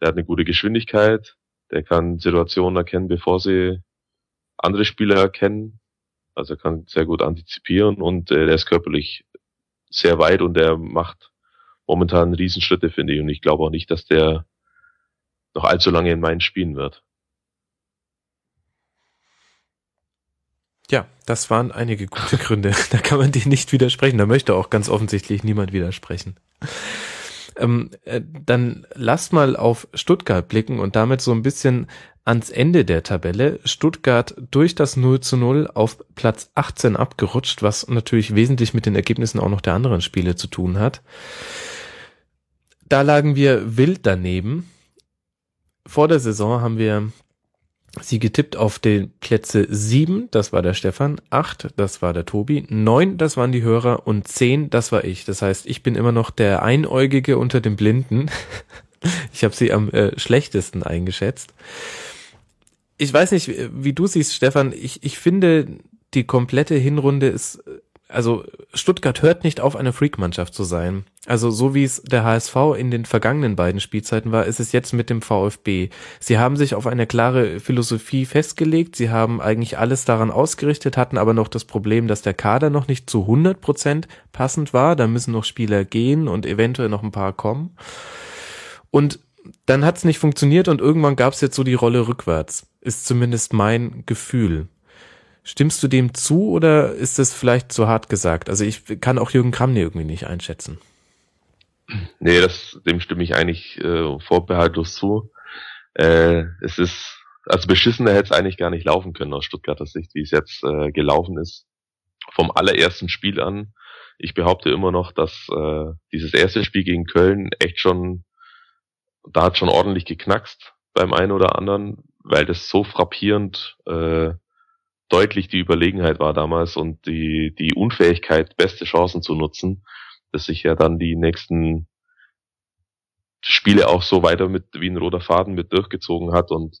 der hat eine gute Geschwindigkeit, der kann Situationen erkennen, bevor sie andere Spieler erkennen. Also er kann sehr gut antizipieren und äh, der ist körperlich sehr weit und der macht momentan Riesenschritte, finde ich. Und ich glaube auch nicht, dass der noch allzu lange in Mainz spielen wird. Ja, das waren einige gute Gründe. Da kann man dir nicht widersprechen. Da möchte auch ganz offensichtlich niemand widersprechen. Ähm, äh, dann lasst mal auf Stuttgart blicken und damit so ein bisschen ans Ende der Tabelle. Stuttgart durch das 0 zu 0 auf Platz 18 abgerutscht, was natürlich wesentlich mit den Ergebnissen auch noch der anderen Spiele zu tun hat. Da lagen wir wild daneben. Vor der Saison haben wir sie getippt auf den Plätze sieben, das war der Stefan, acht, das war der Tobi, neun, das waren die Hörer und zehn, das war ich. Das heißt, ich bin immer noch der Einäugige unter den Blinden. Ich habe sie am äh, schlechtesten eingeschätzt. Ich weiß nicht, wie du siehst, Stefan. Ich, ich finde, die komplette Hinrunde ist also Stuttgart hört nicht auf, eine Freak-Mannschaft zu sein. Also so wie es der HSV in den vergangenen beiden Spielzeiten war, ist es jetzt mit dem VfB. Sie haben sich auf eine klare Philosophie festgelegt. Sie haben eigentlich alles daran ausgerichtet, hatten aber noch das Problem, dass der Kader noch nicht zu 100 Prozent passend war. Da müssen noch Spieler gehen und eventuell noch ein paar kommen. Und dann hat es nicht funktioniert und irgendwann gab es jetzt so die Rolle rückwärts. Ist zumindest mein Gefühl. Stimmst du dem zu oder ist das vielleicht zu hart gesagt? Also ich kann auch Jürgen Kramny irgendwie nicht einschätzen. Nee, das, dem stimme ich eigentlich äh, vorbehaltlos zu. Äh, es ist, also beschissener hätte es eigentlich gar nicht laufen können aus Stuttgarter Sicht, wie es jetzt äh, gelaufen ist. Vom allerersten Spiel an. Ich behaupte immer noch, dass äh, dieses erste Spiel gegen Köln echt schon, da hat schon ordentlich geknackst beim einen oder anderen, weil das so frappierend äh, deutlich die Überlegenheit war damals und die, die Unfähigkeit, beste Chancen zu nutzen, dass sich ja dann die nächsten Spiele auch so weiter mit wie ein roter Faden mit durchgezogen hat und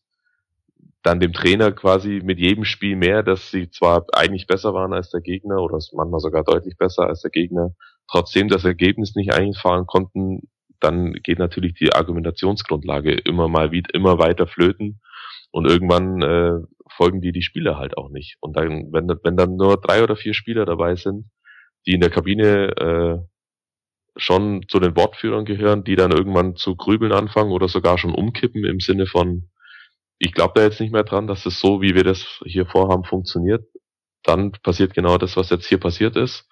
dann dem Trainer quasi mit jedem Spiel mehr, dass sie zwar eigentlich besser waren als der Gegner oder manchmal sogar deutlich besser als der Gegner, trotzdem das Ergebnis nicht einfahren konnten, dann geht natürlich die Argumentationsgrundlage immer mal wieder immer weiter flöten und irgendwann äh, folgen die die Spieler halt auch nicht. Und dann, wenn, wenn dann nur drei oder vier Spieler dabei sind, die in der Kabine äh, schon zu den Wortführern gehören, die dann irgendwann zu grübeln anfangen oder sogar schon umkippen im Sinne von, ich glaube da jetzt nicht mehr dran, dass es so, wie wir das hier vorhaben, funktioniert, dann passiert genau das, was jetzt hier passiert ist.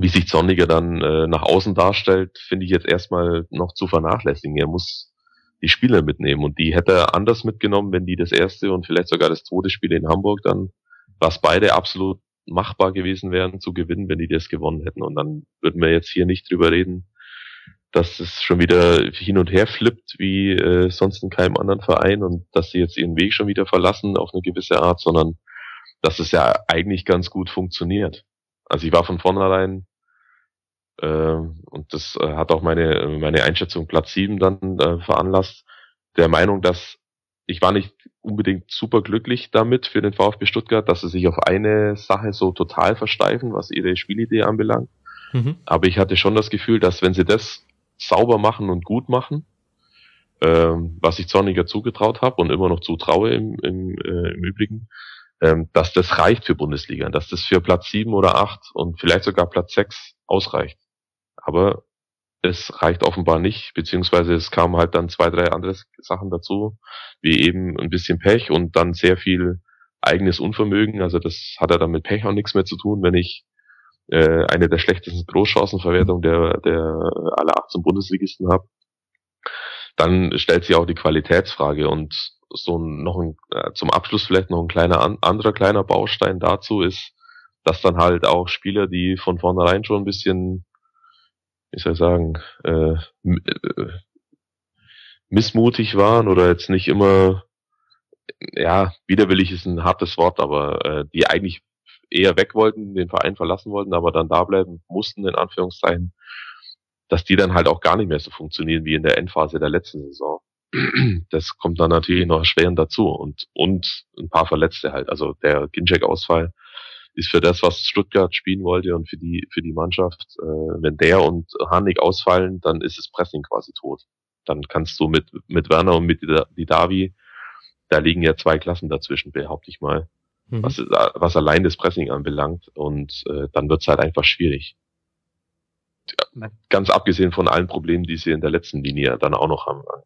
Wie sich Zorniger dann äh, nach außen darstellt, finde ich jetzt erstmal noch zu vernachlässigen. Er muss die Spieler mitnehmen. Und die hätte er anders mitgenommen, wenn die das erste und vielleicht sogar das zweite Spiel in Hamburg dann, was beide absolut machbar gewesen wären zu gewinnen, wenn die das gewonnen hätten. Und dann würden wir jetzt hier nicht drüber reden, dass es schon wieder hin und her flippt wie äh, sonst in keinem anderen Verein und dass sie jetzt ihren Weg schon wieder verlassen auf eine gewisse Art, sondern dass es ja eigentlich ganz gut funktioniert. Also ich war von vornherein und das äh, hat auch meine, meine Einschätzung Platz 7 dann äh, veranlasst, der Meinung, dass ich war nicht unbedingt super glücklich damit für den VfB Stuttgart, dass sie sich auf eine Sache so total versteifen, was ihre Spielidee anbelangt. Mhm. Aber ich hatte schon das Gefühl, dass wenn sie das sauber machen und gut machen, ähm, was ich Zorniger zugetraut habe und immer noch zutraue im, im, äh, im Übrigen, ähm, dass das reicht für Bundesliga, dass das für Platz sieben oder acht und vielleicht sogar Platz sechs ausreicht. Aber es reicht offenbar nicht, beziehungsweise es kamen halt dann zwei, drei andere Sachen dazu, wie eben ein bisschen Pech und dann sehr viel eigenes Unvermögen. Also das hat ja dann mit Pech auch nichts mehr zu tun, wenn ich äh, eine der schlechtesten Großchancenverwertungen der, der aller 18 Bundesligisten habe. Dann stellt sich auch die Qualitätsfrage und so noch ein, äh, zum Abschluss vielleicht noch ein kleiner an, anderer kleiner Baustein dazu ist, dass dann halt auch Spieler, die von vornherein schon ein bisschen wie soll ich sagen, äh, äh, missmutig waren oder jetzt nicht immer, ja, widerwillig ist ein hartes Wort, aber äh, die eigentlich eher weg wollten, den Verein verlassen wollten, aber dann da bleiben mussten, in Anführungszeichen, dass die dann halt auch gar nicht mehr so funktionieren wie in der Endphase der letzten Saison. Das kommt dann natürlich noch erschwerend dazu und, und ein paar Verletzte halt. Also der Ginczek-Ausfall ist für das, was Stuttgart spielen wollte und für die, für die Mannschaft, äh, wenn der und Harnik ausfallen, dann ist das Pressing quasi tot. Dann kannst du mit, mit Werner und mit Didavi da liegen ja zwei Klassen dazwischen, behaupte ich mal, mhm. was, was allein das Pressing anbelangt. Und äh, dann wird's halt einfach schwierig. Ganz abgesehen von allen Problemen, die sie in der letzten Linie dann auch noch haben, an,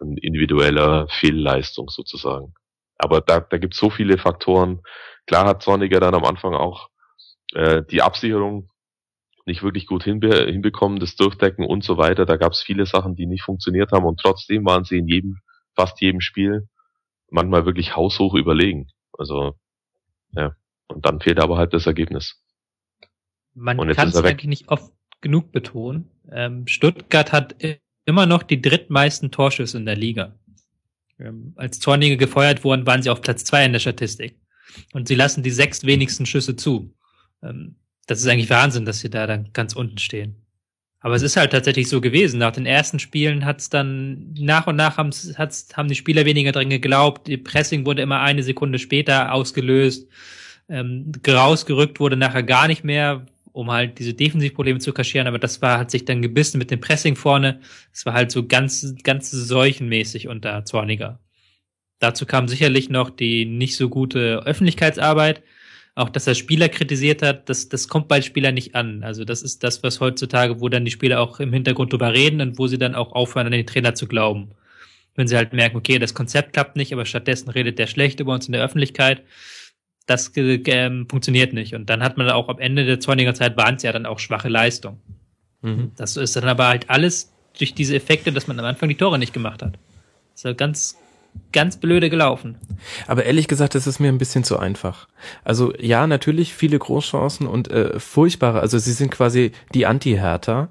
an individueller Fehlleistung sozusagen. Aber da, da gibt es so viele Faktoren. Klar hat Zorniger dann am Anfang auch äh, die Absicherung nicht wirklich gut hinbe hinbekommen, das Durchdecken und so weiter. Da gab es viele Sachen, die nicht funktioniert haben und trotzdem waren sie in jedem, fast jedem Spiel manchmal wirklich haushoch überlegen. Also ja, und dann fehlt aber halt das Ergebnis. Man kann es eigentlich nicht oft genug betonen. Ähm, Stuttgart hat immer noch die drittmeisten Torschüsse in der Liga. Ähm, als Zornige gefeuert wurden, waren sie auf Platz zwei in der Statistik. Und sie lassen die sechs wenigsten Schüsse zu. Ähm, das ist eigentlich Wahnsinn, dass sie da dann ganz unten stehen. Aber es ist halt tatsächlich so gewesen. Nach den ersten Spielen hat es dann nach und nach haben's, hat's, haben die Spieler weniger drin geglaubt. Die Pressing wurde immer eine Sekunde später ausgelöst. Ähm, rausgerückt wurde nachher gar nicht mehr, um halt diese Defensivprobleme zu kaschieren. Aber das war, hat sich dann gebissen mit dem Pressing vorne. Es war halt so ganz, ganz seuchenmäßig unter Zorniger. Dazu kam sicherlich noch die nicht so gute Öffentlichkeitsarbeit auch dass er Spieler kritisiert hat, das, das kommt bei Spielern nicht an. Also das ist das, was heutzutage, wo dann die Spieler auch im Hintergrund drüber reden und wo sie dann auch aufhören, an den Trainer zu glauben. Wenn sie halt merken, okay, das Konzept klappt nicht, aber stattdessen redet der schlecht über uns in der Öffentlichkeit. Das ähm, funktioniert nicht. Und dann hat man auch am Ende der Zorniger Zeit waren es ja dann auch schwache Leistung. Mhm. Das ist dann aber halt alles durch diese Effekte, dass man am Anfang die Tore nicht gemacht hat. Das ist halt ganz, ganz blöde gelaufen. Aber ehrlich gesagt, das ist mir ein bisschen zu einfach. Also ja, natürlich viele Großchancen und äh, furchtbare. Also sie sind quasi die Anti-Hertha.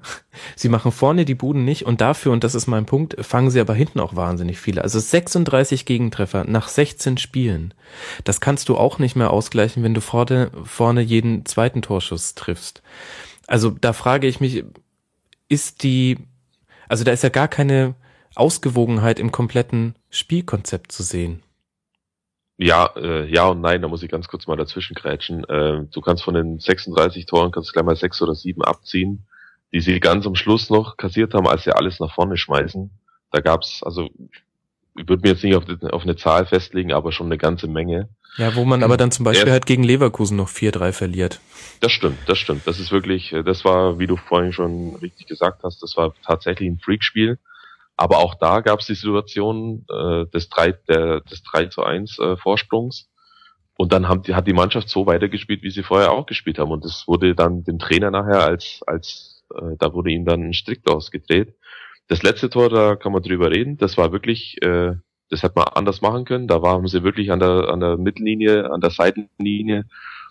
Sie machen vorne die Buden nicht und dafür, und das ist mein Punkt, fangen sie aber hinten auch wahnsinnig viele. Also 36 Gegentreffer nach 16 Spielen. Das kannst du auch nicht mehr ausgleichen, wenn du vorne, vorne jeden zweiten Torschuss triffst. Also da frage ich mich, ist die, also da ist ja gar keine Ausgewogenheit im kompletten Spielkonzept zu sehen. Ja, äh, ja und nein, da muss ich ganz kurz mal dazwischen grätschen. Äh, du kannst von den 36 Toren kannst gleich mal sechs oder sieben abziehen, die sie ganz am Schluss noch kassiert haben, als sie alles nach vorne schmeißen. Da gab's, also ich würde mir jetzt nicht auf, auf, eine Zahl festlegen, aber schon eine ganze Menge. Ja, wo man aber dann zum Beispiel halt gegen Leverkusen noch 4-3 verliert. Das stimmt, das stimmt. Das ist wirklich, das war, wie du vorhin schon richtig gesagt hast, das war tatsächlich ein Freakspiel. Aber auch da gab es die Situation äh, des 3, der, des 3 zu 1 äh, Vorsprungs. Und dann haben die, hat die Mannschaft so weitergespielt, wie sie vorher auch gespielt haben. Und das wurde dann dem Trainer nachher als, als äh, da wurde ihm dann ein Strick ausgedreht. Das letzte Tor, da kann man drüber reden, das war wirklich, äh, das hätte man anders machen können. Da waren sie wirklich an der, an der Mittellinie, an der Seitenlinie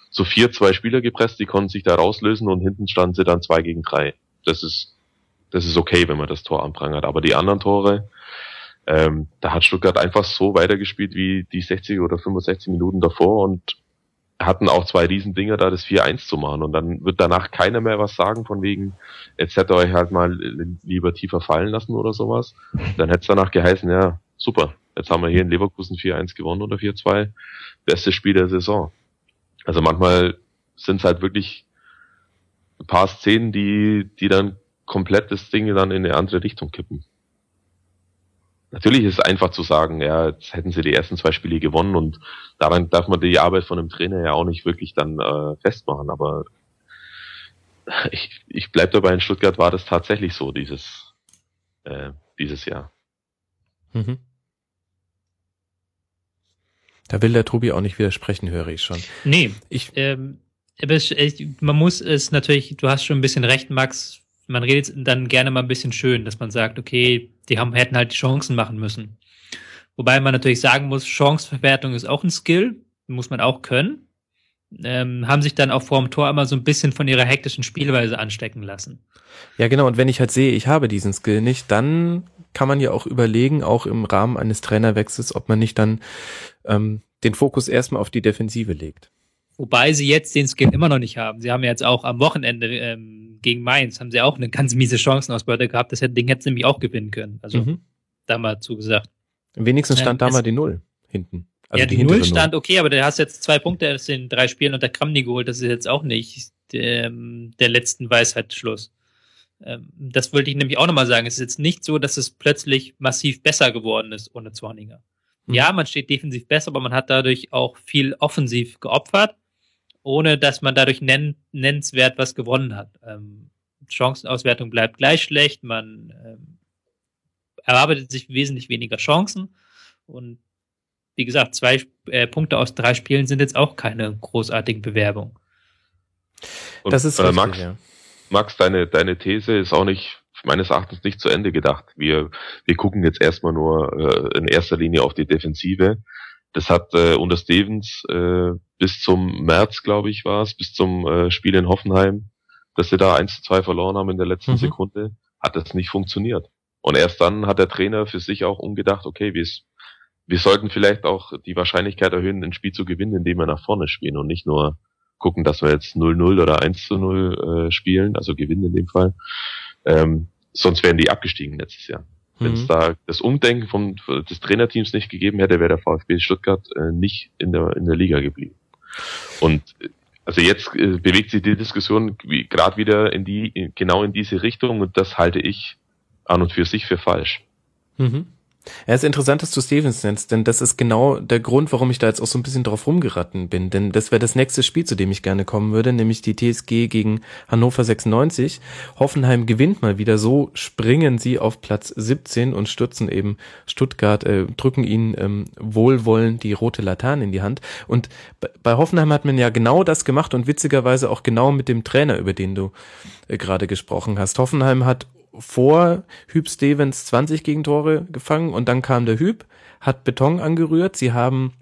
zu vier, zwei Spieler gepresst, die konnten sich da rauslösen und hinten standen sie dann zwei gegen drei. Das ist das ist okay, wenn man das Tor anprangert. Aber die anderen Tore, ähm, da hat Stuttgart einfach so weitergespielt wie die 60 oder 65 Minuten davor und hatten auch zwei Riesendinger da, das 4-1 zu machen. Und dann wird danach keiner mehr was sagen von wegen, jetzt hätte euch halt mal lieber tiefer fallen lassen oder sowas. Dann hätte es danach geheißen, ja, super, jetzt haben wir hier in Leverkusen 4-1 gewonnen oder 4-2. Bestes Spiel der Saison. Also manchmal sind es halt wirklich ein paar Szenen, die, die dann komplett das Ding dann in eine andere Richtung kippen. Natürlich ist es einfach zu sagen, ja, jetzt hätten sie die ersten zwei Spiele gewonnen und daran darf man die Arbeit von einem Trainer ja auch nicht wirklich dann äh, festmachen, aber ich, ich bleib dabei, in Stuttgart war das tatsächlich so, dieses, äh, dieses Jahr. Mhm. Da will der Tobi auch nicht widersprechen, höre ich schon. Nee, ich, ähm, man muss es natürlich, du hast schon ein bisschen recht, Max, man redet dann gerne mal ein bisschen schön, dass man sagt, okay, die haben, hätten halt die Chancen machen müssen. Wobei man natürlich sagen muss, Chanceverwertung ist auch ein Skill, muss man auch können. Ähm, haben sich dann auch vor dem Tor immer so ein bisschen von ihrer hektischen Spielweise anstecken lassen. Ja, genau. Und wenn ich halt sehe, ich habe diesen Skill nicht, dann kann man ja auch überlegen, auch im Rahmen eines Trainerwechsels, ob man nicht dann ähm, den Fokus erstmal auf die Defensive legt. Wobei sie jetzt den Skill immer noch nicht haben. Sie haben jetzt auch am Wochenende ähm, gegen Mainz, haben sie auch eine ganz miese Chancenausbeute gehabt. Das Ding hätten sie nämlich auch gewinnen können. Also mhm. da mal zugesagt. Wenigstens stand ähm, da mal die Null hinten. Also ja, die, die Null stand Null. okay, aber du hast jetzt zwei Punkte aus den drei Spielen unter Kramni geholt. Das ist jetzt auch nicht der, ähm, der letzten Weisheitsschluss. Ähm, das wollte ich nämlich auch nochmal sagen. Es ist jetzt nicht so, dass es plötzlich massiv besser geworden ist ohne Zorninger. Ja, man steht defensiv besser, aber man hat dadurch auch viel offensiv geopfert, ohne dass man dadurch nenn nennenswert was gewonnen hat. Ähm, Chancenauswertung bleibt gleich schlecht, man ähm, erarbeitet sich wesentlich weniger Chancen und wie gesagt, zwei äh, Punkte aus drei Spielen sind jetzt auch keine großartigen Bewerbungen. Und, Das ist äh, richtig, Max, ja. Max, deine, deine These ist auch nicht, meines Erachtens nicht zu Ende gedacht. Wir, wir gucken jetzt erstmal nur äh, in erster Linie auf die Defensive. Das hat äh, unter Stevens äh, bis zum März, glaube ich, war es, bis zum äh, Spiel in Hoffenheim, dass sie da 1 zu 2 verloren haben in der letzten Mhm. Sekunde, hat das nicht funktioniert. Und erst dann hat der Trainer für sich auch umgedacht, okay, wir, wir sollten vielleicht auch die Wahrscheinlichkeit erhöhen, ein Spiel zu gewinnen, indem wir nach vorne spielen und nicht nur gucken, dass wir jetzt 0-0 oder 1 zu 0 äh, spielen, also gewinnen in dem Fall. Ähm, sonst wären die abgestiegen letztes Jahr. Wenn es Mhm. da das Umdenken vom, des Trainerteams nicht gegeben hätte, wäre der VfB Stuttgart äh, nicht in der, in der Liga geblieben. Und also jetzt äh, bewegt sich die Diskussion wie- gerade wieder in die, in, genau in diese Richtung und das halte ich an und für sich für falsch. Mhm. Ja, es ist interessant, dass du Stevens nennst, denn das ist genau der Grund, warum ich da jetzt auch so ein bisschen drauf rumgeraten bin. Denn das wäre das nächste Spiel, zu dem ich gerne kommen würde, nämlich die TSG gegen Hannover 96. Hoffenheim gewinnt mal wieder, so springen sie auf Platz 17 und stürzen eben Stuttgart, äh, drücken ihnen ähm, wohlwollend die rote Laterne in die Hand. Und bei- Hoffenheim hat man ja genau das gemacht und witzigerweise auch genau mit dem Trainer, über den du äh, gerade gesprochen hast. Hoffenheim hat vor Hüb Stevens 20 Gegentore gefangen und dann kam der Hüb, hat Beton angerührt. Sie haben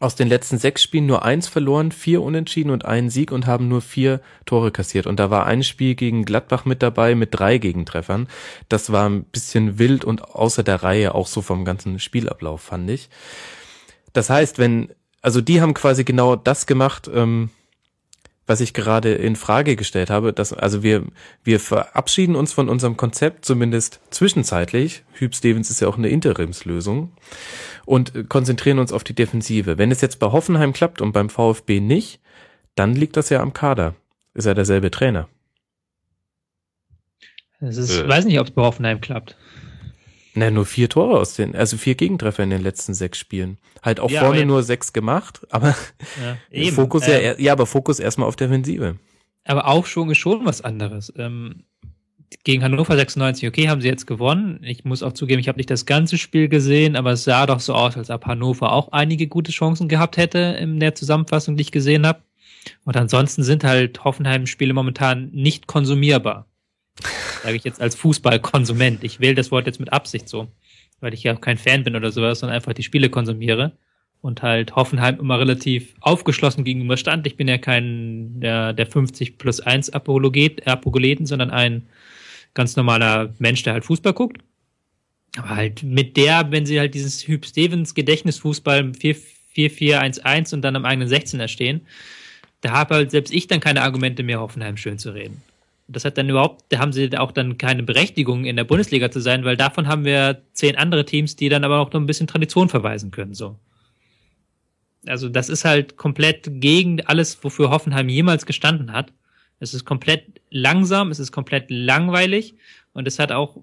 aus den letzten sechs Spielen nur eins verloren, vier Unentschieden und einen Sieg und haben nur vier Tore kassiert. Und da war ein Spiel gegen Gladbach mit dabei mit drei Gegentreffern. Das war ein bisschen wild und außer der Reihe auch so vom ganzen Spielablauf, fand ich. Das heißt, wenn, also die haben quasi genau das gemacht, ähm, was ich gerade in Frage gestellt habe, dass, also wir, wir verabschieden uns von unserem Konzept, zumindest zwischenzeitlich. Hüb Stevens ist ja auch eine Interimslösung und äh, konzentrieren uns auf die Defensive. Wenn es jetzt bei Hoffenheim klappt und beim VfB nicht, dann liegt das ja am Kader. Ist ja derselbe Trainer. Es ist, Äh. weiß nicht, ob es bei Hoffenheim klappt. Na, nur vier Tore aus den, also vier Gegentreffer in den letzten sechs Spielen. Halt auch Ja, vorne nur sechs gemacht, aber Ja, Fokus ja, Ähm, eher- ja, aber Fokus erstmal auf Defensive. Aber Aufschwung ist schon was anderes. Ähm, gegen Hannover 96, okay, haben sie jetzt gewonnen. Ich muss auch zugeben, ich habe nicht das ganze Spiel gesehen, aber es sah doch so aus, als ob Hannover auch einige gute Chancen gehabt hätte in der Zusammenfassung, die ich gesehen habe. Und ansonsten sind halt Hoffenheim-Spiele momentan nicht konsumierbar. Sage ich jetzt als Fußballkonsument. Ich wähle das Wort jetzt mit Absicht so, weil ich ja auch kein Fan bin oder sowas, sondern einfach die Spiele konsumiere und halt Hoffenheim immer relativ aufgeschlossen gegenüber stand. Ich bin ja kein der, der 50 plus 1 Apologet, Apologeten, sondern ein ganz normaler Mensch, der halt Fußball guckt. Aber halt mit der, wenn sie halt dieses Hüb Stevens Gedächtnisfußball 4-4-1-1 und dann am eigenen 16er stehen, da habe halt selbst ich dann keine Argumente mehr, Hoffenheim schön zu reden. Das hat dann überhaupt, da haben sie auch dann keine Berechtigung in der Bundesliga zu sein, weil davon haben wir zehn andere Teams, die dann aber auch noch ein bisschen Tradition verweisen können, so. Also das ist halt komplett gegen alles, wofür Hoffenheim jemals gestanden hat. Es ist komplett langsam, es ist komplett langweilig und es hat auch,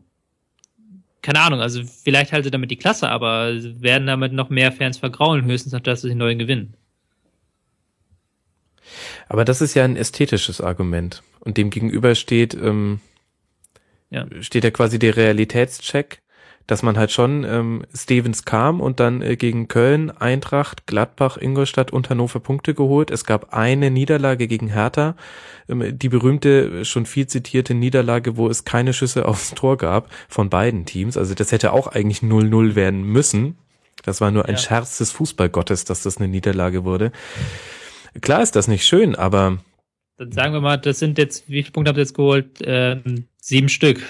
keine Ahnung, also vielleicht halten sie damit die Klasse, aber werden damit noch mehr Fans vergraulen, höchstens, dass sie den neuen gewinnen. Aber das ist ja ein ästhetisches Argument. Und dem gegenüber steht, ähm, Ja. steht ja quasi der Realitätscheck, dass man halt schon ähm, Stevens kam und dann äh, gegen Köln, Eintracht, Gladbach, Ingolstadt und Hannover Punkte geholt. Es gab eine Niederlage gegen Hertha, ähm, die berühmte, schon viel zitierte Niederlage, wo es keine Schüsse aufs Tor gab von beiden Teams. Also das hätte auch eigentlich 0-0 werden müssen. Das war nur ein Ja. Scherz des Fußballgottes, dass das eine Niederlage wurde. Klar ist das nicht schön, aber Dann sagen wir mal, das sind jetzt, wie viele Punkte habt ihr jetzt geholt? Ähm, sieben Stück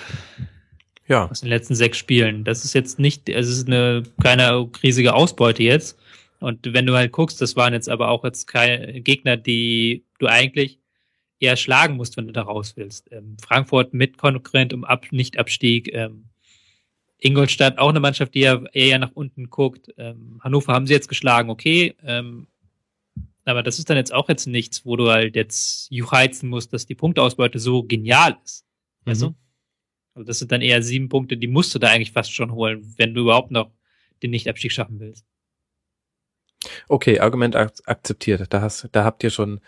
ja, aus den letzten sechs Spielen. Das ist jetzt nicht, es ist eine keine riesige Ausbeute jetzt. Und wenn du halt guckst, das waren jetzt aber auch jetzt keine Gegner, die du eigentlich eher schlagen musst, wenn du da raus willst. Ähm, Frankfurt mit Konkurrent um Ab Nicht-Abstieg. Ähm, Ingolstadt auch eine Mannschaft, die ja eher nach unten guckt. Ähm, Hannover haben sie jetzt geschlagen, okay. Ähm, aber das ist dann jetzt auch jetzt nichts, wo du halt jetzt juchheizen musst, dass die Punkteausbeute so genial ist. Mhm. du? Also das sind dann eher sieben Punkte, die musst du da eigentlich fast schon holen, wenn du überhaupt noch den Nicht-Abstieg schaffen willst. Okay, Argument ak akzeptiert. Da, hast, da habt ihr schon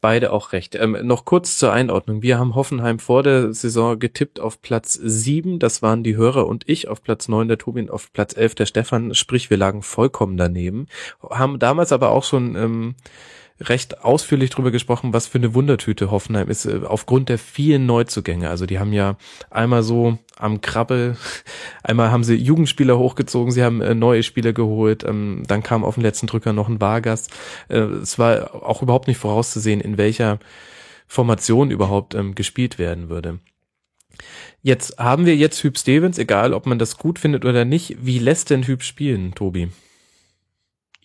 beide auch recht. Ähm, noch kurz zur Einordnung. Wir haben Hoffenheim vor der Saison getippt auf Platz sieben. Das waren die Hörer und ich auf Platz neun, der Tobin auf Platz elf, der Stefan. Sprich, wir lagen vollkommen daneben. Haben damals aber auch schon ähm, recht ausführlich drüber gesprochen, was für eine Wundertüte Hoffenheim ist, äh, aufgrund der vielen Neuzugänge. Also die haben ja einmal so am Krabbel, einmal haben sie Jugendspieler hochgezogen, sie haben äh, neue Spieler geholt, ähm, dann kam auf den letzten Drücker noch ein Vargas. Äh, es war auch überhaupt nicht vorauszusehen, in welcher Formation überhaupt ähm, gespielt werden würde. Jetzt haben wir jetzt Hüb Stevens, egal ob man das gut findet oder nicht. Wie lässt denn Hüb spielen, Tobi?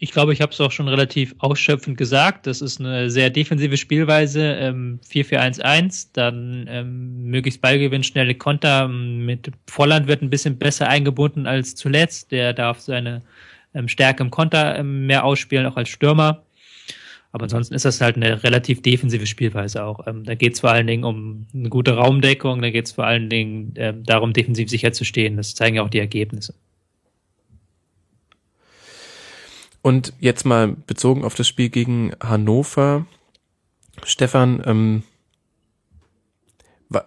Ich glaube, ich habe es auch schon relativ ausschöpfend gesagt. Das ist eine sehr defensive Spielweise. Ähm, 4-4-1-1, dann ähm, möglichst Ballgewinn, schnelle Konter. Mit Volland wird ein bisschen besser eingebunden als zuletzt. Der darf seine ähm, Stärke im Konter ähm, mehr ausspielen, auch als Stürmer. Aber ansonsten ist das halt eine relativ defensive Spielweise auch. Ähm, da geht es vor allen Dingen um eine gute Raumdeckung, da geht es vor allen Dingen ähm, darum, defensiv sicher zu stehen. Das zeigen ja auch die Ergebnisse. Und jetzt mal bezogen auf das Spiel gegen Hannover. Stefan, ähm,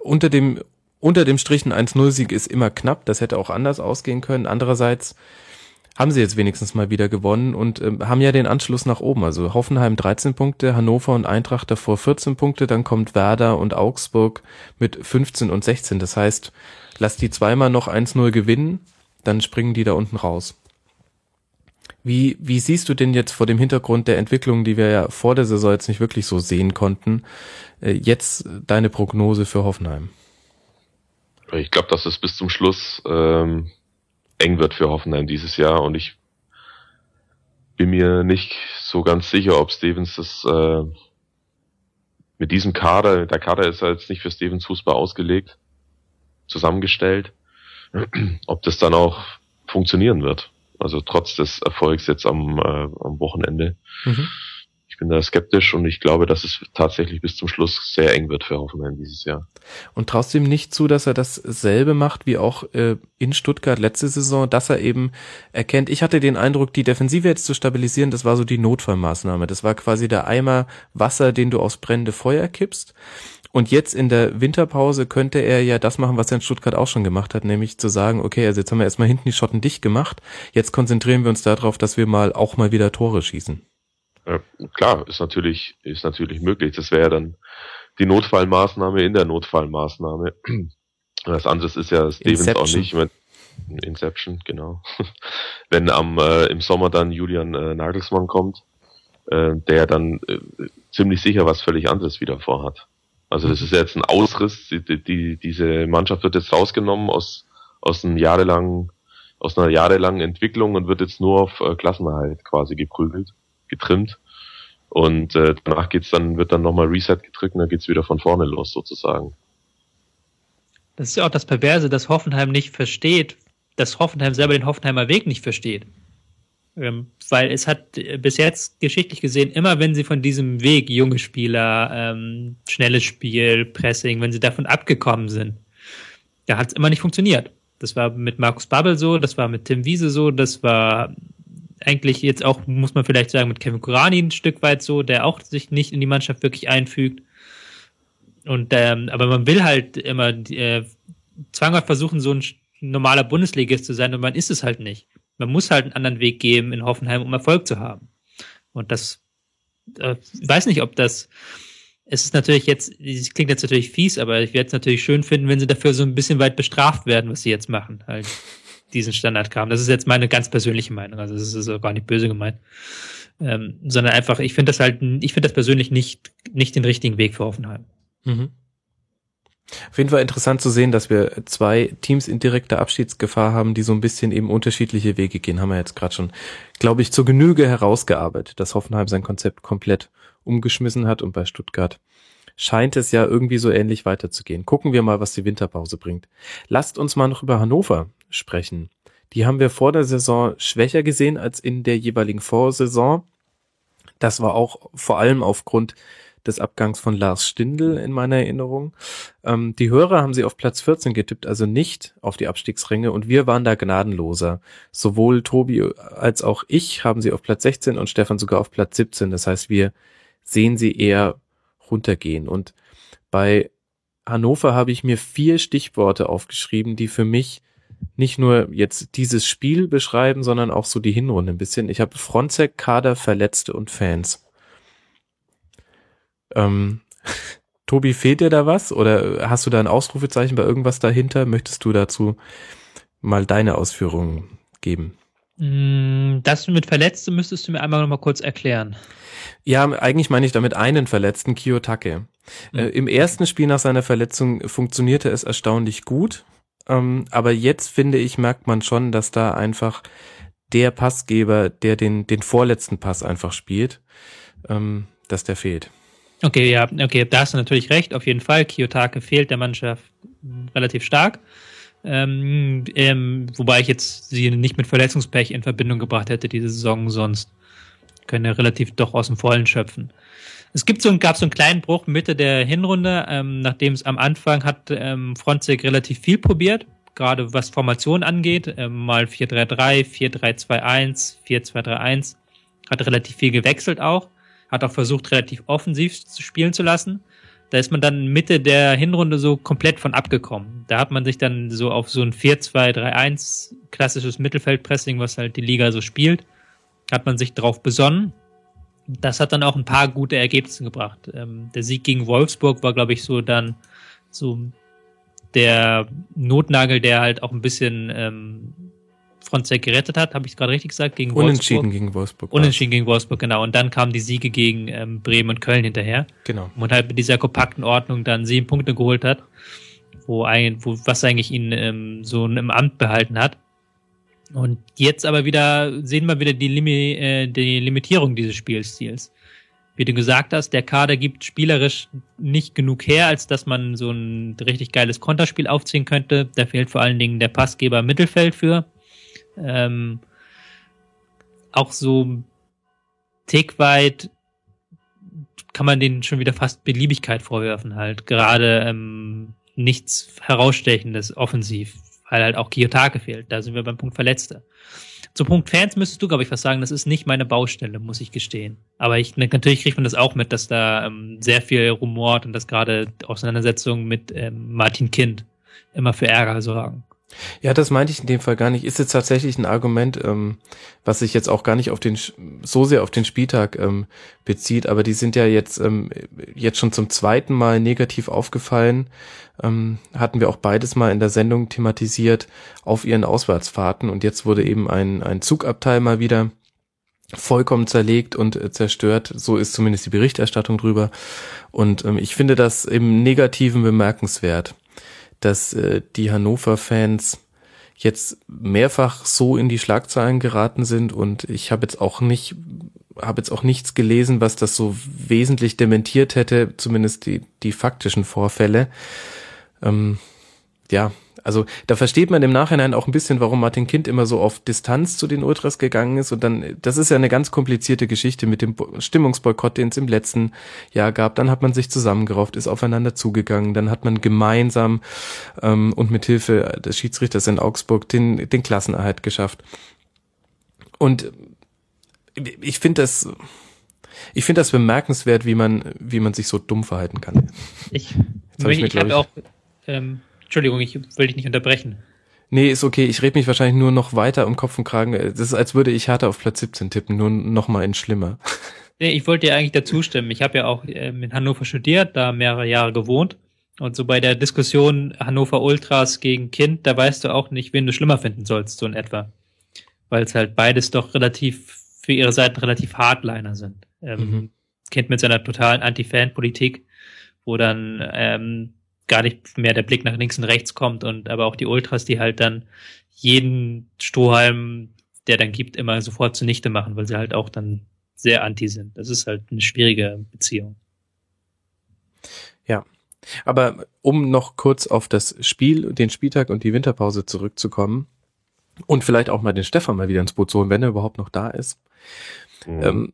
unter dem unter dem Strich ein 1-0-Sieg ist immer knapp, das hätte auch anders ausgehen können. Andererseits haben sie jetzt wenigstens mal wieder gewonnen und ähm, haben ja den Anschluss nach oben. Also Hoffenheim 13 Punkte, Hannover und Eintracht davor 14 Punkte, dann kommt Werder und Augsburg mit 15 und 16. Das heißt, lass die zweimal noch 1-0 gewinnen, dann springen die da unten raus. Wie, wie siehst du denn jetzt vor dem Hintergrund der Entwicklung, die wir ja vor der Saison jetzt nicht wirklich so sehen konnten, äh, jetzt deine Prognose für Hoffenheim? Ich glaube, dass es bis zum Schluss ähm, eng wird für Hoffenheim dieses Jahr und ich bin mir nicht so ganz sicher, ob Stevens das äh, mit diesem Kader, der Kader ist ja jetzt nicht für Stevens Fußball ausgelegt, zusammengestellt, ob das dann auch funktionieren wird. Also trotz des Erfolgs jetzt am, äh, am Wochenende. Mhm. Ich bin da skeptisch und ich glaube, dass es tatsächlich bis zum Schluss sehr eng wird für Hoffenheim dieses Jahr. Und traust du ihm nicht zu, dass er dasselbe macht wie auch äh, in Stuttgart letzte Saison, dass er eben erkennt, ich hatte den Eindruck, die Defensive jetzt zu stabilisieren, das war so die Notfallmaßnahme. Das war quasi der Eimer Wasser, den du aufs brennende Feuer kippst. Und jetzt in der Winterpause könnte er ja das machen, was er in Stuttgart auch schon gemacht hat, nämlich zu sagen, okay, also jetzt haben wir erstmal hinten die Schotten dicht gemacht, jetzt konzentrieren wir uns darauf, dass wir mal auch mal wieder Tore schießen. Ja, klar, ist natürlich, ist natürlich möglich. Das wäre dann die Notfallmaßnahme in der Notfallmaßnahme. Das andere ist ja Stevens Inception. auch nicht. Mit Inception, genau. Wenn am äh, im Sommer dann Julian äh, Nagelsmann kommt, äh, der dann äh, ziemlich sicher was völlig anderes wieder vorhat. Also das ist jetzt ein Ausriss. Die, die, diese Mannschaft wird jetzt rausgenommen aus, aus einem jahrelangen, aus einer jahrelangen Entwicklung und wird jetzt nur auf äh, Klassenerhalt quasi geprügelt, getrimmt. Und äh, danach geht's dann, wird dann nochmal Reset gedrückt und dann geht's wieder von vorne los sozusagen. Das ist ja auch das Perverse, dass Hoffenheim nicht versteht, dass Hoffenheim selber den Hoffenheimer Weg nicht versteht. Ähm, weil es hat bis jetzt geschichtlich gesehen, immer wenn sie von diesem Weg, junge Spieler, ähm, schnelles Spiel, Pressing, wenn sie davon abgekommen sind, da hat es immer nicht funktioniert. Das war mit Markus Babbel so, das war mit Tim Wiese so, das war eigentlich jetzt auch, muss man vielleicht sagen, mit Kevin Kurani ein Stück weit so, der auch sich nicht in die Mannschaft wirklich einfügt. Und ähm, aber man will halt immer äh, zwanghaft versuchen, so ein normaler Bundesligist zu sein und man ist es halt nicht man muss halt einen anderen Weg geben in Hoffenheim, um Erfolg zu haben. Und das, äh, weiß nicht, ob das, es ist natürlich jetzt, es klingt jetzt natürlich fies, aber ich werde es natürlich schön finden, wenn sie dafür so ein bisschen weit bestraft werden, was sie jetzt machen, halt diesen Standard kam. Das ist jetzt meine ganz persönliche Meinung, also das ist gar nicht böse gemeint. Ähm, sondern einfach, ich finde das halt, ich finde das persönlich nicht, nicht den richtigen Weg für Hoffenheim. Mhm. Auf jeden Fall interessant zu sehen, dass wir zwei Teams in direkter Abschiedsgefahr haben, die so ein bisschen eben unterschiedliche Wege gehen. Haben wir jetzt gerade schon, glaube ich, zur Genüge herausgearbeitet, dass Hoffenheim sein Konzept komplett umgeschmissen hat und bei Stuttgart scheint es ja irgendwie so ähnlich weiterzugehen. Gucken wir mal, was die Winterpause bringt. Lasst uns mal noch über Hannover sprechen. Die haben wir vor der Saison schwächer gesehen als in der jeweiligen Vorsaison. Das war auch vor allem aufgrund des Abgangs von Lars Stindl in meiner Erinnerung. Ähm, die Hörer haben sie auf Platz 14 getippt, also nicht auf die Abstiegsränge und wir waren da gnadenloser. Sowohl Tobi als auch ich haben sie auf Platz 16 und Stefan sogar auf Platz 17. Das heißt, wir sehen sie eher runtergehen und bei Hannover habe ich mir vier Stichworte aufgeschrieben, die für mich nicht nur jetzt dieses Spiel beschreiben, sondern auch so die Hinrunde ein bisschen. Ich habe Fronzek, Kader, Verletzte und Fans. Ähm, Tobi, fehlt dir da was? Oder hast du da ein Ausrufezeichen bei irgendwas dahinter? Möchtest du dazu mal deine Ausführungen geben? Mm, das mit Verletzte müsstest du mir einmal noch mal kurz erklären. Ja, eigentlich meine ich damit einen Verletzten, Kiyotake. Mhm. Äh, Im ersten Spiel nach seiner Verletzung funktionierte es erstaunlich gut. Ähm, aber jetzt finde ich, merkt man schon, dass da einfach der Passgeber, der den, den vorletzten Pass einfach spielt, ähm, dass der fehlt. Okay, ja, okay, da hast du natürlich recht. Auf jeden Fall, Kiyotake fehlt der Mannschaft relativ stark. Ähm, ähm, wobei ich jetzt sie nicht mit Verletzungspech in Verbindung gebracht hätte, diese Saison sonst. Können ja relativ doch aus dem Vollen schöpfen. Es gibt so, gab so einen kleinen Bruch Mitte der Hinrunde, ähm, nachdem es am Anfang hat ähm, Fronzek relativ viel probiert, gerade was Formation angeht, ähm, mal 4-3-3, 4-3-2-1, 4-2-3-1, hat relativ viel gewechselt auch, hat auch versucht, relativ offensiv zu spielen zu lassen. Da ist man dann Mitte der Hinrunde so komplett von abgekommen. Da hat man sich dann so auf so ein 4-2-3-1 klassisches Mittelfeldpressing, was halt die Liga so spielt, hat man sich drauf besonnen das hat dann auch ein paar gute Ergebnisse gebracht. Ähm, der Sieg gegen Wolfsburg war, glaube ich, so dann so der Notnagel, der halt auch ein bisschen ähm, Fronzek gerettet hat, habe ich gerade richtig gesagt, gegen Unentschieden Wolfsburg. gegen Wolfsburg. Unentschieden gegen Wolfsburg, genau. Und dann kamen die Siege gegen ähm, Bremen und Köln hinterher. Genau. Und halt mit dieser kompakten Ordnung dann sieben Punkte geholt hat, wo, ein, wo was eigentlich ihn ähm, so im Amt behalten hat. Und jetzt aber wieder sehen wir wieder die, Limi äh, die Limitierung dieses Spielstils. Wie du gesagt hast, der Kader gibt spielerisch nicht genug her, als dass man so ein richtig geiles Konterspiel aufziehen könnte. Da fehlt vor allen Dingen der Passgeber im Mittelfeld für. Ähm, auch so tick weit kann man denen schon wieder fast Beliebigkeit vorwerfen halt. Gerade ähm, nichts herausstechendes offensiv weil halt auch Kiyotake fehlt. Da sind wir beim Punkt Verletzte. Zum Punkt Fans müsstest du, glaube ich, was sagen. Das ist nicht meine Baustelle, muss ich gestehen. Aber ich, natürlich kriegt man das auch mit, dass da ähm, sehr viel rumort und dass gerade Auseinandersetzungen mit ähm, Martin Kind immer für Ärger sorgen. Ja, das meinte ich in dem Fall gar nicht. Ist jetzt tatsächlich ein Argument, ähm, was sich jetzt auch gar nicht auf den so sehr auf den Spieltag ähm, bezieht, aber die sind ja jetzt ähm, jetzt schon zum zweiten Mal negativ aufgefallen. Ähm, hatten wir auch beides mal in der Sendung thematisiert auf ihren Auswärtsfahrten und jetzt wurde eben ein ein Zugabteil mal wieder vollkommen zerlegt und äh, zerstört. So ist zumindest die Berichterstattung drüber. Und ähm, ich finde das im Negativen bemerkenswert dass äh, die Hannover-Fans jetzt mehrfach so in die Schlagzeilen geraten sind und ich habe jetzt auch nicht habe jetzt auch nichts gelesen, was das so wesentlich dementiert hätte, zumindest die die faktischen Vorfälle. Ähm, ja, also da versteht man im Nachhinein auch ein bisschen, warum Martin Kind immer so auf Distanz zu den Ultras gegangen ist. Und dann, das ist ja eine ganz komplizierte Geschichte mit dem Stimmungsboykott, den es im letzten Jahr gab. Dann hat man sich zusammengerauft, ist aufeinander zugegangen. Dann hat man gemeinsam ähm, und mit Hilfe des Schiedsrichters in Augsburg den, den Klassenerhalt geschafft. Und ich finde das, ich finde das bemerkenswert, wie man, wie man sich so dumm verhalten kann. Ich, ich, ich habe auch ähm, Entschuldigung, ich will dich nicht unterbrechen. Nee, ist okay. Ich rede mich wahrscheinlich nur noch weiter um Kopf und Kragen. Das ist, als würde ich Hertha auf Platz 17 tippen, nur noch mal in schlimmer. Nee, ich wollte dir eigentlich dazu stimmen. Ich habe ja auch ähm, in Hannover studiert, da mehrere Jahre gewohnt. Und so bei der Diskussion Hannover Ultras gegen Kind, da weißt du auch nicht, wen du schlimmer finden sollst, so in etwa. Weil es halt beides doch relativ, für ihre Seiten relativ Hardliner sind. Ähm, mhm. Kind mit seiner totalen Anti-Fan-Politik, wo dann ähm, gar nicht mehr der Blick nach links und rechts kommt und aber auch die Ultras, die halt dann jeden Strohhalm, der dann gibt, immer sofort zunichte machen, weil sie halt auch dann sehr anti sind. Das ist halt eine schwierige Beziehung. Ja. Aber um noch kurz auf das Spiel, den Spieltag und die Winterpause zurückzukommen und vielleicht auch mal den Stefan mal wieder ins Boot zu holen, wenn er überhaupt noch da ist. Mhm. Ähm,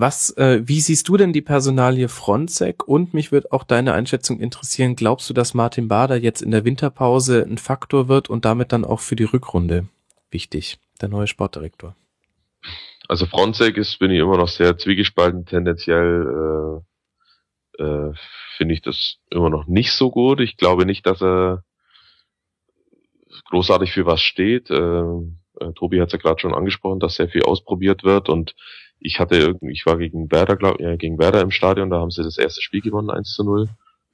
Was, äh, wie siehst du denn die Personalie Fronzek? Und mich wird auch deine Einschätzung interessieren. Glaubst du, dass Martin Bader jetzt in der Winterpause ein Faktor wird und damit dann auch für die Rückrunde wichtig? Der neue Sportdirektor. Also Fronzek ist, bin ich immer noch sehr zwiegespalten. Tendenziell äh, äh, finde ich das immer noch nicht so gut. Ich glaube nicht, dass er großartig für was steht. Äh, äh, Tobi hat es ja gerade schon angesprochen, dass sehr viel ausprobiert wird und ich hatte ich war gegen Werder, glaub, ja, gegen Werder im Stadion, da haben sie das erste Spiel gewonnen, 1 zu 0.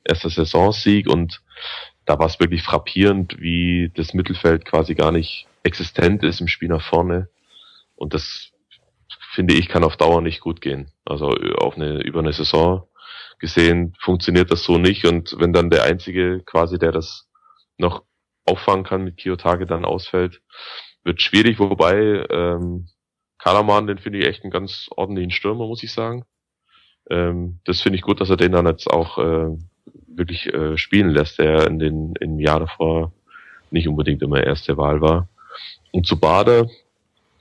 Erster Saisonsieg und da war es wirklich frappierend, wie das Mittelfeld quasi gar nicht existent ist im Spiel nach vorne. Und das finde ich kann auf Dauer nicht gut gehen. Also auf eine, über eine Saison gesehen funktioniert das so nicht und wenn dann der einzige quasi, der das noch auffangen kann mit Kiyotake dann ausfällt, wird schwierig, wobei ähm, Kalaman, den finde ich echt einen ganz ordentlichen Stürmer, muss ich sagen. Ähm, das finde ich gut, dass er den dann jetzt auch äh, wirklich äh, spielen lässt, der in den im Jahr davor nicht unbedingt immer erste Wahl war. Und zu Bader,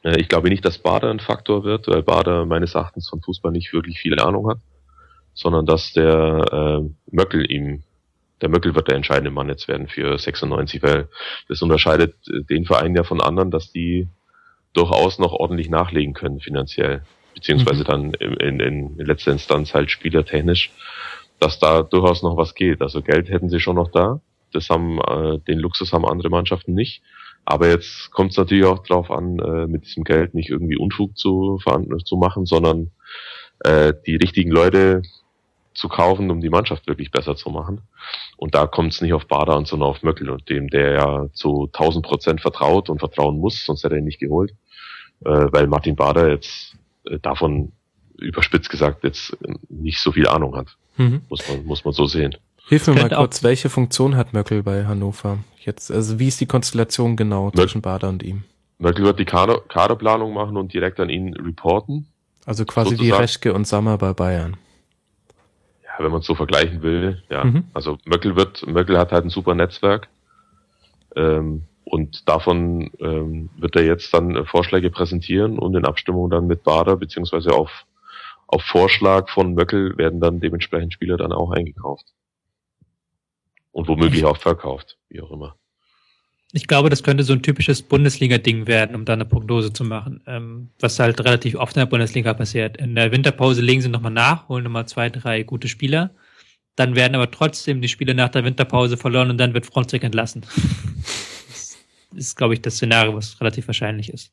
äh, ich glaube nicht, dass Bader ein Faktor wird, weil Bader meines Erachtens von Fußball nicht wirklich viel Ahnung hat, sondern dass der äh, Möckel ihm der Möckel wird der entscheidende Mann jetzt werden für 96, weil das unterscheidet den Verein ja von anderen, dass die durchaus noch ordentlich nachlegen können finanziell, beziehungsweise mhm. dann in, in, in letzter Instanz halt spielertechnisch, dass da durchaus noch was geht. Also Geld hätten sie schon noch da, das haben äh, den Luxus haben andere Mannschaften nicht. Aber jetzt kommt es natürlich auch darauf an, äh, mit diesem Geld nicht irgendwie Unfug zu, zu machen, sondern äh, die richtigen Leute zu kaufen, um die Mannschaft wirklich besser zu machen. Und da kommt es nicht auf Bader an, sondern auf Möckel und dem, der ja zu 1000 Prozent vertraut und vertrauen muss, sonst hätte er ihn nicht geholt, äh, weil Martin Bader jetzt äh, davon überspitzt gesagt jetzt nicht so viel Ahnung hat. Mhm. Muss man, muss man so sehen. Hilf mir mal kurz, welche Funktion hat Möckel bei Hannover? Jetzt, also wie ist die Konstellation genau Möckel, zwischen Bader und ihm? Möckel wird die Kader, Kaderplanung machen und direkt an ihn reporten. Also quasi sozusagen. wie Reschke und Sammer bei Bayern wenn man es so vergleichen will, ja. Mhm. Also Möckel wird, Möckel hat halt ein super Netzwerk. Ähm, und davon ähm, wird er jetzt dann Vorschläge präsentieren und in Abstimmung dann mit Bader, beziehungsweise auf, auf Vorschlag von Möckel werden dann dementsprechend Spieler dann auch eingekauft. Und womöglich auch verkauft, wie auch immer. Ich glaube, das könnte so ein typisches Bundesliga-Ding werden, um da eine Prognose zu machen. Ähm, was halt relativ oft in der Bundesliga passiert. In der Winterpause legen sie nochmal nach, holen nochmal zwei, drei gute Spieler. Dann werden aber trotzdem die Spiele nach der Winterpause verloren und dann wird Fronzek entlassen. das ist, glaube ich, das Szenario, was relativ wahrscheinlich ist.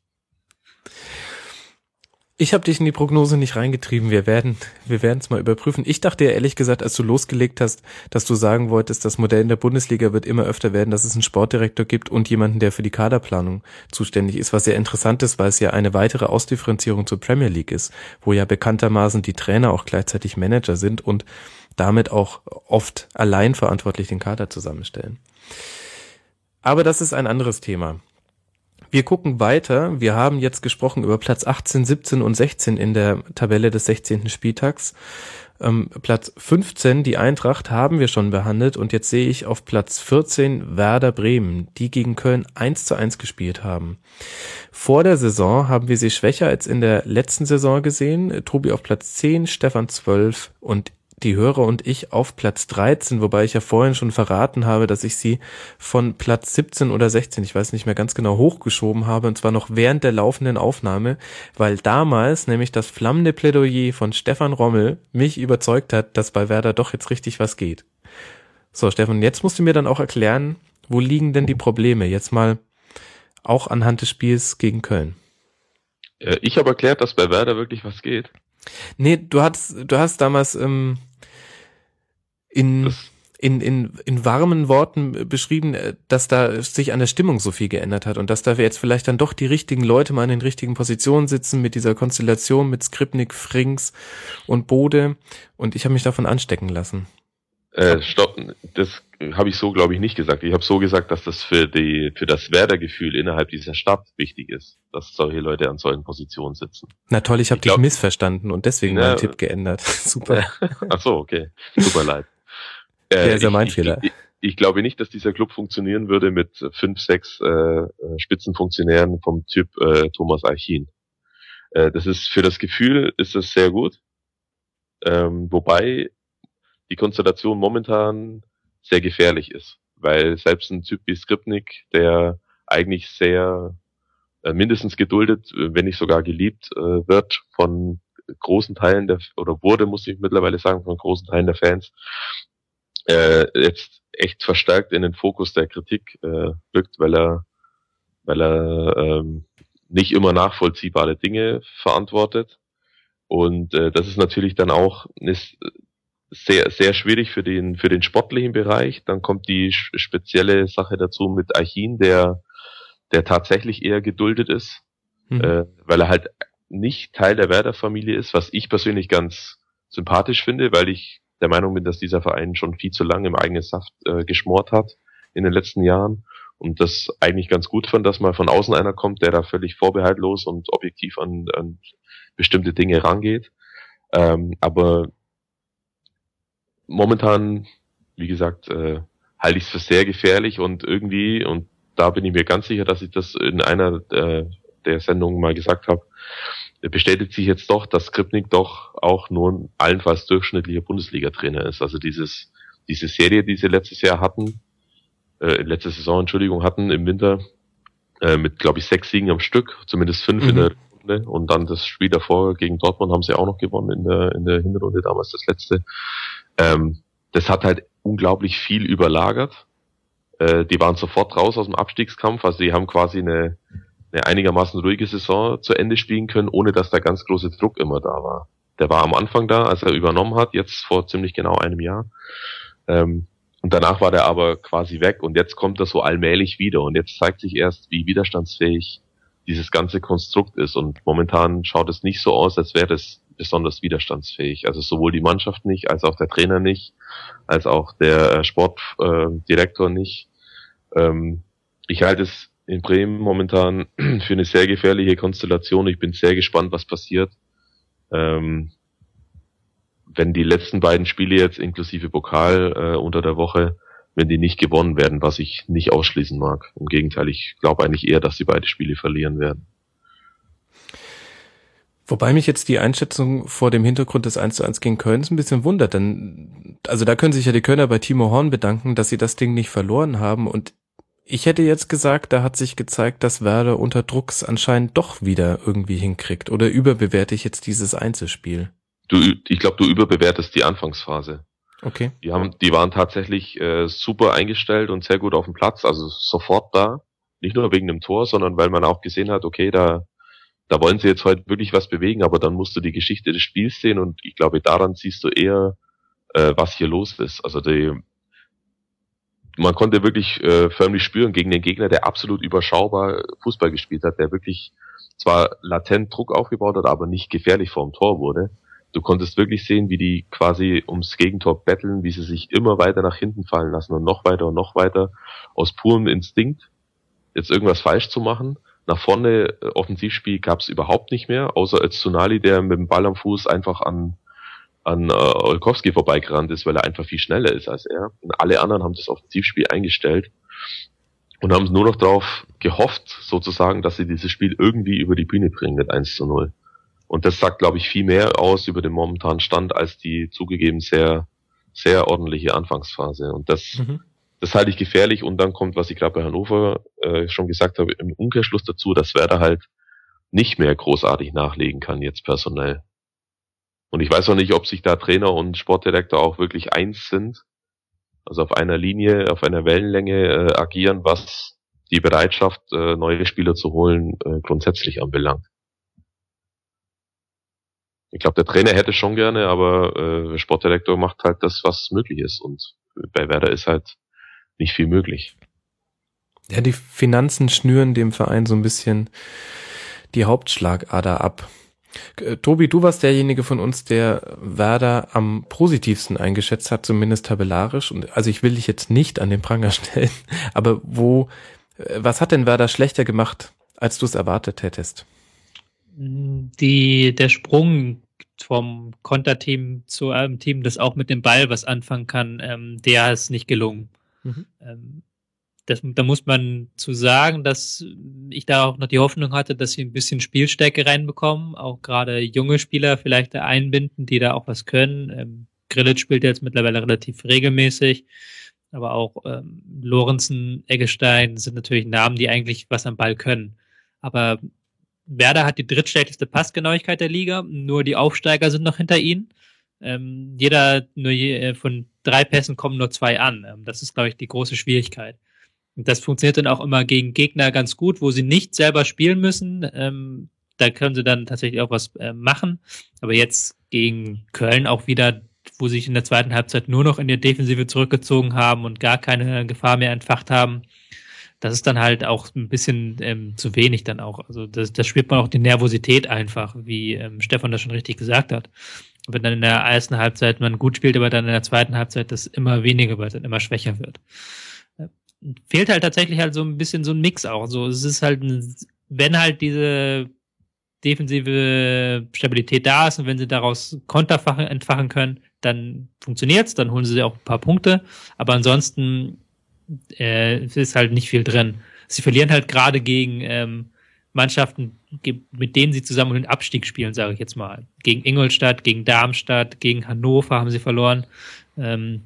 Ich habe dich in die Prognose nicht reingetrieben. Wir werden, wir werden es mal überprüfen. Ich dachte ja ehrlich gesagt, als du losgelegt hast, dass du sagen wolltest, das Modell in der Bundesliga wird immer öfter werden, dass es einen Sportdirektor gibt und jemanden, der für die Kaderplanung zuständig ist, was sehr interessant ist, weil es ja eine weitere Ausdifferenzierung zur Premier League ist, wo ja bekanntermaßen die Trainer auch gleichzeitig Manager sind und damit auch oft allein verantwortlich den Kader zusammenstellen. Aber das ist ein anderes Thema. Wir gucken weiter. Wir haben jetzt gesprochen über Platz 18, 17 und 16 in der Tabelle des 16. Spieltags. Ähm, Platz 15, die Eintracht, haben wir schon behandelt und jetzt sehe ich auf Platz 14 Werder Bremen, die gegen Köln 1 zu 1 gespielt haben. Vor der Saison haben wir sie schwächer als in der letzten Saison gesehen. Tobi auf Platz 10, Stefan 12 und die Hörer und ich auf Platz 13, wobei ich ja vorhin schon verraten habe, dass ich sie von Platz 17 oder 16, ich weiß nicht mehr ganz genau, hochgeschoben habe, und zwar noch während der laufenden Aufnahme, weil damals nämlich das flammende Plädoyer von Stefan Rommel mich überzeugt hat, dass bei Werder doch jetzt richtig was geht. So, Stefan, jetzt musst du mir dann auch erklären, wo liegen denn die Probleme? Jetzt mal auch anhand des Spiels gegen Köln. Äh, ich habe erklärt, dass bei Werder wirklich was geht. Nee, du hast, du hast damals ähm, in, in, in, in warmen Worten beschrieben, äh, dass da sich an der Stimmung so viel geändert hat und dass da jetzt vielleicht dann doch die richtigen Leute mal in den richtigen Positionen sitzen mit dieser Konstellation mit Skripnik, Frings und Bode und ich habe mich davon anstecken lassen. Äh, stopp, das habe ich so, glaube ich, nicht gesagt. Ich habe so gesagt, dass das für die für das Werder-Gefühl innerhalb dieser Stadt wichtig ist, dass solche Leute an solchen Positionen sitzen. Na toll, ich habe dich missverstanden und deswegen meinen Tipp geändert. Super. Ach so, okay. Super leid. Äh, Der ist ja mein ich, Fehler. Ich, ich, glaube nicht, dass dieser Club funktionieren würde mit fünf, sechs äh, Spitzenfunktionären vom Typ äh, Thomas Archin. Äh, das ist für das Gefühl ist das sehr gut. Ähm, wobei die Konstellation momentan sehr gefährlich ist, weil selbst ein Typ wie Skripnik, der eigentlich sehr äh, mindestens geduldet, wenn nicht sogar geliebt äh, wird von großen Teilen der oder wurde, muss ich mittlerweile sagen, von großen Teilen der Fans, äh, jetzt echt verstärkt in den Fokus der Kritik äh, rückt, weil er weil er ähm, nicht immer nachvollziehbare Dinge verantwortet. Und äh, das ist natürlich dann auch ist sehr, sehr schwierig für den, für den sportlichen Bereich. Dann kommt die spezielle Sache dazu mit Archin, der, der tatsächlich eher geduldet ist, mhm. äh, weil er halt nicht Teil der Werder-Familie ist, was ich persönlich ganz sympathisch finde, weil ich der Meinung bin, dass dieser Verein schon viel zu lange im eigenen Saft äh, geschmort hat in den letzten Jahren und das eigentlich ganz gut fand, dass mal von außen einer kommt, der da völlig vorbehaltlos und objektiv an, an bestimmte Dinge rangeht. Ähm, aber momentan, wie gesagt, äh, halte ich es für sehr gefährlich und irgendwie, und da bin ich mir ganz sicher, dass ich das in einer äh, der Sendungen mal gesagt habe, bestätigt sich jetzt doch, dass Skripnik doch auch nur ein allenfalls durchschnittlicher Bundesliga-Trainer ist. Also dieses, diese Serie, die sie letztes Jahr hatten, äh, letzte Saison, Entschuldigung, hatten im Winter äh, mit, glaube ich, sechs Siegen am Stück, zumindest fünf mhm. in der Runde. Und dann das Spiel davor gegen Dortmund haben sie auch noch gewonnen in der, in der Hinrunde, damals das letzte. Ähm, das hat halt unglaublich viel überlagert. Äh, die waren sofort raus aus dem Abstiegskampf, also die haben quasi eine, eine einigermaßen ruhige Saison zu Ende spielen können, ohne dass da ganz große Druck immer da war. Der war am Anfang da, als er übernommen hat, jetzt vor ziemlich genau einem Jahr. Ähm, und danach war der aber quasi weg und jetzt kommt er so allmählich wieder und jetzt zeigt sich erst, wie widerstandsfähig dieses ganze Konstrukt ist und momentan schaut es nicht so aus, als wäre das besonders widerstandsfähig. Also sowohl die Mannschaft nicht, als auch der Trainer nicht, als auch der äh, Sportdirektor äh, nicht. Ähm, ich halte es in Bremen momentan für eine sehr gefährliche Konstellation. Ich bin sehr gespannt, was passiert. Ähm, wenn die letzten beiden Spiele jetzt inklusive Pokal äh, unter der Woche, wenn die nicht gewonnen werden, was ich nicht ausschließen mag. Im Gegenteil, ich glaube eigentlich eher, dass sie beide Spiele verlieren werden. Wobei mich jetzt die Einschätzung vor dem Hintergrund des 1 zu 1 gegen Köln ein bisschen wundert, denn also da können sich ja die Kölner bei Timo Horn bedanken, dass sie das Ding nicht verloren haben und ich hätte jetzt gesagt, da hat sich gezeigt, dass Werder unter Drucks anscheinend doch wieder irgendwie hinkriegt. Oder überbewerte ich jetzt dieses Einzelspiel? Du, ich glaube, du überbewertest die Anfangsphase. Okay. Die haben, die waren tatsächlich äh, super eingestellt und sehr gut auf dem Platz, also sofort da. Nicht nur wegen dem Tor, sondern weil man auch gesehen hat, okay, da, da wollen sie jetzt heute wirklich was bewegen, aber dann musst du die Geschichte des Spiels sehen und ich glaube, daran siehst du eher, äh, was hier los ist. Also die, man konnte wirklich äh, förmlich spüren gegen den Gegner, der absolut überschaubar Fußball gespielt hat, der wirklich zwar latent Druck aufgebaut hat, aber nicht gefährlich vorm Tor wurde du konntest wirklich sehen, wie die quasi ums Gegentor betteln, wie sie sich immer weiter nach hinten fallen lassen und noch weiter und noch weiter aus purem Instinkt, jetzt irgendwas falsch zu machen. Nach vorne äh, Offensivspiel gab es überhaupt nicht mehr, außer als Tsunali, der mit dem Ball am Fuß einfach an an äh, Olkowski vorbeigerannt ist, weil er einfach viel schneller ist als er. Und alle anderen haben das Offensivspiel eingestellt und haben nur noch darauf gehofft, sozusagen, dass sie dieses Spiel irgendwie über die Bühne bringen mit 1 zu 0. Und das sagt, glaube ich, viel mehr aus über den momentanen Stand als die zugegeben sehr, sehr ordentliche Anfangsphase. Und das, mhm. das halte ich gefährlich. Und dann kommt, was ich gerade bei Hannover äh, schon gesagt habe, im Umkehrschluss dazu, dass Werder halt nicht mehr großartig nachlegen kann jetzt personell. Und ich weiß auch nicht, ob sich da Trainer und Sportdirektor auch wirklich eins sind, also auf einer Linie, auf einer Wellenlänge äh, agieren, was die Bereitschaft, äh, neue Spieler zu holen, äh, grundsätzlich anbelangt. Ich glaube, der Trainer hätte schon gerne, aber äh, Sportdirektor macht halt das, was möglich ist. Und bei Werder ist halt nicht viel möglich. Ja, die Finanzen schnüren dem Verein so ein bisschen die Hauptschlagader ab. Äh, Tobi, du warst derjenige von uns, der Werder am positivsten eingeschätzt hat, zumindest tabellarisch. Und also ich will dich jetzt nicht an den Pranger stellen, aber wo, äh, was hat denn Werder schlechter gemacht, als du es erwartet hättest? die, der Sprung vom Konterteam zu einem Team, das auch mit dem Ball was anfangen kann, ähm, der ist nicht gelungen. Mhm. Ähm, das, da muss man zu sagen, dass ich da auch noch die Hoffnung hatte, dass sie ein bisschen Spielstärke reinbekommen, auch gerade junge Spieler vielleicht einbinden, die da auch was können. Ähm, Grillic spielt jetzt mittlerweile relativ regelmäßig, aber auch ähm, Lorenzen, Eggestein sind natürlich Namen, die eigentlich was am Ball können. Aber Werder hat die drittschlechteste Passgenauigkeit der Liga, nur die Aufsteiger sind noch hinter ihnen. Ähm, jeder, nur je, äh, von drei Pässen kommen nur zwei an. Ähm, das ist, glaube ich, die große Schwierigkeit. Und das funktioniert dann auch immer gegen Gegner ganz gut, wo sie nicht selber spielen müssen. Ähm, da können sie dann tatsächlich auch was äh, machen. Aber jetzt gegen Köln auch wieder, wo sie sich in der zweiten Halbzeit nur noch in die Defensive zurückgezogen haben und gar keine Gefahr mehr entfacht haben. Das ist dann halt auch ein bisschen ähm, zu wenig dann auch. Also das, das spürt man auch die Nervosität einfach, wie ähm, Stefan das schon richtig gesagt hat. Wenn dann in der ersten Halbzeit man gut spielt, aber dann in der zweiten Halbzeit das immer weniger wird, dann immer schwächer wird fehlt halt tatsächlich halt so ein bisschen so ein Mix auch. So, es ist halt, ein, wenn halt diese defensive Stabilität da ist und wenn sie daraus Konter entfachen können, dann funktioniert's, dann holen sie auch ein paar Punkte. Aber ansonsten äh, ist halt nicht viel drin. Sie verlieren halt gerade gegen ähm, Mannschaften, mit denen sie zusammen den Abstieg spielen, sage ich jetzt mal. Gegen Ingolstadt, gegen Darmstadt, gegen Hannover haben sie verloren. Ähm,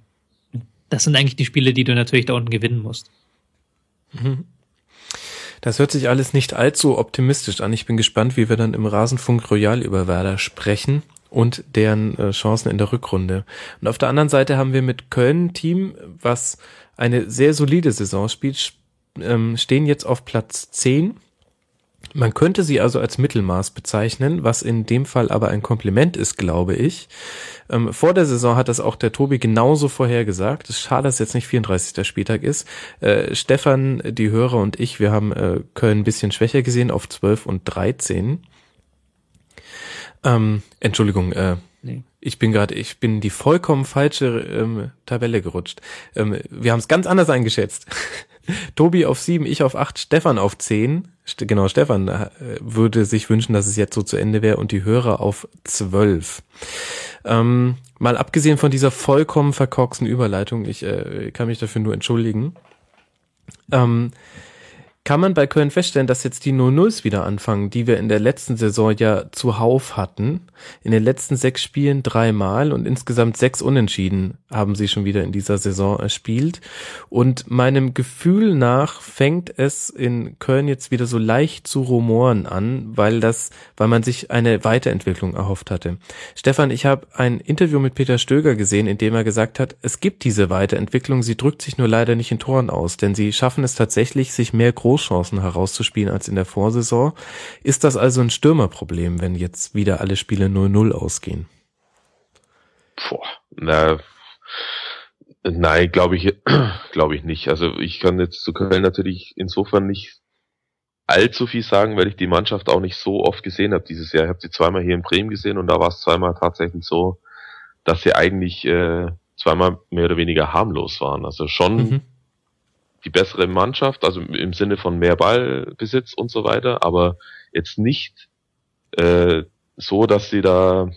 das sind eigentlich die Spiele, die du natürlich da unten gewinnen musst. Mhm. Das hört sich alles nicht allzu optimistisch an. Ich bin gespannt, wie wir dann im Rasenfunk Royal über Werder sprechen und deren äh, Chancen in der Rückrunde. Und auf der anderen Seite haben wir mit Köln ein Team, was eine sehr solide Saison spielt, ähm, stehen jetzt auf Platz 10 man könnte sie also als Mittelmaß bezeichnen, was in dem Fall aber ein Kompliment ist, glaube ich. Ähm, vor der Saison hat das auch der Tobi genauso vorhergesagt. Es ist schade, dass jetzt nicht 34. Spieltag ist. Äh, Stefan, die Hörer und ich, wir haben äh, Köln ein bisschen schwächer gesehen auf 12 und 13. Ähm, Entschuldigung, äh, nee. ich bin gerade, ich bin die vollkommen falsche ähm, Tabelle gerutscht. Ähm, wir haben es ganz anders eingeschätzt. Tobi auf sieben, ich auf acht, Stefan auf zehn. St genau, Stefan äh, würde sich wünschen, dass es jetzt so zu Ende wäre und die Hörer auf zwölf. Ähm, mal abgesehen von dieser vollkommen verkorksten Überleitung, ich äh, kann mich dafür nur entschuldigen. Ähm, kann man bei Köln feststellen, dass jetzt die 0-0s wieder anfangen, die wir in der letzten Saison ja zuhauf hatten. In den letzten sechs Spielen dreimal und insgesamt sechs Unentschieden haben sie schon wieder in dieser Saison erspielt. Und meinem Gefühl nach fängt es in Köln jetzt wieder so leicht zu rumoren an, weil das, weil man sich eine Weiterentwicklung erhofft hatte. Stefan, ich habe ein Interview mit Peter Stöger gesehen, in dem er gesagt hat, es gibt diese Weiterentwicklung, sie drückt sich nur leider nicht in Toren aus, denn sie schaffen es tatsächlich, sich mehr Großchancen herauszuspielen als in der Vorsaison. Ist das also ein Stürmerproblem, wenn jetzt wieder alle Spiele 0-0 ausgehen? Boah, na, nein, glaube ich, glaube ich nicht. Also ich kann jetzt zu Köln natürlich insofern nicht allzu viel sagen, weil ich die Mannschaft auch nicht so oft gesehen habe dieses Jahr. Ich habe sie zweimal hier in Bremen gesehen und da war es zweimal tatsächlich so, dass sie eigentlich äh, zweimal mehr oder weniger harmlos waren. Also schon mhm die bessere Mannschaft, also im Sinne von mehr Ballbesitz und so weiter, aber jetzt nicht äh, so, dass sie da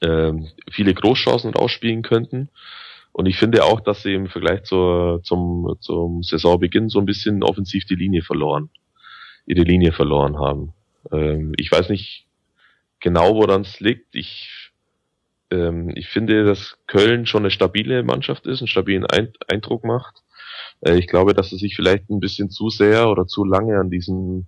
äh, viele Großchancen ausspielen könnten. Und ich finde auch, dass sie im Vergleich zur, zum, zum Saisonbeginn so ein bisschen offensiv die Linie verloren, ihre Linie verloren haben. Ähm, ich weiß nicht genau, woran es liegt. Ich, ähm, ich finde, dass Köln schon eine stabile Mannschaft ist, einen stabilen Eindruck macht. Äh, ich glaube, dass er sich vielleicht ein bisschen zu sehr oder zu lange an diesem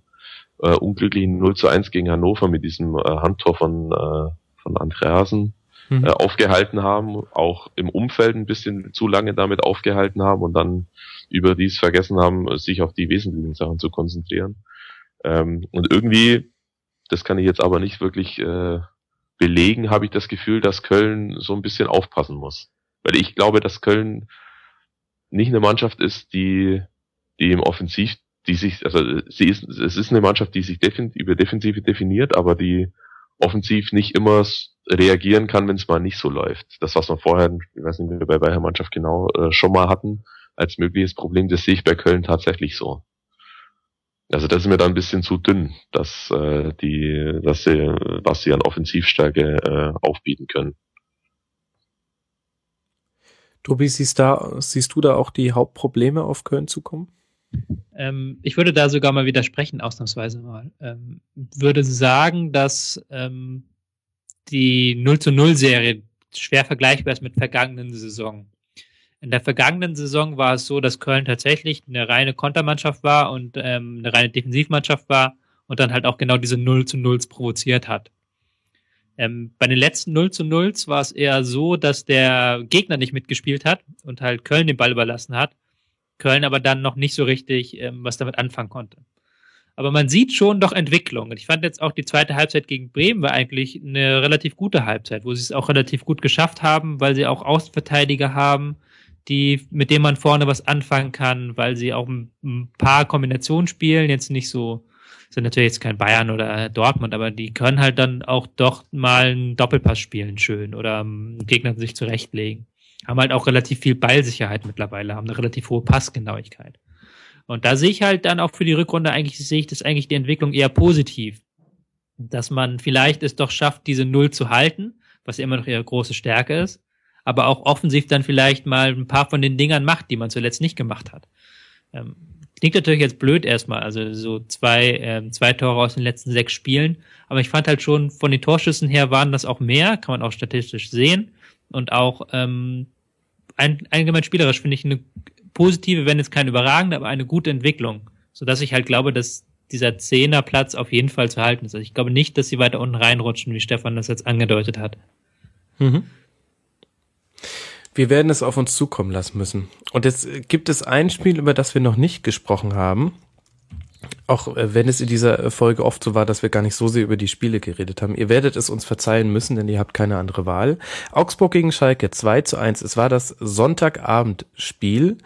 äh, unglücklichen 0 zu 1 gegen Hannover mit diesem äh, Handtor von, äh, von Andreasen mhm. äh, aufgehalten haben, auch im Umfeld ein bisschen zu lange damit aufgehalten haben und dann überdies vergessen haben, sich auf die wesentlichen Sachen zu konzentrieren. Ähm, und irgendwie, das kann ich jetzt aber nicht wirklich äh, belegen, habe ich das Gefühl, dass Köln so ein bisschen aufpassen muss. Weil ich glaube, dass Köln nicht eine Mannschaft ist, die, die im Offensiv, die sich, also sie ist, es ist eine Mannschaft, die sich defin über Defensive definiert, aber die offensiv nicht immer reagieren kann, wenn es mal nicht so läuft. Das, was wir vorher, ich weiß nicht, wie wir bei welcher Mannschaft genau äh, schon mal hatten, als mögliches Problem, das sehe ich bei Köln tatsächlich so. Also das ist mir da ein bisschen zu dünn, dass äh, die, dass sie, was sie an Offensivstärke äh, aufbieten können. Tobi, siehst, da, siehst du da auch die Hauptprobleme auf Köln zukommen? Ähm, ich würde da sogar mal widersprechen, ausnahmsweise mal. Ähm, würde sagen, dass ähm, die 0 zu 0 Serie schwer vergleichbar ist mit vergangenen Saison. In der vergangenen Saison war es so, dass Köln tatsächlich eine reine Kontermannschaft war und ähm, eine reine Defensivmannschaft war und dann halt auch genau diese 0 zu 0 provoziert hat. Ähm, bei den letzten 0 zu 0 war es eher so, dass der Gegner nicht mitgespielt hat und halt Köln den Ball überlassen hat. Köln aber dann noch nicht so richtig ähm, was damit anfangen konnte. Aber man sieht schon doch Entwicklung. Und ich fand jetzt auch die zweite Halbzeit gegen Bremen war eigentlich eine relativ gute Halbzeit, wo sie es auch relativ gut geschafft haben, weil sie auch Außenverteidiger haben, die, mit denen man vorne was anfangen kann, weil sie auch ein, ein paar Kombinationen spielen, jetzt nicht so, sind natürlich jetzt kein Bayern oder Dortmund, aber die können halt dann auch doch mal einen Doppelpass spielen schön oder um, Gegner sich zurechtlegen. Haben halt auch relativ viel Ballsicherheit mittlerweile, haben eine relativ hohe Passgenauigkeit. Und da sehe ich halt dann auch für die Rückrunde eigentlich, sehe ich das eigentlich die Entwicklung eher positiv. Dass man vielleicht es doch schafft, diese Null zu halten, was immer noch ihre große Stärke ist, aber auch offensiv dann vielleicht mal ein paar von den Dingern macht, die man zuletzt nicht gemacht hat. Ähm, klingt natürlich jetzt blöd erstmal, also so zwei, ähm, zwei Tore aus den letzten sechs Spielen, aber ich fand halt schon, von den Torschüssen her waren das auch mehr, kann man auch statistisch sehen und auch ähm, ein, allgemein spielerisch finde ich eine positive, wenn es keine überragende, aber eine gute Entwicklung. Sodass ich halt glaube, dass dieser Zehnerplatz auf jeden Fall zu halten ist. Also ich glaube nicht, dass sie weiter unten reinrutschen, wie Stefan das jetzt angedeutet hat. Mhm. Wir werden es auf uns zukommen lassen müssen. Und jetzt gibt es ein Spiel, über das wir noch nicht gesprochen haben. Auch äh, wenn es in dieser Folge oft so war, dass wir gar nicht so sehr über die Spiele geredet haben. Ihr werdet es uns verzeihen müssen, denn ihr habt keine andere Wahl. Augsburg gegen Schalke 2 zu 1. Es war das Sonntagabendspiel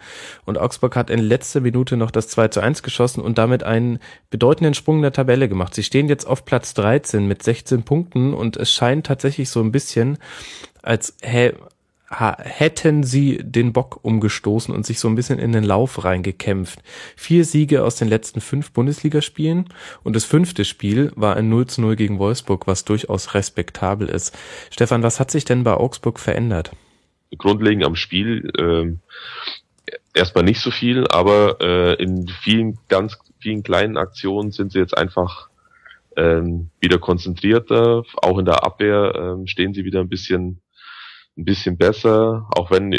und Augsburg hat in letzter Minute noch das 2 zu 1 geschossen und damit einen bedeutenden Sprung in der Tabelle gemacht. Sie stehen jetzt auf Platz 13 mit 16 Punkten und es scheint tatsächlich so ein bisschen, als hä, hätten sie den Bock umgestoßen und sich so ein bisschen in den Lauf reingekämpft. Vier Siege aus den letzten fünf Bundesligaspielen und das fünfte Spiel war ein 0 zu 0 gegen Wolfsburg, was durchaus respektabel ist. Stefan, was hat sich denn bei Augsburg verändert? Grundlegend am Spiel äh, erstmal nicht so viel, aber äh, in vielen ganz vielen kleinen Aktionen sind sie jetzt einfach ähm, wieder konzentrierter. Auch in der Abwehr ähm, stehen sie wieder ein bisschen ein bisschen besser, auch wenn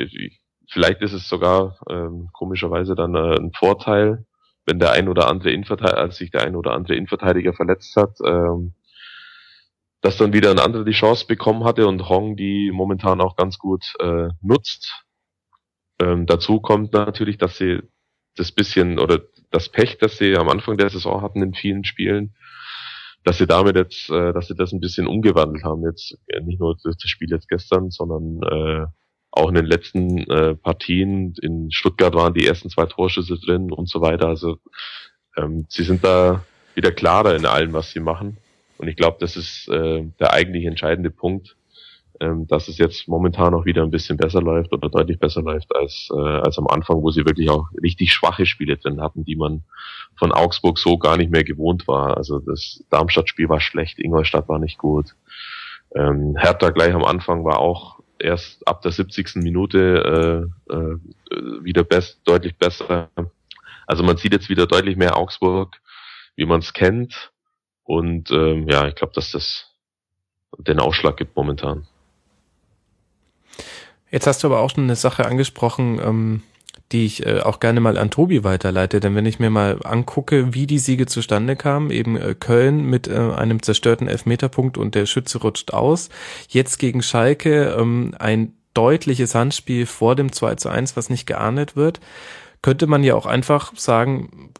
vielleicht ist es sogar ähm, komischerweise dann äh, ein Vorteil, wenn der ein oder andere Innenverteidiger, als sich der ein oder andere Innenverteidiger verletzt hat, ähm, dass dann wieder ein anderer die Chance bekommen hatte und Hong die momentan auch ganz gut äh, nutzt. Ähm, dazu kommt natürlich, dass sie das bisschen oder das Pech, das sie am Anfang der Saison hatten in vielen Spielen, dass sie damit jetzt, äh, dass sie das ein bisschen umgewandelt haben. Jetzt äh, nicht nur das Spiel jetzt gestern, sondern äh, auch in den letzten äh, Partien in Stuttgart waren die ersten zwei Torschüsse drin und so weiter. Also ähm, sie sind da wieder klarer in allem, was sie machen. Und ich glaube, das ist äh, der eigentlich entscheidende Punkt, ähm, dass es jetzt momentan auch wieder ein bisschen besser läuft oder deutlich besser läuft als, äh, als am Anfang, wo sie wirklich auch richtig schwache Spiele drin hatten, die man von Augsburg so gar nicht mehr gewohnt war. Also das Darmstadt-Spiel war schlecht, Ingolstadt war nicht gut. Ähm, Hertha gleich am Anfang war auch erst ab der 70. Minute äh, äh, wieder best, deutlich besser. Also man sieht jetzt wieder deutlich mehr Augsburg, wie man es kennt. Und ähm, ja, ich glaube, dass das den Ausschlag gibt momentan. Jetzt hast du aber auch schon eine Sache angesprochen, ähm, die ich äh, auch gerne mal an Tobi weiterleite. Denn wenn ich mir mal angucke, wie die Siege zustande kamen, eben äh, Köln mit äh, einem zerstörten Elfmeterpunkt und der Schütze rutscht aus. Jetzt gegen Schalke ähm, ein deutliches Handspiel vor dem 2 zu 1, was nicht geahndet wird. Könnte man ja auch einfach sagen,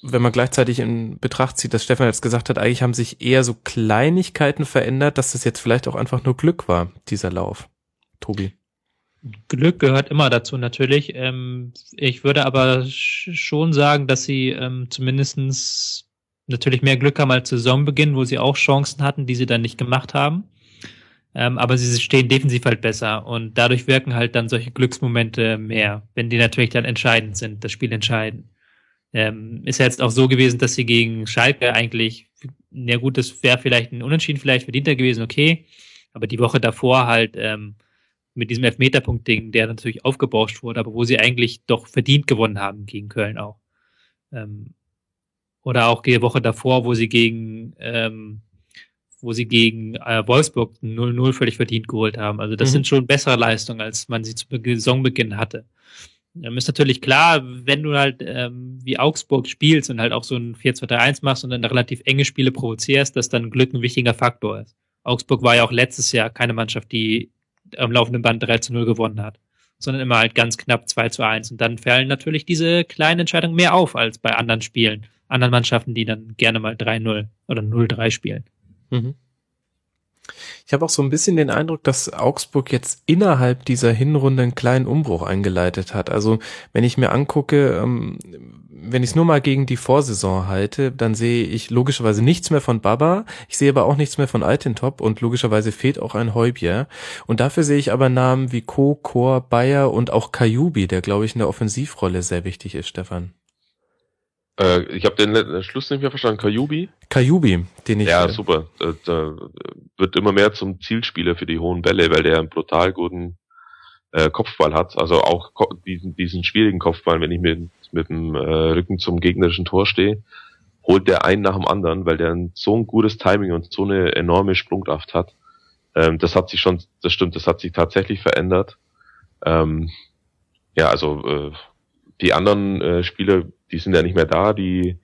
wenn man gleichzeitig in Betracht zieht, dass Stefan jetzt gesagt hat, eigentlich haben sich eher so Kleinigkeiten verändert, dass das jetzt vielleicht auch einfach nur Glück war, dieser Lauf. Tobi? Glück gehört immer dazu natürlich. Ähm, ich würde aber schon sagen, dass sie ähm, zumindestens natürlich mehr Glück haben als Saisonbeginn, wo sie auch Chancen hatten, die sie dann nicht gemacht haben. Ähm, aber sie stehen defensiv halt besser und dadurch wirken halt dann solche Glücksmomente mehr, wenn die natürlich dann entscheidend sind, das Spiel entscheiden. Ähm, ist ja jetzt auch so gewesen, dass sie gegen Schalke eigentlich, ja gut, das wäre vielleicht ein Unentschieden vielleicht verdienter gewesen, okay. Aber die Woche davor halt ähm, mit diesem Elfmeterpunkt-Ding, der natürlich aufgebauscht wurde, aber wo sie eigentlich doch verdient gewonnen haben gegen Köln auch. Ähm, oder auch die Woche davor, wo sie gegen, ähm, wo sie gegen äh, Wolfsburg 0-0 völlig verdient geholt haben. Also das Mhm. sind schon bessere Leistungen, als man sie zu Be- Saisonbeginn hatte. Ähm, ist natürlich klar, wenn du halt ähm, wie Augsburg spielst und halt auch so ein 4-2-3-1 machst und dann relativ enge Spiele provozierst, dass dann Glück ein wichtiger Faktor ist. Augsburg war ja auch letztes Jahr keine Mannschaft, die am laufenden Band 3 zu 0 gewonnen hat, sondern immer halt ganz knapp 2 zu 1. Und dann fallen natürlich diese kleinen Entscheidungen mehr auf als bei anderen Spielen, anderen Mannschaften, die dann gerne mal 3-0 oder 0-3 spielen. Mhm. Ich habe auch so ein bisschen den Eindruck, dass Augsburg jetzt innerhalb dieser Hinrunde einen kleinen Umbruch eingeleitet hat. Also wenn ich mir angucke, ähm, wenn ich es nur mal gegen die Vorsaison halte, dann sehe ich logischerweise nichts mehr von Baba. Ich sehe aber auch nichts mehr von Altintop und logischerweise fehlt auch ein Heubier. Und dafür sehe ich aber Namen wie Co, Chor, Bayer und auch Kajubi, der glaube ich in der Offensivrolle sehr wichtig ist, Stefan. Äh, ich habe den Schluss nicht mehr verstanden. Kajubi? Kajubi, den ich Ja, äh, super. Da, da wird immer mehr zum Zielspieler für die hohen Bälle, weil der einen brutal guten äh, Kopfball hat. Also auch diesen, diesen schwierigen Kopfball, wenn ich mit, mit dem äh, Rücken zum gegnerischen Tor stehe, holt der einen nach dem anderen, weil der so ein gutes Timing und so eine enorme Sprungkraft hat. Ähm, das hat sich schon, das stimmt, das hat sich tatsächlich verändert. Ähm, ja, also äh, die anderen äh, Spieler, die sind ja nicht mehr da, die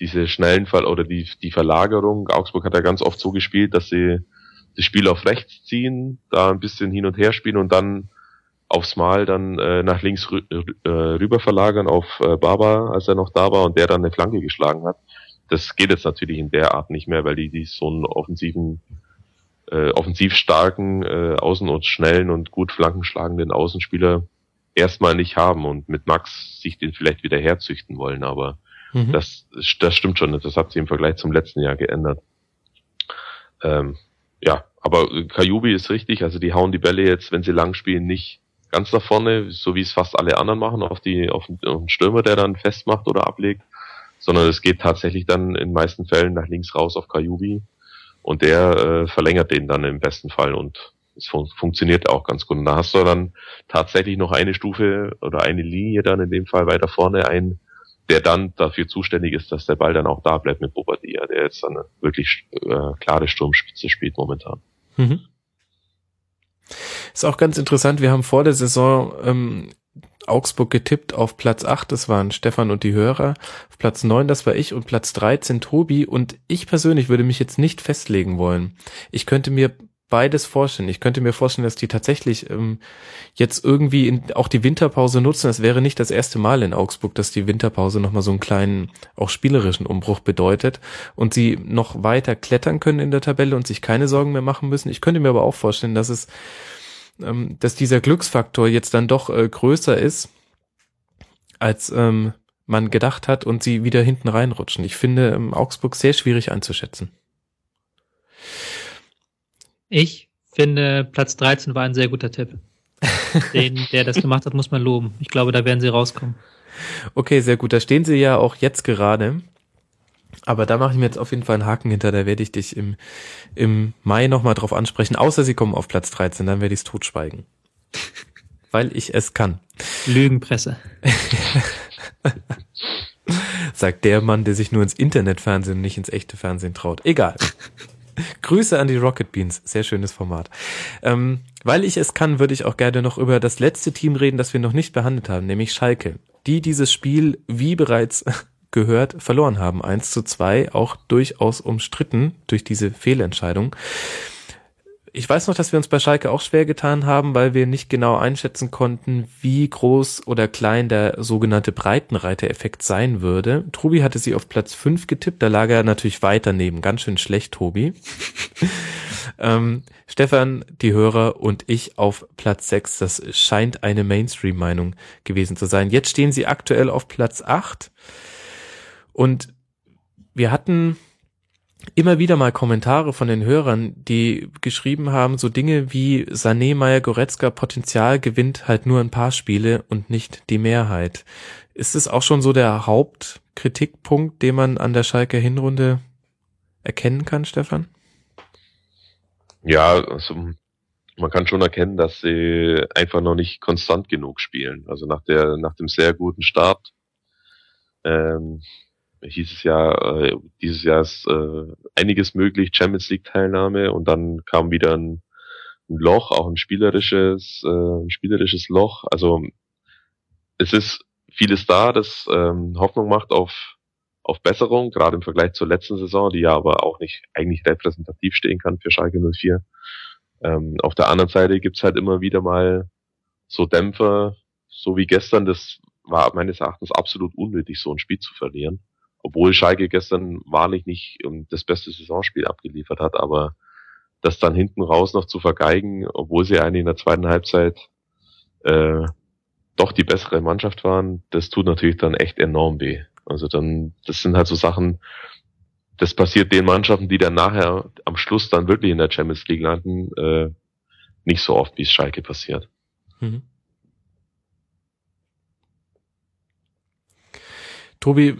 diese schnellen Fall oder die, die Verlagerung. Augsburg hat ja ganz oft so gespielt, dass sie das Spiel auf rechts ziehen, da ein bisschen hin und her spielen und dann aufs Mal dann äh, nach links rü äh, rüber verlagern auf äh, Baba, als er noch da war und der dann eine Flanke geschlagen hat. Das geht jetzt natürlich in der Art nicht mehr, weil die, die so einen offensiven, äh, offensiv starken, äh, außen- und schnellen und gut flankenschlagenden Außenspieler erstmal nicht haben und mit Max sich den vielleicht wieder herzüchten wollen, aber mhm. das, das stimmt schon, das hat sich im Vergleich zum letzten Jahr geändert. Ähm, ja, aber Kajubi ist richtig, also die hauen die Bälle jetzt, wenn sie lang spielen, nicht ganz nach vorne, so wie es fast alle anderen machen, auf die auf den Stürmer, der dann festmacht oder ablegt, sondern es geht tatsächlich dann in meisten Fällen nach links raus auf Kajubi und der äh, verlängert den dann im besten Fall und es fun funktioniert auch ganz gut. Und da hast du dann tatsächlich noch eine Stufe oder eine Linie dann in dem Fall weiter vorne ein, der dann dafür zuständig ist, dass der Ball dann auch da bleibt mit Bobadilla, der jetzt dann wirklich äh, klare Sturmspitze spielt momentan. Mhm. Ist auch ganz interessant, wir haben vor der Saison ähm, Augsburg getippt auf Platz 8, das waren Stefan und die Hörer, auf Platz 9, das war ich und Platz 13 Tobi und ich persönlich würde mich jetzt nicht festlegen wollen. Ich könnte mir beides vorstellen. Ich könnte mir vorstellen, dass die tatsächlich ähm, jetzt irgendwie in, auch die Winterpause nutzen. Es wäre nicht das erste Mal in Augsburg, dass die Winterpause nochmal so einen kleinen, auch spielerischen Umbruch bedeutet und sie noch weiter klettern können in der Tabelle und sich keine Sorgen mehr machen müssen. Ich könnte mir aber auch vorstellen, dass es, ähm, dass dieser Glücksfaktor jetzt dann doch äh, größer ist, als ähm, man gedacht hat und sie wieder hinten reinrutschen. Ich finde ähm, Augsburg sehr schwierig einzuschätzen. Ich finde, Platz 13 war ein sehr guter Tipp. Den, der das gemacht hat, muss man loben. Ich glaube, da werden sie rauskommen. Okay, sehr gut. Da stehen sie ja auch jetzt gerade. Aber da mache ich mir jetzt auf jeden Fall einen Haken hinter. Da werde ich dich im, im Mai nochmal drauf ansprechen. Außer sie kommen auf Platz 13, dann werde ich es totschweigen. Weil ich es kann. Lügenpresse. Sagt der Mann, der sich nur ins Internetfernsehen und nicht ins echte Fernsehen traut. Egal. Grüße an die Rocket Beans. Sehr schönes Format. Ähm, weil ich es kann, würde ich auch gerne noch über das letzte Team reden, das wir noch nicht behandelt haben, nämlich Schalke. Die dieses Spiel, wie bereits gehört, verloren haben. 1 zu 2, auch durchaus umstritten durch diese Fehlentscheidung. Ich weiß noch, dass wir uns bei Schalke auch schwer getan haben, weil wir nicht genau einschätzen konnten, wie groß oder klein der sogenannte Breitenreiter-Effekt sein würde. Trubi hatte sie auf Platz 5 getippt, da lag er natürlich weit daneben. Ganz schön schlecht, Tobi. ähm, Stefan, die Hörer und ich auf Platz 6. Das scheint eine Mainstream-Meinung gewesen zu sein. Jetzt stehen sie aktuell auf Platz 8. Und wir hatten immer wieder mal Kommentare von den Hörern, die geschrieben haben, so Dinge wie Sané, Meyer, Goretzka, Potenzial gewinnt halt nur ein paar Spiele und nicht die Mehrheit. Ist es auch schon so der Hauptkritikpunkt, den man an der Schalker Hinrunde erkennen kann, Stefan? Ja, also man kann schon erkennen, dass sie einfach noch nicht konstant genug spielen. Also nach der, nach dem sehr guten Start Ähm, hieß es ja, äh, dieses Jahr ist äh, einiges möglich, Champions League Teilnahme und dann kam wieder ein, ein Loch, auch ein spielerisches, äh, ein spielerisches Loch. Also es ist vieles da, das ähm, Hoffnung macht auf auf Besserung, gerade im Vergleich zur letzten Saison, die ja aber auch nicht eigentlich repräsentativ stehen kann für Schalke 04. Ähm, auf der anderen Seite gibt's halt immer wieder mal so Dämpfer, so wie gestern, das war meines Erachtens absolut unnötig, so ein Spiel zu verlieren. Obwohl Schalke gestern wahrlich nicht das beste Saisonspiel abgeliefert hat, aber das dann hinten raus noch zu vergeigen, obwohl sie eigentlich in der zweiten Halbzeit äh, doch die bessere Mannschaft waren, das tut natürlich dann echt enorm weh. Also dann, das sind halt so Sachen, das passiert den Mannschaften, die dann nachher am Schluss dann wirklich in der Champions League landen, äh, nicht so oft, wie es Schalke passiert. Mhm. Tobi,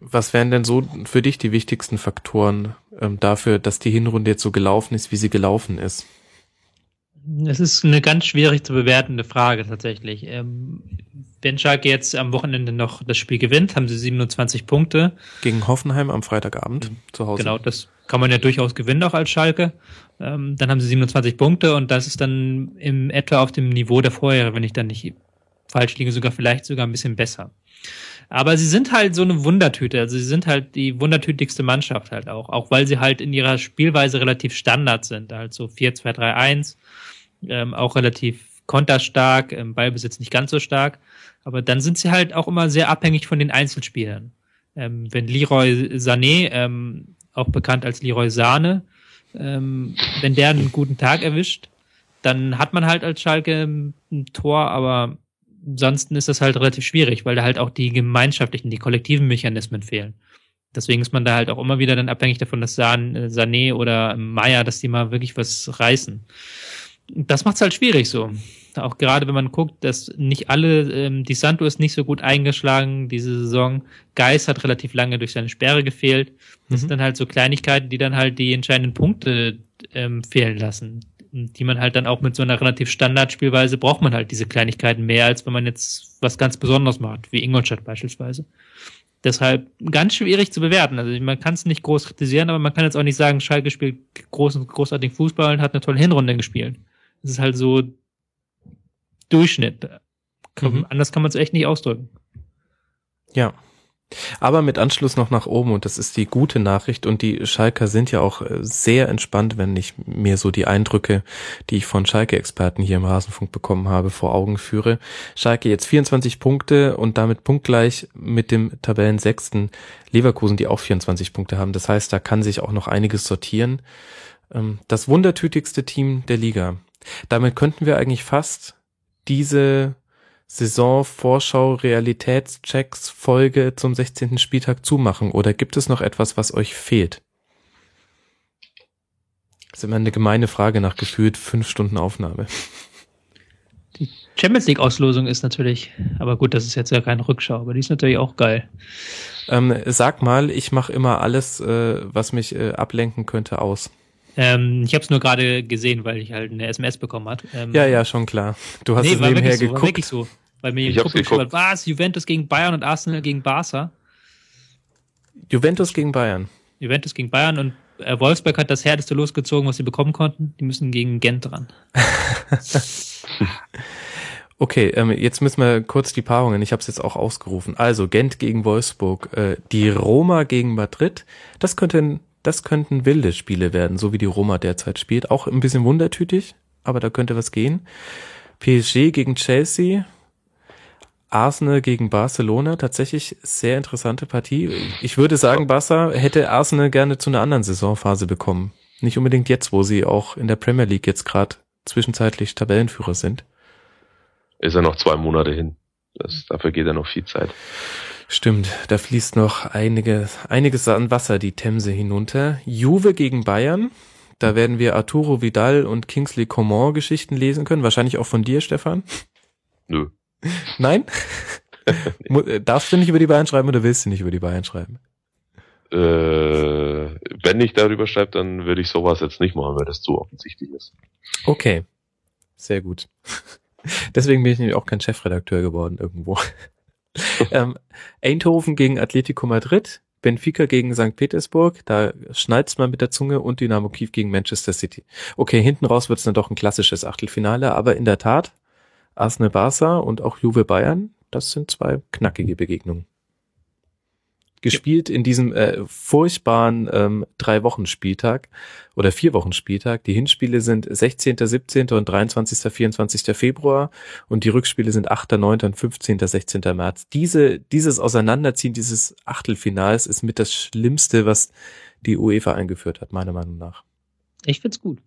was wären denn so für dich die wichtigsten Faktoren ähm, dafür, dass die Hinrunde jetzt so gelaufen ist, wie sie gelaufen ist? Es ist eine ganz schwierig zu bewertende Frage tatsächlich. Ähm, wenn Schalke jetzt am Wochenende noch das Spiel gewinnt, haben sie 27 Punkte. Gegen Hoffenheim am Freitagabend mhm. zu Hause. Genau, das kann man ja durchaus gewinnen auch als Schalke. Ähm, dann haben sie 27 Punkte und das ist dann im etwa auf dem Niveau der Vorjahre, wenn ich dann nicht falsch liege, sogar vielleicht sogar ein bisschen besser. Aber sie sind halt so eine Wundertüte. Also sie sind halt die wundertütigste Mannschaft halt auch. Auch weil sie halt in ihrer Spielweise relativ Standard sind. Also 4-2-3-1. Ähm, auch relativ konterstark, im Ballbesitz nicht ganz so stark. Aber dann sind sie halt auch immer sehr abhängig von den Einzelspielern. Ähm, wenn Leroy Sané, ähm, auch bekannt als Leroy Sahne, ähm, wenn der einen guten Tag erwischt, dann hat man halt als Schalke ein Tor, aber ansonsten ist das halt relativ schwierig, weil da halt auch die gemeinschaftlichen, die kollektiven Mechanismen fehlen. Deswegen ist man da halt auch immer wieder dann abhängig davon, dass äh, Sané oder Meier, dass die mal wirklich was reißen. Das macht's halt schwierig so. Auch gerade wenn man guckt, dass nicht alle, ähm, die Santo ist nicht so gut eingeschlagen diese Saison. Geis hat relativ lange durch seine Sperre gefehlt. Das mhm. sind dann halt so Kleinigkeiten, die dann halt die entscheidenden Punkte ähm, fehlen lassen die man halt dann auch mit so einer relativ Standardspielweise braucht man halt diese Kleinigkeiten mehr, als wenn man jetzt was ganz Besonderes macht, wie Ingolstadt beispielsweise. Deshalb ganz schwierig zu bewerten. Also man kann es nicht groß kritisieren, aber man kann jetzt auch nicht sagen, Schalke spielt groß und großartigen Fußball und hat eine tolle Hinrunde gespielt. Es ist halt so Durchschnitt. Mhm. Anders kann man es echt nicht ausdrücken. Ja, aber mit Anschluss noch nach oben und das ist die gute Nachricht und die Schalker sind ja auch äh, sehr entspannt, wenn ich mir so die Eindrücke, die ich von Schalke-Experten hier im Rasenfunk bekommen habe, vor Augen führe. Schalke jetzt 24 Punkte und damit punktgleich mit dem Tabellensechsten Leverkusen, die auch 24 Punkte haben. Das heißt, da kann sich auch noch einiges sortieren. Ähm, das wundertütigste Team der Liga. Damit könnten wir eigentlich fast diese Saison-Vorschau Realitätschecks Folge zum 16. Spieltag zumachen oder gibt es noch etwas, was euch fehlt? Das ist immer eine gemeine Frage nach gefühlt fünf Stunden Aufnahme. Die Champions League Auslosung ist natürlich, aber gut, das ist jetzt ja keine Rückschau, aber die ist natürlich auch geil. Ähm, sag mal, ich mache immer alles, äh, was mich äh, ablenken könnte, aus. Ähm, ich habe es nur gerade gesehen, weil ich halt eine SMS bekommen hat. Ähm, ja, ja, schon klar. Du hast nee, es nebenher so, geguckt. War wirklich so. Weil mir ich hab's geguckt. was? Juventus gegen Bayern und Arsenal gegen Barca? Juventus gegen Bayern. Juventus gegen Bayern und äh, Wolfsburg hat das härteste losgezogen, was sie bekommen konnten. Die müssen gegen Gent dran. okay, ähm, jetzt müssen wir kurz die Paarungen. Ich habe es jetzt auch ausgerufen. Also Gent gegen Wolfsburg, äh, die Roma gegen Madrid. Das könnten, das könnten wilde Spiele werden, so wie die Roma derzeit spielt. Auch ein bisschen wundertütig, aber da könnte was gehen. PSG gegen Chelsea. Arsenal gegen Barcelona, tatsächlich sehr interessante Partie. Ich würde sagen, Barca hätte Arsenal gerne zu einer anderen Saisonphase bekommen. Nicht unbedingt jetzt, wo sie auch in der Premier League jetzt gerade zwischenzeitlich Tabellenführer sind. Ist ja noch zwei Monate hin. Das, dafür geht ja noch viel Zeit. Stimmt, da fließt noch einige, einiges an Wasser die Themse hinunter. Juve gegen Bayern. Da werden wir Arturo Vidal und Kingsley Coman Geschichten lesen können. Wahrscheinlich auch von dir, Stefan. Nö. Nein? nee. Darfst du nicht über die Bayern schreiben oder willst du nicht über die Bayern schreiben? Äh, wenn ich darüber schreibe, dann würde ich sowas jetzt nicht machen, weil das zu offensichtlich ist. Okay. Sehr gut. Deswegen bin ich nämlich auch kein Chefredakteur geworden irgendwo. ähm, Eindhoven gegen Atletico Madrid, Benfica gegen St. Petersburg, da schneid's mal mit der Zunge und Dynamo Kiew gegen Manchester City. Okay, hinten raus wird's dann doch ein klassisches Achtelfinale, aber in der Tat, Arsenal Barca und auch Juve Bayern, das sind zwei knackige Begegnungen gespielt in diesem äh, furchtbaren ähm, drei Wochen Spieltag oder vier Wochen Spieltag. Die Hinspiele sind 16., 17. und 23., 24. Februar und die Rückspiele sind 8., 9. und 15., 16. März. Diese, dieses Auseinanderziehen dieses Achtelfinals ist mit das Schlimmste, was die UEFA eingeführt hat, meiner Meinung nach. Ich find's gut.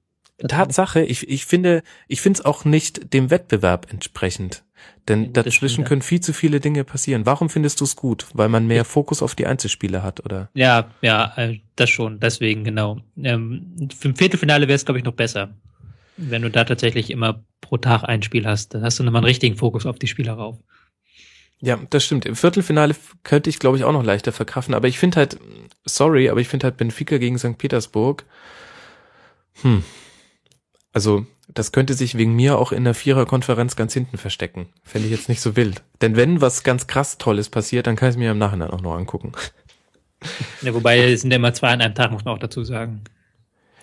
Tatsache, ich, ich finde, ich finde es auch nicht dem Wettbewerb entsprechend. Denn dazwischen können viel zu viele Dinge passieren. Warum findest du es gut? Weil man mehr Fokus auf die Einzelspiele hat, oder? Ja, ja, äh, das schon. Deswegen, genau. Ähm, für ein Viertelfinale wäre es, glaube ich, noch besser. Wenn du da tatsächlich immer pro Tag ein Spiel hast, dann hast du nochmal einen richtigen Fokus auf die Spieler rauf. Ja, das stimmt. Im Viertelfinale könnte ich, glaube ich, auch noch leichter verkraften. Aber ich finde halt, sorry, aber ich finde halt Benfica gegen St. Petersburg, hm. Also, das könnte sich wegen mir auch in der Viererkonferenz ganz hinten verstecken. Fände ich jetzt nicht so wild. Denn wenn was ganz krass Tolles passiert, dann kann ich es mir im Nachhinein auch noch angucken. Ja, wobei es sind ja immer zwei an einem Tag, muss man auch dazu sagen.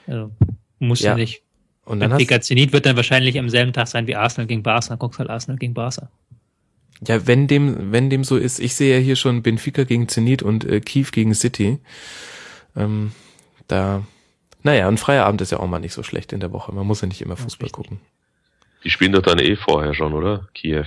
Also, muss ja nicht. Und dann Benfica Zenit wird dann wahrscheinlich am selben Tag sein wie Arsenal gegen Barca. Dann guckst halt Arsenal gegen Barca. ja, wenn dem, wenn dem so ist, ich sehe ja hier schon Benfica gegen Zenit und äh, Kiew gegen City. Ähm, da, naja, ein freier Abend ist ja auch mal nicht so schlecht in der Woche. Man muss ja nicht immer Fußball gucken. Die spielen doch dann eh vorher schon, oder? Kiew.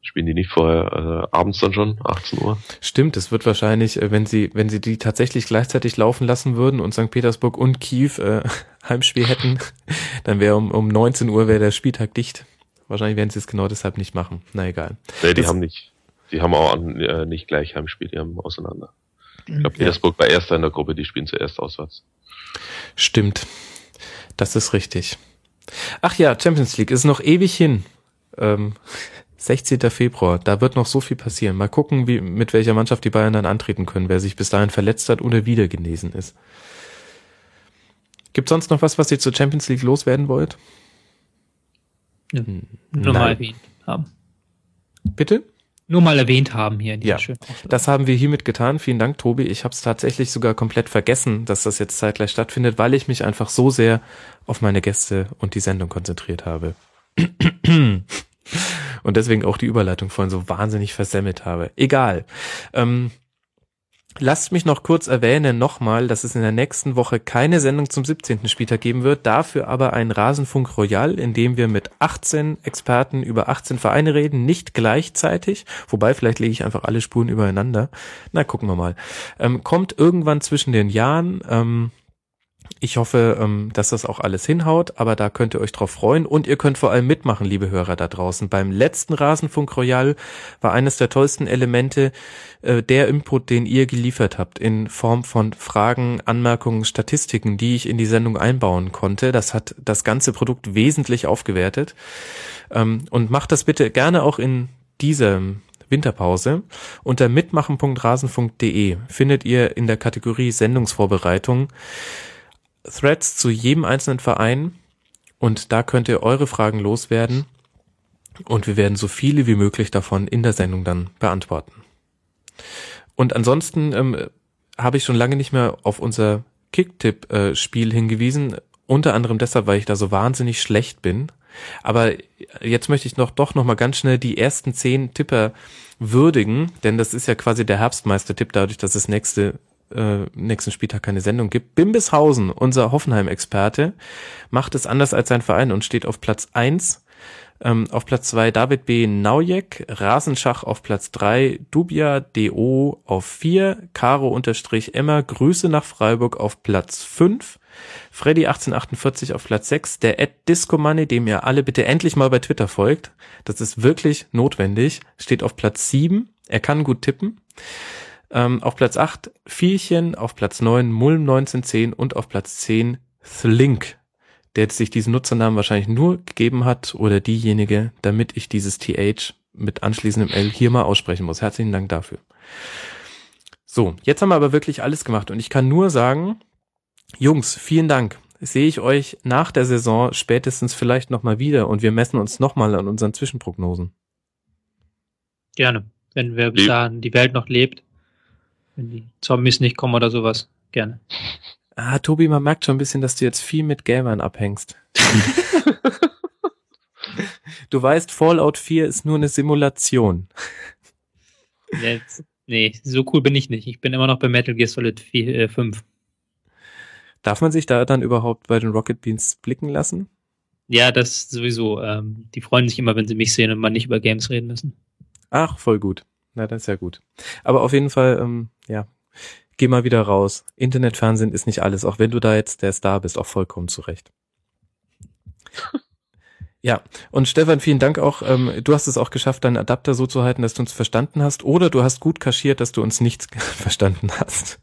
Spielen die nicht vorher, äh, abends dann schon, 18 Uhr? Stimmt, es wird wahrscheinlich, äh, wenn sie, wenn sie die tatsächlich gleichzeitig laufen lassen würden und St. Petersburg und Kiew äh, Heimspiel hätten, dann wäre um, um 19 Uhr wäre der Spieltag dicht. Wahrscheinlich werden sie es genau deshalb nicht machen. Na egal. Nee, die Das- haben nicht. Die haben auch an, äh, nicht gleich Heimspiel, die haben auseinander. Ich glaube, Ja. Petersburg war erster in der Gruppe, die spielen zuerst auswärts. Stimmt. Das ist richtig. Ach ja, Champions League ist noch ewig hin. Ähm, 16. Februar, da wird noch so viel passieren. Mal gucken, wie, mit welcher Mannschaft die Bayern dann antreten können, wer sich bis dahin verletzt hat oder wieder genesen ist. Gibt sonst noch was, was ihr zur Champions League loswerden wollt? Ja. Hm, Nur mal nein. erwähnt haben. Bitte? Nur mal erwähnt haben hier in dieser Ja, schönen Aufnahme. Das haben wir hiermit getan. Vielen Dank, Tobi. Ich habe es tatsächlich sogar komplett vergessen, dass das jetzt zeitgleich stattfindet, weil ich mich einfach so sehr auf meine Gäste und die Sendung konzentriert habe. Und deswegen auch die Überleitung vorhin so wahnsinnig versemmelt habe. Egal. Ähm, lasst mich noch kurz erwähnen nochmal, dass es in der nächsten Woche keine Sendung zum 17. Spieltag geben wird, dafür aber ein Rasenfunk Royal, in dem wir mit 18 Experten über 18 Vereine reden, nicht gleichzeitig, wobei vielleicht lege ich einfach alle Spuren übereinander. Na, gucken wir mal. Ähm, kommt irgendwann zwischen den Jahren. Ähm, ich hoffe, ähm, dass das auch alles hinhaut, aber da könnt ihr euch drauf freuen und ihr könnt vor allem mitmachen, liebe Hörer da draußen. Beim letzten Rasenfunk Royal war eines der tollsten Elemente äh, der Input, den ihr geliefert habt, in Form von Fragen, Anmerkungen, Statistiken, die ich in die Sendung einbauen konnte. Das hat das ganze Produkt wesentlich aufgewertet. Ähm, und macht das bitte gerne auch in dieser Winterpause. Unter mitmachen.rasenfunk.de findet ihr in der Kategorie Sendungsvorbereitung Threads zu jedem einzelnen Verein und da könnt ihr eure Fragen loswerden und wir werden so viele wie möglich davon in der Sendung dann beantworten. Und ansonsten ähm, habe ich schon lange nicht mehr auf unser Kicktipp-Spiel hingewiesen, unter anderem deshalb, weil ich da so wahnsinnig schlecht bin. Aber jetzt möchte ich noch doch noch mal ganz schnell die ersten zehn Tipper würdigen, denn das ist ja quasi der Herbstmeister-Tipp, dadurch, dass es nächste äh, nächsten Spieltag keine Sendung gibt. Bimbishausen, unser Hoffenheim-Experte, macht es anders als sein Verein und steht auf Platz eins. Ähm, auf Platz zwei David B. Naujek, Rasenschach auf Platz drei Dubia DO auf vier Caro unterstrich Emma, Grüße nach Freiburg auf Platz fünf Freddy 1848 auf Platz 6, der Ed Discomoney, dem ihr alle bitte endlich mal bei Twitter folgt. Das ist wirklich notwendig. Steht auf Platz 7. Er kann gut tippen. Ähm, auf Platz 8 Vielchen, auf Platz 9 Mulm 1910 und auf Platz 10 Thlink, der sich diesen Nutzernamen wahrscheinlich nur gegeben hat oder diejenige, damit ich dieses TH mit anschließendem L hier mal aussprechen muss. Herzlichen Dank dafür. So, jetzt haben wir aber wirklich alles gemacht und ich kann nur sagen, Jungs, vielen Dank. Sehe ich euch nach der Saison spätestens vielleicht nochmal wieder und wir messen uns nochmal an unseren Zwischenprognosen. Gerne. Wenn wir bis dahin die Welt noch lebt. Wenn die Zombies nicht kommen oder sowas. Gerne. Ah, Tobi, man merkt schon ein bisschen, dass du jetzt viel mit Gamern abhängst. du weißt, Fallout 4 ist nur eine Simulation. Jetzt, nee, so cool bin ich nicht. Ich bin immer noch bei Metal Gear Solid 4, äh, 5. Darf man sich da dann überhaupt bei den Rocket Beans blicken lassen? Ja, das sowieso. Ähm, die freuen sich immer, wenn sie mich sehen und man nicht über Games reden müssen. Ach, voll gut. Na, das ist ja gut. Aber auf jeden Fall, ähm, ja, geh mal wieder raus. Internetfernsehen ist nicht alles, auch wenn du da jetzt der Star bist, auch vollkommen zurecht. Ja, und Stefan, vielen Dank auch. Ähm, du hast es auch geschafft, deinen Adapter so zu halten, dass du uns verstanden hast, oder du hast gut kaschiert, dass du uns nicht verstanden hast.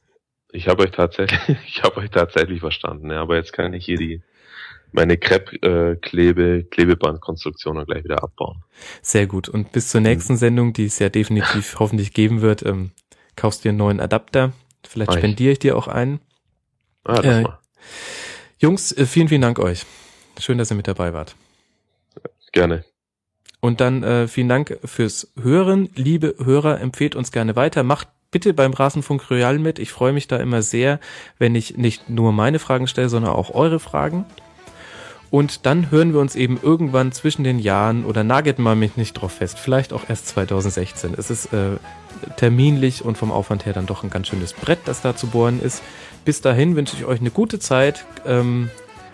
Ich habe euch tatsächlich, ich habe euch tatsächlich verstanden, ja, aber jetzt kann ich hier die meine Crepe-Klebe, Klebebandkonstruktion gleich wieder abbauen. Sehr gut. Und bis zur nächsten mhm. Sendung, die es ja definitiv hoffentlich geben wird, ähm, kaufst dir einen neuen Adapter. Vielleicht Eich. spendiere ich dir auch einen. Ah, das äh, mal. Jungs, äh, vielen, vielen Dank euch. Schön, dass ihr mit dabei wart. Gerne. Und dann äh, vielen Dank fürs Hören. Liebe Hörer, empfehlt uns gerne weiter. Macht bitte beim Rasenfunk Royal mit. Ich freue mich da immer sehr, wenn ich nicht nur meine Fragen stelle, sondern auch eure Fragen. Und dann hören wir uns eben irgendwann zwischen den Jahren oder nagelt mal mich nicht drauf fest, vielleicht auch erst 2016. Es ist äh, terminlich und vom Aufwand her dann doch ein ganz schönes Brett, das da zu bohren ist. Bis dahin wünsche ich euch eine gute Zeit, ähm,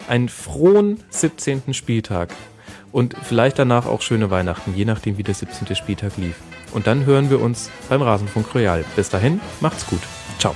einen frohen 17. Spieltag und vielleicht danach auch schöne Weihnachten, je nachdem wie der 17. Spieltag lief. Und dann hören wir uns beim Rasenfunk Royal. Bis dahin, macht's gut. Ciao.